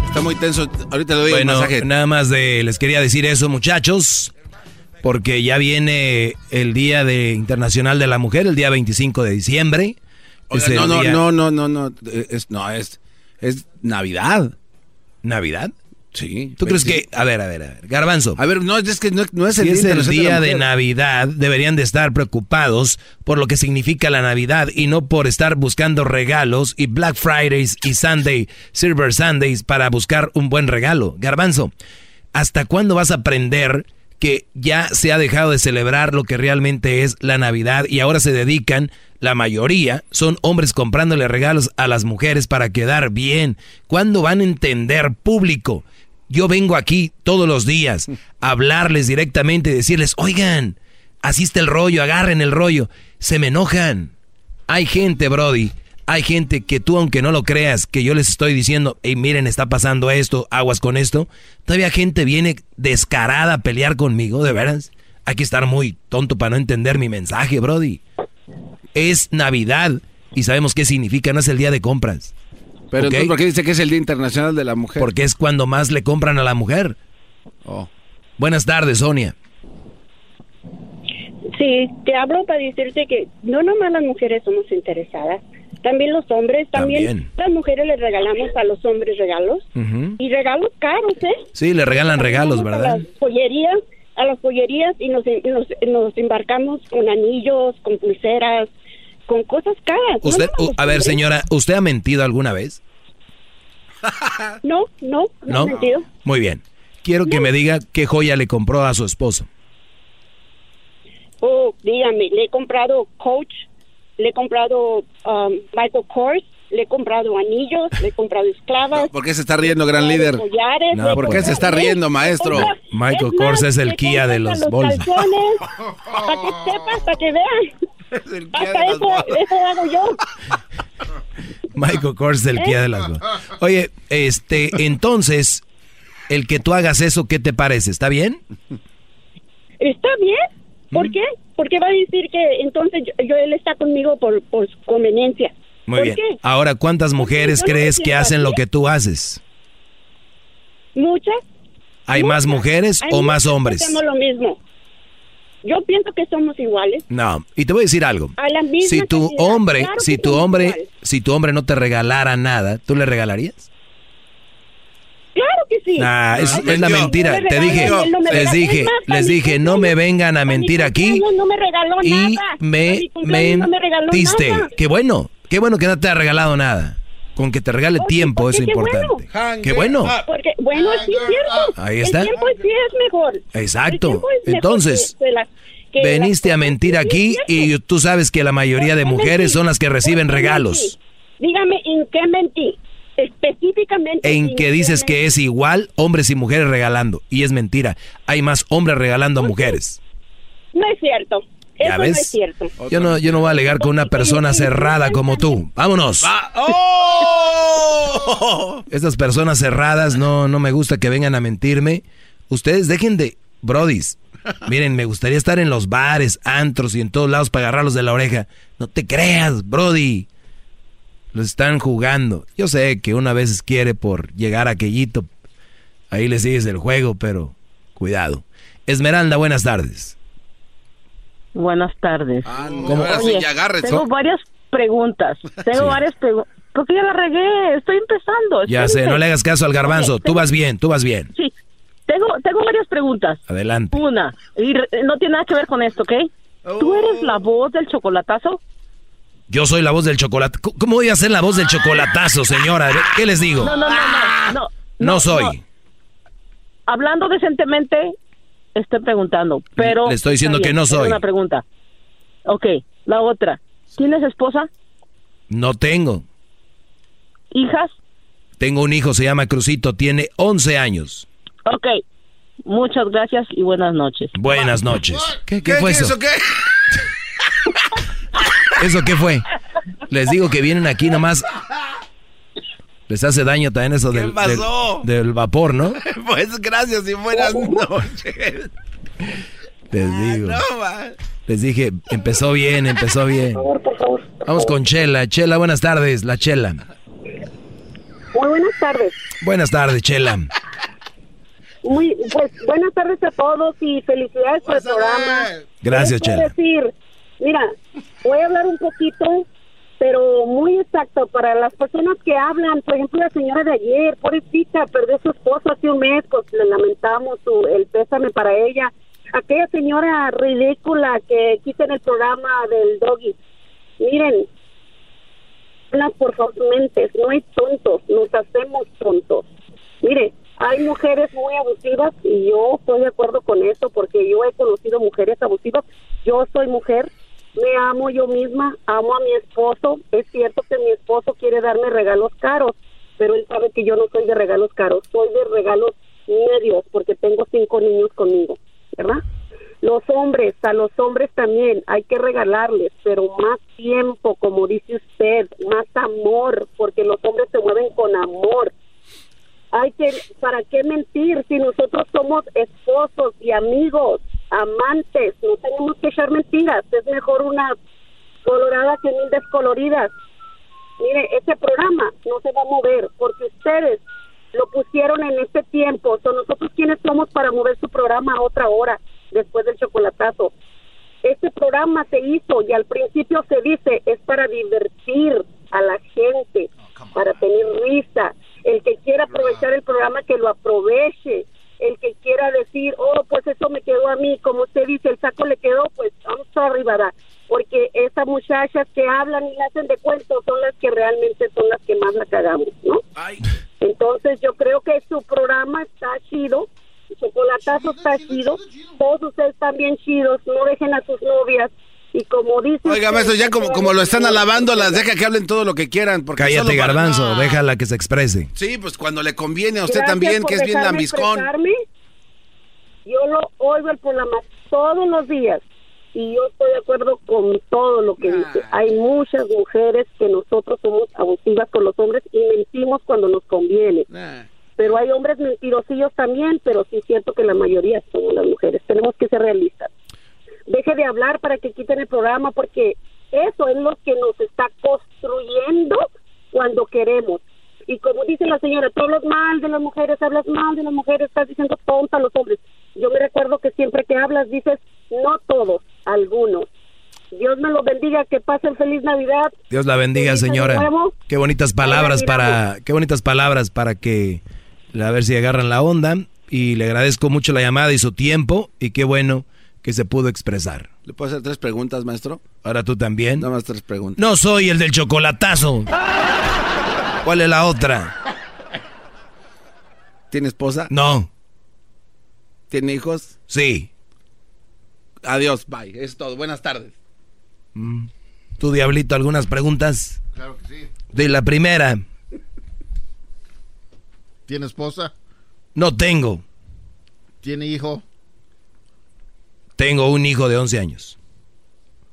Speaker 3: Está muy tenso. Ahorita le doy
Speaker 4: Bueno,
Speaker 3: masaje.
Speaker 4: nada más de les quería decir eso, muchachos, porque ya viene el Día de Internacional de la Mujer, el día 25 de diciembre.
Speaker 3: Oiga, no, no,
Speaker 4: día-
Speaker 3: no, no, no, no. Es, no, es, es Navidad.
Speaker 4: ¿Navidad?
Speaker 3: Sí.
Speaker 4: ¿Tú crees que, a ver, a ver, a ver, Garbanzo?
Speaker 3: A ver, no, es que no, no es
Speaker 4: Si
Speaker 3: el
Speaker 4: es
Speaker 3: Día
Speaker 4: el
Speaker 3: Internacional
Speaker 4: día de. Navidad, deberían de estar preocupados por lo que significa la Navidad y no por estar buscando regalos y Black Fridays y Sunday, Silver Sundays para buscar un buen regalo. Garbanzo, ¿hasta cuándo vas a aprender que ya se ha dejado de celebrar lo que realmente es la Navidad y ahora se dedican, la mayoría, son hombres comprándole regalos a las mujeres para quedar bien? ¿Cuándo van a entender público? Yo vengo aquí todos los días a hablarles directamente y decirles, oigan, así está el rollo, agarren el rollo. Se me enojan. Hay gente, Brody, hay gente que tú, aunque no lo creas, que yo les estoy diciendo, hey, miren, está pasando esto, aguas con esto. Todavía gente viene descarada a pelear conmigo, de veras. Hay que estar muy tonto para no entender mi mensaje, Brody. Es Navidad y sabemos qué significa, no es el día de compras.
Speaker 3: Pero
Speaker 4: ¿Ok?
Speaker 3: entonces, ¿por qué dice que es el Día Internacional de la Mujer?
Speaker 4: Porque es cuando más le compran a la mujer.
Speaker 3: Oh.
Speaker 4: Buenas tardes, Sonia.
Speaker 30: Sí, te hablo para decirte que no nomás las mujeres somos interesadas, también los hombres, también,
Speaker 4: También.
Speaker 30: las mujeres le regalamos a los hombres regalos y regalos caros, ¿eh?
Speaker 4: Sí, le regalan regalos, ¿verdad?
Speaker 30: A las pollerías, a las pollerías y nos, nos, nos embarcamos con anillos, con pulseras, con cosas caras. ¿no?
Speaker 4: Usted,
Speaker 30: Los
Speaker 4: u- a ver, señora, ¿usted ha mentido alguna vez?
Speaker 30: No, no, no,
Speaker 4: ¿No?
Speaker 30: he mentido.
Speaker 4: Muy bien. Quiero que me diga qué joya le compró a su esposo.
Speaker 30: Oh, dígame, le he comprado Coach, le he comprado um, Michael Kors, le he comprado anillos, le he comprado esclavas.
Speaker 3: ¿Por qué se está riendo, gran líder?
Speaker 30: collares,
Speaker 4: No,
Speaker 3: ¿Por qué se está riendo, maestro?
Speaker 4: Michael
Speaker 30: es
Speaker 4: Kors
Speaker 30: más,
Speaker 4: es el Kia de los
Speaker 30: a
Speaker 4: bolsos.
Speaker 30: para que sepas, para que vean. Hasta eso, eso hago yo.
Speaker 4: Michael Kors es el Kia de las... Oye, este, entonces, el que tú hagas eso, ¿qué te parece? ¿Está bien?
Speaker 30: Está bien.
Speaker 4: Mm.
Speaker 30: ¿Por qué? Porque va a decir que entonces yo, yo- él está conmigo por, por conveniencia.
Speaker 4: Muy
Speaker 30: ¿Por
Speaker 4: bien.
Speaker 30: qué?
Speaker 4: Ahora, ¿cuántas mujeres
Speaker 30: no
Speaker 4: crees que hacen lo que tú haces?
Speaker 30: Muchas.
Speaker 4: ¿Hay más mujeres
Speaker 30: Hay
Speaker 4: o más
Speaker 30: muchas
Speaker 4: hombres?
Speaker 30: Hacemos lo mismo. Yo pienso que somos iguales.
Speaker 4: No, y te voy a decir algo.
Speaker 30: A la misma
Speaker 4: Si tu hombre,
Speaker 30: Claro
Speaker 4: si tu hombre, si tu hombre no te regalara nada, ¿tú le regalarías?
Speaker 30: Claro que sí.
Speaker 4: Nah, es,
Speaker 30: Ay,
Speaker 4: es la
Speaker 30: no,
Speaker 4: mentira.
Speaker 30: no me
Speaker 4: Te dije,
Speaker 30: no me
Speaker 4: les dije,
Speaker 30: más,
Speaker 4: les dije, no me vengan a mentir aquí
Speaker 30: No me regaló
Speaker 4: y
Speaker 30: nada.
Speaker 4: Me
Speaker 30: no
Speaker 4: mentiste.
Speaker 30: nada.
Speaker 4: Qué bueno, qué bueno que no te ha regalado nada. Con que te regale tiempo es
Speaker 30: qué
Speaker 4: importante.
Speaker 30: bueno.
Speaker 4: Qué bueno.
Speaker 30: Porque, bueno, sí es cierto.
Speaker 4: Ahí está.
Speaker 30: El tiempo sí es mejor.
Speaker 4: Exacto.
Speaker 30: es mejor
Speaker 4: Entonces,
Speaker 30: que- que la- que
Speaker 4: veniste a mentir
Speaker 30: Sí,
Speaker 4: aquí
Speaker 30: es
Speaker 4: y tú sabes que la mayoría de
Speaker 30: ¿Por qué
Speaker 4: mujeres son las que reciben
Speaker 30: ¿Por qué
Speaker 4: regalos.
Speaker 30: Dígame, ¿en qué mentí? Específicamente.
Speaker 4: En que
Speaker 30: qué
Speaker 4: dices que es igual hombres y mujeres regalando. Y es mentira. Hay más hombres regalando a mujeres.
Speaker 30: No es cierto.
Speaker 4: ¿Ya
Speaker 30: Eso no
Speaker 4: ves?
Speaker 30: es cierto.
Speaker 4: Yo no, yo no voy a alegar con una persona cerrada como tú. ¡Vámonos!
Speaker 3: ¡Oh!
Speaker 4: Estas personas cerradas no, no me gusta que vengan a mentirme. Ustedes dejen de... Brodis, Miren, me gustaría estar en los bares, antros y en todos lados para agarrarlos de la oreja. No te creas, Brody. Los están jugando. Yo sé que una vez quiere por llegar a aquellito. Ahí le sigues el juego, pero cuidado. Esmeralda, buenas tardes.
Speaker 31: Buenas tardes.
Speaker 3: Ah,
Speaker 4: ¿Cómo?
Speaker 31: Oye, tengo varias preguntas. Tengo
Speaker 4: Sí.
Speaker 31: varias preguntas. Porque ya la regué. Estoy empezando.
Speaker 4: Ya sé, no le hagas caso al garbanzo.
Speaker 31: Oye,
Speaker 4: Tú vas bien, tú vas bien.
Speaker 31: Sí. Tengo, tengo varias preguntas.
Speaker 4: Adelante.
Speaker 31: Una, y no tiene nada que ver con esto, ¿ok? ¿Tú eres la voz del chocolatazo?
Speaker 4: Yo soy la voz del chocolate. ¿Cómo- ¿Cómo voy a ser la voz del chocolatazo, señora? ¿Qué les digo?
Speaker 31: No, no, no, no, no.
Speaker 4: No soy.
Speaker 31: Hablando decentemente, estoy preguntando, pero...
Speaker 4: Le estoy diciendo que no soy.
Speaker 31: una pregunta. Ok, la otra. ¿Tienes esposa?
Speaker 4: No tengo.
Speaker 31: ¿Hijas?
Speaker 4: Tengo un hijo, se llama Crucito, tiene 11 años.
Speaker 31: Ok. Muchas gracias y buenas noches.
Speaker 4: Buenas noches. ¿Qué, qué
Speaker 31: ¿Qué,
Speaker 4: fue
Speaker 31: qué,
Speaker 4: eso?
Speaker 31: eso
Speaker 3: qué?
Speaker 4: ¿Eso qué fue? Les digo que vienen aquí nomás. Les hace daño también eso del, del, del vapor, ¿no?
Speaker 3: Pues gracias y buenas noches.
Speaker 4: Les digo.
Speaker 3: No.
Speaker 4: Les dije, empezó bien, empezó bien. Vamos con Chela. Chela, buenas tardes, la Chela.
Speaker 30: Muy buenas tardes.
Speaker 4: Buenas tardes, Chela.
Speaker 30: Muy, pues buenas tardes a todos y felicidades por el programa.
Speaker 4: Gracias,
Speaker 30: ¿Qué les puedo
Speaker 4: Chela.
Speaker 30: decir? Mira, voy a hablar un poquito, pero muy exacto para las personas que hablan. Por ejemplo, la señora de ayer, pobrecita, perdió a su esposo hace un mes, pues le lamentamos su, el pésame para ella. Aquella señora ridícula que quita en el programa del doggy. Miren, por sus mentes, no hay tontos, nos hacemos tontos. Mire, hay mujeres muy abusivas y yo estoy de acuerdo con eso porque yo he conocido mujeres abusivas. Yo soy mujer, me amo yo misma, amo a mi esposo. Es cierto que mi esposo quiere darme regalos caros, pero él sabe que yo no soy de regalos caros, soy de regalos medios porque tengo cinco niños conmigo, ¿verdad? Los hombres, a los hombres también hay que regalarles, pero más tiempo, como dice usted, más amor, porque los hombres se mueven con amor. Hay que, ¿para qué mentir si nosotros somos esposos y amigos, amantes? No tenemos que echar mentiras. Es mejor una colorada que mil descoloridas. Mire, ese programa no se va a mover porque ustedes lo pusieron en este tiempo. Son nosotros quienes somos para mover su programa a otra hora después del chocolatazo. Este programa se hizo y al principio se dice es para divertir a la gente, para tener risa. El que quiera aprovechar el programa que lo aproveche. El que quiera decir, oh, eso me quedó a mí, como usted dice, el saco le quedó, pues vamos a arribar. Porque esas muchachas que hablan y le hacen de cuentos son las que realmente son las que más la cagamos, ¿no? Entonces yo creo que su programa está chido, su chocolatazo está chido, todos ustedes están bien chidos, no dejen a sus novias. Y como dice...
Speaker 3: Oiga, maestro, ya como, como lo están alabando, las deja que hablen todo lo que quieran. Porque
Speaker 4: Cállate,
Speaker 3: solo para-
Speaker 4: garbanzo, déjala que se exprese.
Speaker 3: Sí, pues cuando le conviene a usted
Speaker 30: Gracias
Speaker 3: también, que es bien lambiscón.
Speaker 30: expresarme. Yo lo oigo el programa todos los días y yo estoy de acuerdo con todo lo que dice. Hay muchas mujeres que nosotros somos abusivas con los hombres y mentimos cuando nos conviene. Pero hay hombres mentirosillos también, pero sí es cierto que la mayoría somos las mujeres. Tenemos que ser realistas. Deje de hablar para que quiten el programa porque eso es lo que nos está construyendo cuando queremos. Y como dice la señora, tú hablas mal de las mujeres, hablas mal de las mujeres, estás diciendo tonta a los hombres. Yo me recuerdo que siempre que hablas dices, no todos, algunos. Dios me los bendiga, que pasen feliz Navidad.
Speaker 4: Dios la bendiga, señora. Qué bonitas palabras para, qué bonitas palabras para que a ver si agarran la onda y le agradezco mucho la llamada y su tiempo y qué bueno que se pudo expresar.
Speaker 3: ¿Le puedo hacer tres preguntas, maestro?
Speaker 4: Ahora tú también.
Speaker 3: Nada más tres preguntas.
Speaker 4: No soy el del chocolatazo. ¿Cuál es la otra?
Speaker 3: ¿Tiene esposa?
Speaker 4: No.
Speaker 3: ¿Tiene hijos?
Speaker 4: Sí.
Speaker 3: Adiós, bye. Es todo. Buenas tardes.
Speaker 4: Mm. ¿Tú, Diablito, algunas preguntas?
Speaker 26: Claro que sí.
Speaker 4: De la primera,
Speaker 26: ¿Tiene esposa?
Speaker 4: no tengo.
Speaker 26: ¿Tiene hijo?
Speaker 4: Tengo un hijo de 11 años.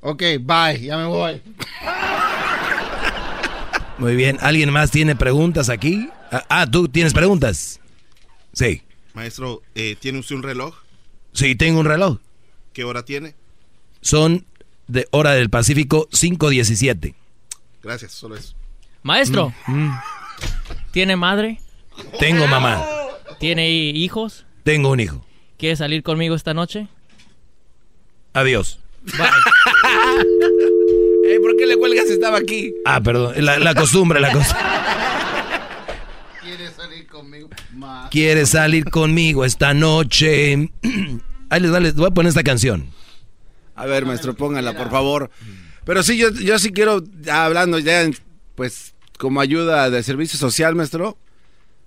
Speaker 26: Ok, bye, ya me voy.
Speaker 4: Muy bien. ¿Alguien más tiene preguntas aquí? Ah, ah, ¿tú tienes preguntas? Sí.
Speaker 15: Maestro, eh, ¿tiene usted un reloj?
Speaker 4: Sí, tengo un reloj.
Speaker 15: ¿Qué hora tiene?
Speaker 4: Son de hora del Pacífico 5.17.
Speaker 15: Gracias, solo eso.
Speaker 32: Maestro,
Speaker 4: Mm,
Speaker 32: ¿tiene madre?
Speaker 4: Tengo mamá.
Speaker 32: ¿Tiene hijos?
Speaker 4: Tengo un hijo.
Speaker 32: ¿Quiere salir conmigo esta noche?
Speaker 4: Adiós.
Speaker 3: Eh, ¿Por qué le cuelgas si estaba aquí?
Speaker 4: Ah, perdón. La, la costumbre, la costumbre.
Speaker 26: ¿Quieres salir conmigo? Ma.
Speaker 4: ¿Quieres salir conmigo esta noche? Ahí les, va, les voy a poner esta canción.
Speaker 3: A ver, maestro, póngala, por favor. Pero sí, yo, yo sí quiero, hablando ya, pues, como ayuda de servicio social, maestro.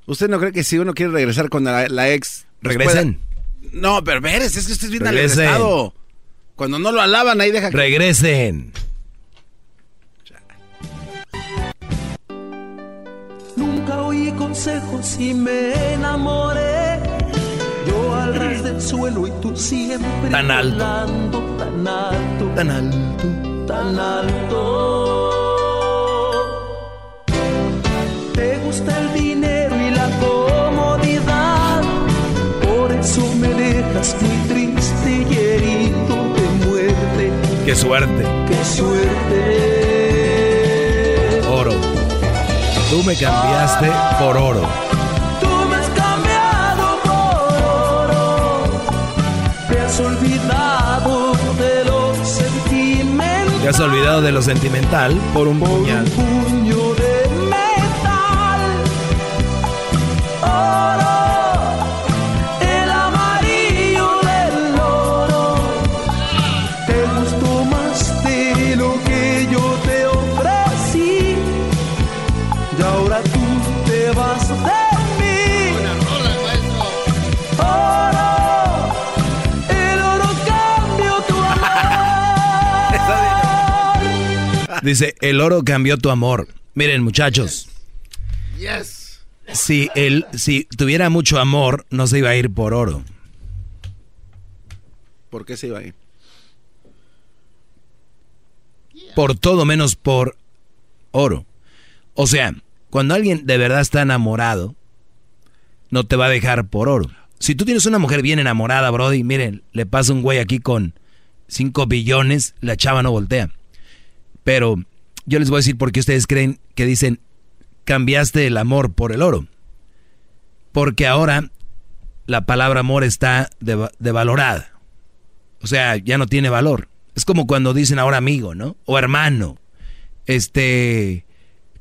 Speaker 3: ¿Usted no cree que si uno quiere regresar con la, la ex... pues,
Speaker 4: Regresen.
Speaker 3: pueda- No, pero veres, es que usted es bien
Speaker 4: Regresen.
Speaker 3: Cuando no lo alaban, ahí deja que...
Speaker 4: Regresen.
Speaker 24: Consejos y me enamoré. Yo al ras del suelo y tú siempre
Speaker 4: Tan alto.
Speaker 24: volando tan alto,
Speaker 4: Tan alto.
Speaker 24: tan alto. Te gusta el dinero y la comodidad, por eso me dejas muy triste y herido de muerte.
Speaker 4: Qué suerte.
Speaker 24: Qué suerte.
Speaker 4: Tú me cambiaste por oro.
Speaker 24: Tú me has cambiado por oro, te has olvidado de los sentimientos.
Speaker 4: Te has olvidado de lo sentimental por un puñal.
Speaker 24: Puño de metal, oro,
Speaker 4: Dice, el oro cambió tu amor. Miren, muchachos,
Speaker 26: Yes.
Speaker 4: si, él, si tuviera mucho amor, no se iba a ir por oro.
Speaker 3: ¿Por qué se iba ahí?
Speaker 4: Por todo menos por oro. O sea, cuando alguien de verdad está enamorado, no te va a dejar por oro. Si tú tienes una mujer bien enamorada, Brody, miren, le pasa un güey aquí con 5 billones, la chava no voltea. Pero yo les voy a decir por qué ustedes creen que dicen cambiaste el amor por el oro. Porque ahora la palabra amor está deva- devalorada. O sea, ya no tiene valor. Es como cuando dicen ahora amigo, ¿no? O hermano. Este,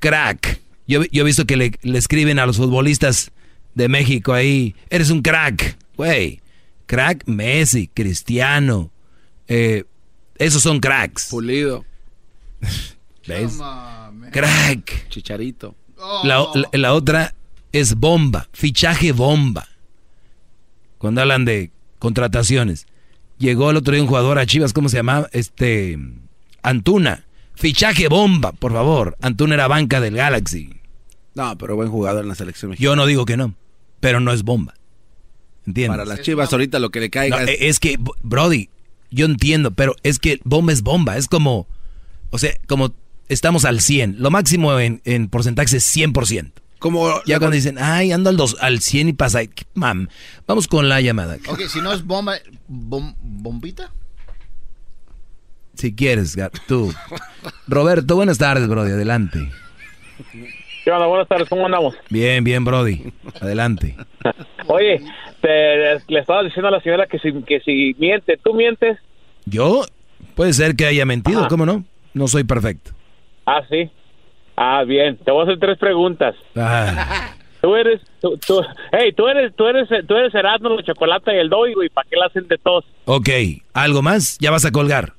Speaker 4: crack. Yo, yo he visto que le, le escriben a los futbolistas de México ahí, eres un crack. Güey, crack Messi, Cristiano. eh, esos son cracks.
Speaker 3: Pulido.
Speaker 4: ¿Ves? Crack.
Speaker 3: Chicharito.
Speaker 4: La, la- la otra es bomba, fichaje bomba. Cuando hablan de contrataciones. Llegó el otro día un jugador a Chivas, ¿cómo se llamaba? Este, Antuna. Fichaje bomba, por favor. Antuna era banca del Galaxy.
Speaker 3: No, pero buen jugador en la selección mexicana.
Speaker 4: Yo no digo que no, pero no es bomba. ¿Entiendes?
Speaker 3: Para las chivas ahorita lo que le caiga
Speaker 4: No,
Speaker 3: es...
Speaker 4: es que, Brody, yo entiendo, pero es que bomba es bomba. Es como, o sea, como estamos al 100. Lo máximo en, en porcentaje es 100%.
Speaker 3: Como
Speaker 4: ya cuando dicen, ay, ando al, dos, al 100 y pasa, ¿qué mam, vamos con la llamada.
Speaker 26: Ok, si no es bomba, bom- bombita.
Speaker 4: Si quieres, tú. Roberto, buenas tardes, Brody, adelante.
Speaker 33: ¿Qué onda? Buenas tardes, ¿cómo andamos?
Speaker 4: Bien, bien, Brody, adelante.
Speaker 33: Oye, te- le estaba diciendo a la señora que si, que si miente, ¿tú mientes?
Speaker 4: Yo, puede ser que haya mentido, ¿cómo no? No soy perfecto.
Speaker 33: Ah, sí. Ah, bien. Te voy a hacer tres preguntas.
Speaker 4: Ah,
Speaker 33: Tú eres, tú, tú, hey, tú eres, tú eres, tú eres Erasmo, la chocolate y el doy, güey. ¿Para qué la hacen de tos?
Speaker 4: ok, ¿algo más? Ya vas a colgar.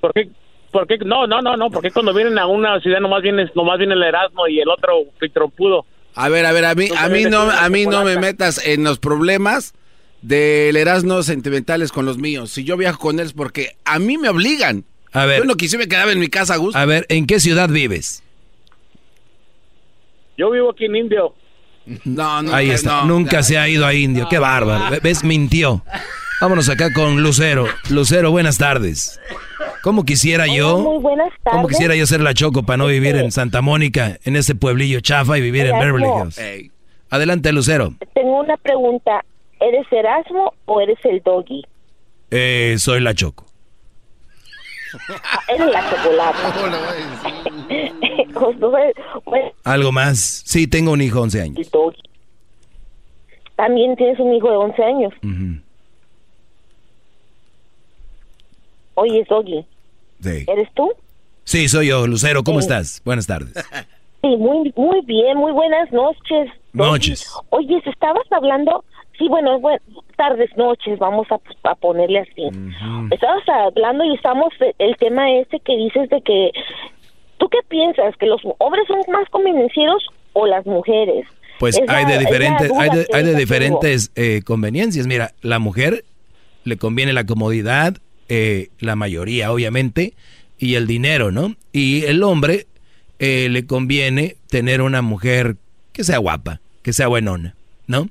Speaker 33: ¿Por qué? ¿Por qué? No, no, no, no. ¿Por qué cuando vienen a una ciudad nomás viene, nomás viene el Erasmo y el otro trompudo?
Speaker 3: A ver, a ver, a mí, a mí no, a mí no me metas en los problemas del Erasmo sentimentales con los míos. Si yo viajo con él es porque a mí me obligan.
Speaker 4: A ver.
Speaker 3: Yo no quise me quedaba en mi casa a gusto.
Speaker 4: A ver, ¿en qué ciudad vives?
Speaker 33: Yo vivo aquí en Indio.
Speaker 3: No, no.
Speaker 4: Ahí está,
Speaker 3: no.
Speaker 4: nunca se ha ido a Indio, qué bárbaro. ¿Ves? Mintió. Vámonos acá con Lucero. Lucero, buenas tardes. ¿Cómo quisiera yo?
Speaker 28: Muy buenas tardes.
Speaker 4: ¿Cómo quisiera yo ser la Choco para no vivir en Santa Mónica, en ese pueblillo chafa y vivir en. Beverly Hills? Adelante, Lucero.
Speaker 28: Tengo una pregunta. ¿Eres Erasmo o eres el doggy?
Speaker 4: Eh, soy la Choco.
Speaker 28: Eres la pues,
Speaker 4: ¿Algo más? Sí, tengo un hijo de 11 años.
Speaker 28: También tienes un hijo de 11 años.
Speaker 4: Ujú.
Speaker 28: Oye, Doggy,
Speaker 4: Sí.
Speaker 28: ¿eres tú?
Speaker 4: Sí, soy yo, Lucero. ¿Cómo
Speaker 28: Sí.
Speaker 4: estás? Buenas tardes.
Speaker 28: Sí, muy, muy bien, muy buenas noches.
Speaker 4: Noches.
Speaker 28: Oye, ¿se estabas hablando? Sí, bueno, bueno, tardes, noches, vamos a, a ponerle así. Estabas hablando y estamos, el tema este que dices de que, ¿tú qué piensas? ¿Que los hombres son más convenencieros o las mujeres?
Speaker 4: Pues
Speaker 28: Es la-
Speaker 4: hay de diferentes, hay de, hay de diferentes eh, conveniencias. Mira, la mujer le conviene la comodidad, eh, la mayoría, obviamente, y el dinero, ¿no? Y el hombre eh, le conviene tener una mujer que sea guapa, que sea buenona, ¿no?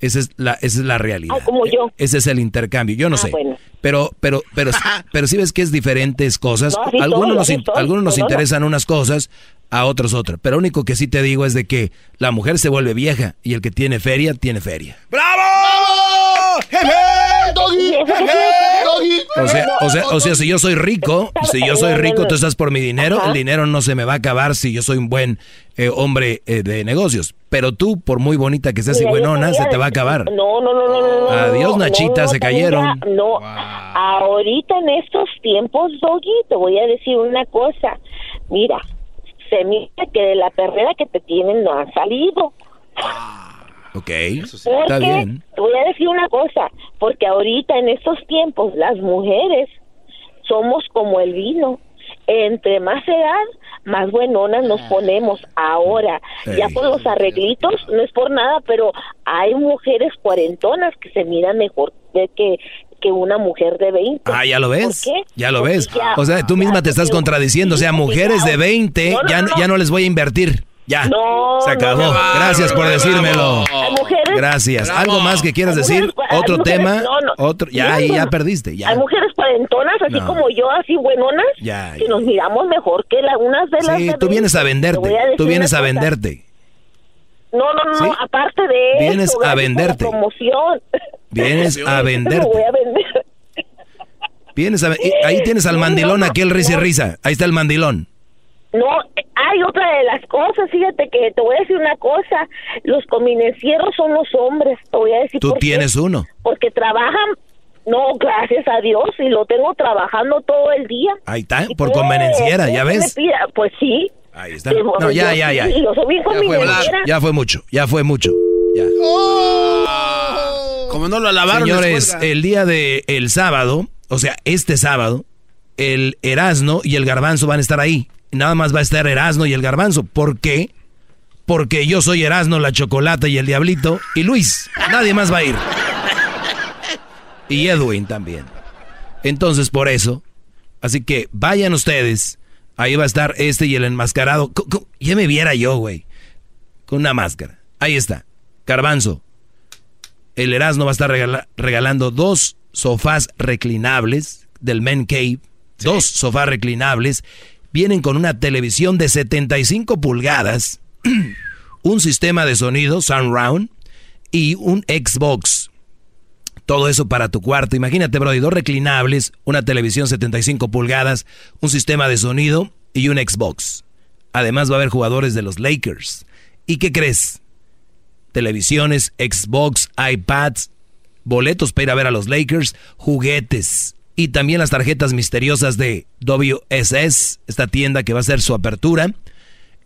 Speaker 4: Esa es la, esa es la realidad.
Speaker 28: Ah, como yo.
Speaker 4: Ese es el intercambio. Yo no
Speaker 28: Ah,
Speaker 4: sé.
Speaker 28: bueno.
Speaker 4: Pero, pero, pero, pero si ves que es diferentes cosas.
Speaker 28: No, sí
Speaker 4: algunos nos,
Speaker 28: sí
Speaker 4: in- algunos nos
Speaker 28: no, no, no.
Speaker 4: interesan unas cosas, a otros otras. Pero lo único que sí te digo es de que la mujer se vuelve vieja y el que tiene feria, tiene feria. O sea, o sea, o sea, si yo soy rico, si yo soy rico, tú estás por mi dinero, el dinero no se me va a acabar si yo soy un buen eh, hombre eh, de negocios. Pero tú, por muy bonita que seas y buenona, se te va a acabar.
Speaker 28: No, no, no, no, no.
Speaker 4: Adiós, Nachita,
Speaker 28: no,
Speaker 4: se cayeron.
Speaker 28: ya, no, ahorita en estos tiempos, Doggy, te voy a decir una cosa. Mira, se mira que de la perrera que te tienen no han salido.
Speaker 4: Ok, está bien.
Speaker 28: Te voy a decir una cosa, porque ahorita en estos tiempos las mujeres somos como el vino. Entre más edad, más buenonas nos ponemos. Ahora, ya con los arreglitos, no es por nada, pero hay mujeres cuarentonas que se miran mejor de que, que una mujer de 20.
Speaker 4: Ah, ya lo ves.
Speaker 28: ¿Por qué?
Speaker 4: Ya lo
Speaker 28: Porque
Speaker 4: ves.
Speaker 28: ya-
Speaker 4: O sea, tú misma te estás contradiciendo. O sea, mujeres de 20,
Speaker 28: No, no,
Speaker 4: ya,
Speaker 28: no.
Speaker 4: ya no les voy a invertir. Ya.
Speaker 28: No,
Speaker 4: Se acabó.
Speaker 28: no, no.
Speaker 4: Gracias por decírmelo.
Speaker 28: Hay mujeres-
Speaker 4: Gracias.
Speaker 28: Bravo.
Speaker 4: ¿Algo más que quieras decir? Otro
Speaker 28: mujeres-
Speaker 4: tema.
Speaker 28: no, no.
Speaker 4: Otro. Ya, ya perdiste. Ya.
Speaker 28: Hay mujeres cuarentonas, así
Speaker 4: No.
Speaker 28: como yo, así buenonas,
Speaker 4: Ya,
Speaker 28: que nos miramos mejor que la, unas de las
Speaker 4: Sí,
Speaker 28: de
Speaker 4: tú vienes a
Speaker 28: 20. Te voy
Speaker 4: venderte. Tú vienes a venderte.
Speaker 28: No, no, no,
Speaker 4: ¿Sí?
Speaker 28: aparte de eso.
Speaker 4: Vienes a venderte.
Speaker 28: promoción.
Speaker 4: Vienes a venderte.
Speaker 28: voy a vender.
Speaker 4: Vienes a Ahí tienes al mandilón, aquel risa y risa. Ahí está el mandilón.
Speaker 28: No, hay otra de las cosas, fíjate que te voy a decir una cosa, los convenencieros son los hombres, te voy a decir
Speaker 4: Tú
Speaker 28: por qué.
Speaker 4: tienes uno.
Speaker 28: Porque trabajan, no, gracias a Dios, y lo tengo trabajando todo el día.
Speaker 4: Ahí está,
Speaker 28: Y
Speaker 4: por convenenciera, ya ves.
Speaker 28: Pues sí.
Speaker 4: Ahí está.
Speaker 28: Sí,
Speaker 4: No, ya,
Speaker 28: yo
Speaker 4: ya, ya.
Speaker 28: sí, yo soy bien
Speaker 4: Ya fue. Ya fue mucho. Ya fue mucho. Ya.
Speaker 3: Como no lo alabaron,
Speaker 4: Señores, el día de el sábado, o sea, este sábado, el Erasno y el Garbanzo van a estar ahí. Nada más va a estar Erasno y el Garbanzo. ¿Por qué? Porque yo soy Erasno, la Chocolata y el Diablito y Luis. Nadie más va a ir. Y Edwin también. Entonces, por eso. Así que vayan ustedes. Ahí va a estar este y el enmascarado. Ya me viera yo, güey. Con una máscara. Ahí está. Garbanzo, el Erasmo va a estar regala- regalando dos sofás reclinables del Men Cave. Dos sofás reclinables. Vienen con una televisión de 75 pulgadas, un sistema de sonido surround y un Xbox. Todo eso para tu cuarto. Imagínate, Brody, dos reclinables, una televisión 75 pulgadas, un sistema de sonido y un Xbox. Además va a haber jugadores de los Lakers. ¿Y qué crees? televisiones, Xbox, iPads, boletos para ir a ver a los Lakers, juguetes y también las tarjetas misteriosas de WSS, esta tienda que va a ser su apertura.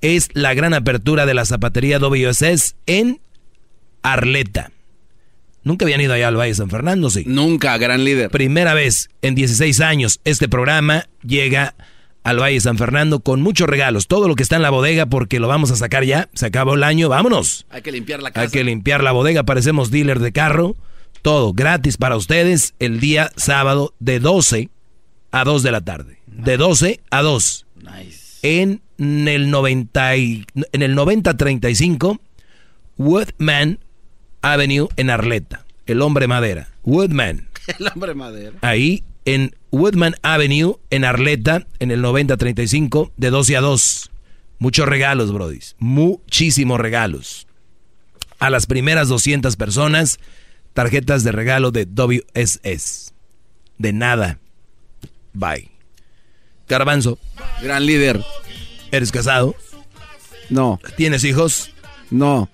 Speaker 4: Es la gran apertura de la zapatería WSS en Arleta. Nunca habían ido allá al Valle de San Fernando, sí.
Speaker 3: Nunca, gran líder.
Speaker 4: Primera vez en 16 años este programa llega al Valle de San Fernando con muchos regalos. Todo lo que está en la bodega porque lo vamos a sacar ya. Se acabó el año, vámonos.
Speaker 3: Hay que limpiar la casa.
Speaker 4: Hay que limpiar la bodega, parecemos dealer de carro. Todo gratis para ustedes el día sábado de 12 a 2 de la tarde. De 12 a 2. En el 90 y- en el 9035 Woodman Avenue en Arleta. El hombre madera. Woodman.
Speaker 3: El hombre madera.
Speaker 4: Ahí en Woodman Avenue en Arleta en el 9035 de 12 a 2. Muchos regalos, brodis. Muchísimos regalos. A las primeras 200 personas, tarjetas de regalo de WSS. de nada. Bye. Garbanzo.
Speaker 3: Gran líder.
Speaker 4: ¿Eres casado?
Speaker 3: No.
Speaker 4: ¿Tienes hijos?
Speaker 3: No.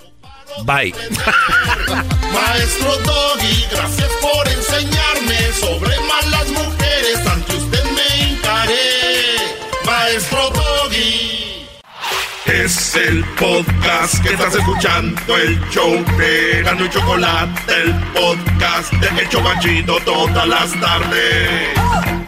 Speaker 4: Bye.
Speaker 1: Maestro Doggy, gracias por enseñarme sobre malas mujeres. Ante usted me hincaré. Maestro Doggy. Es el podcast que estás escuchando, el show de y Chocolate, el podcast de El Chobachito todas las tardes.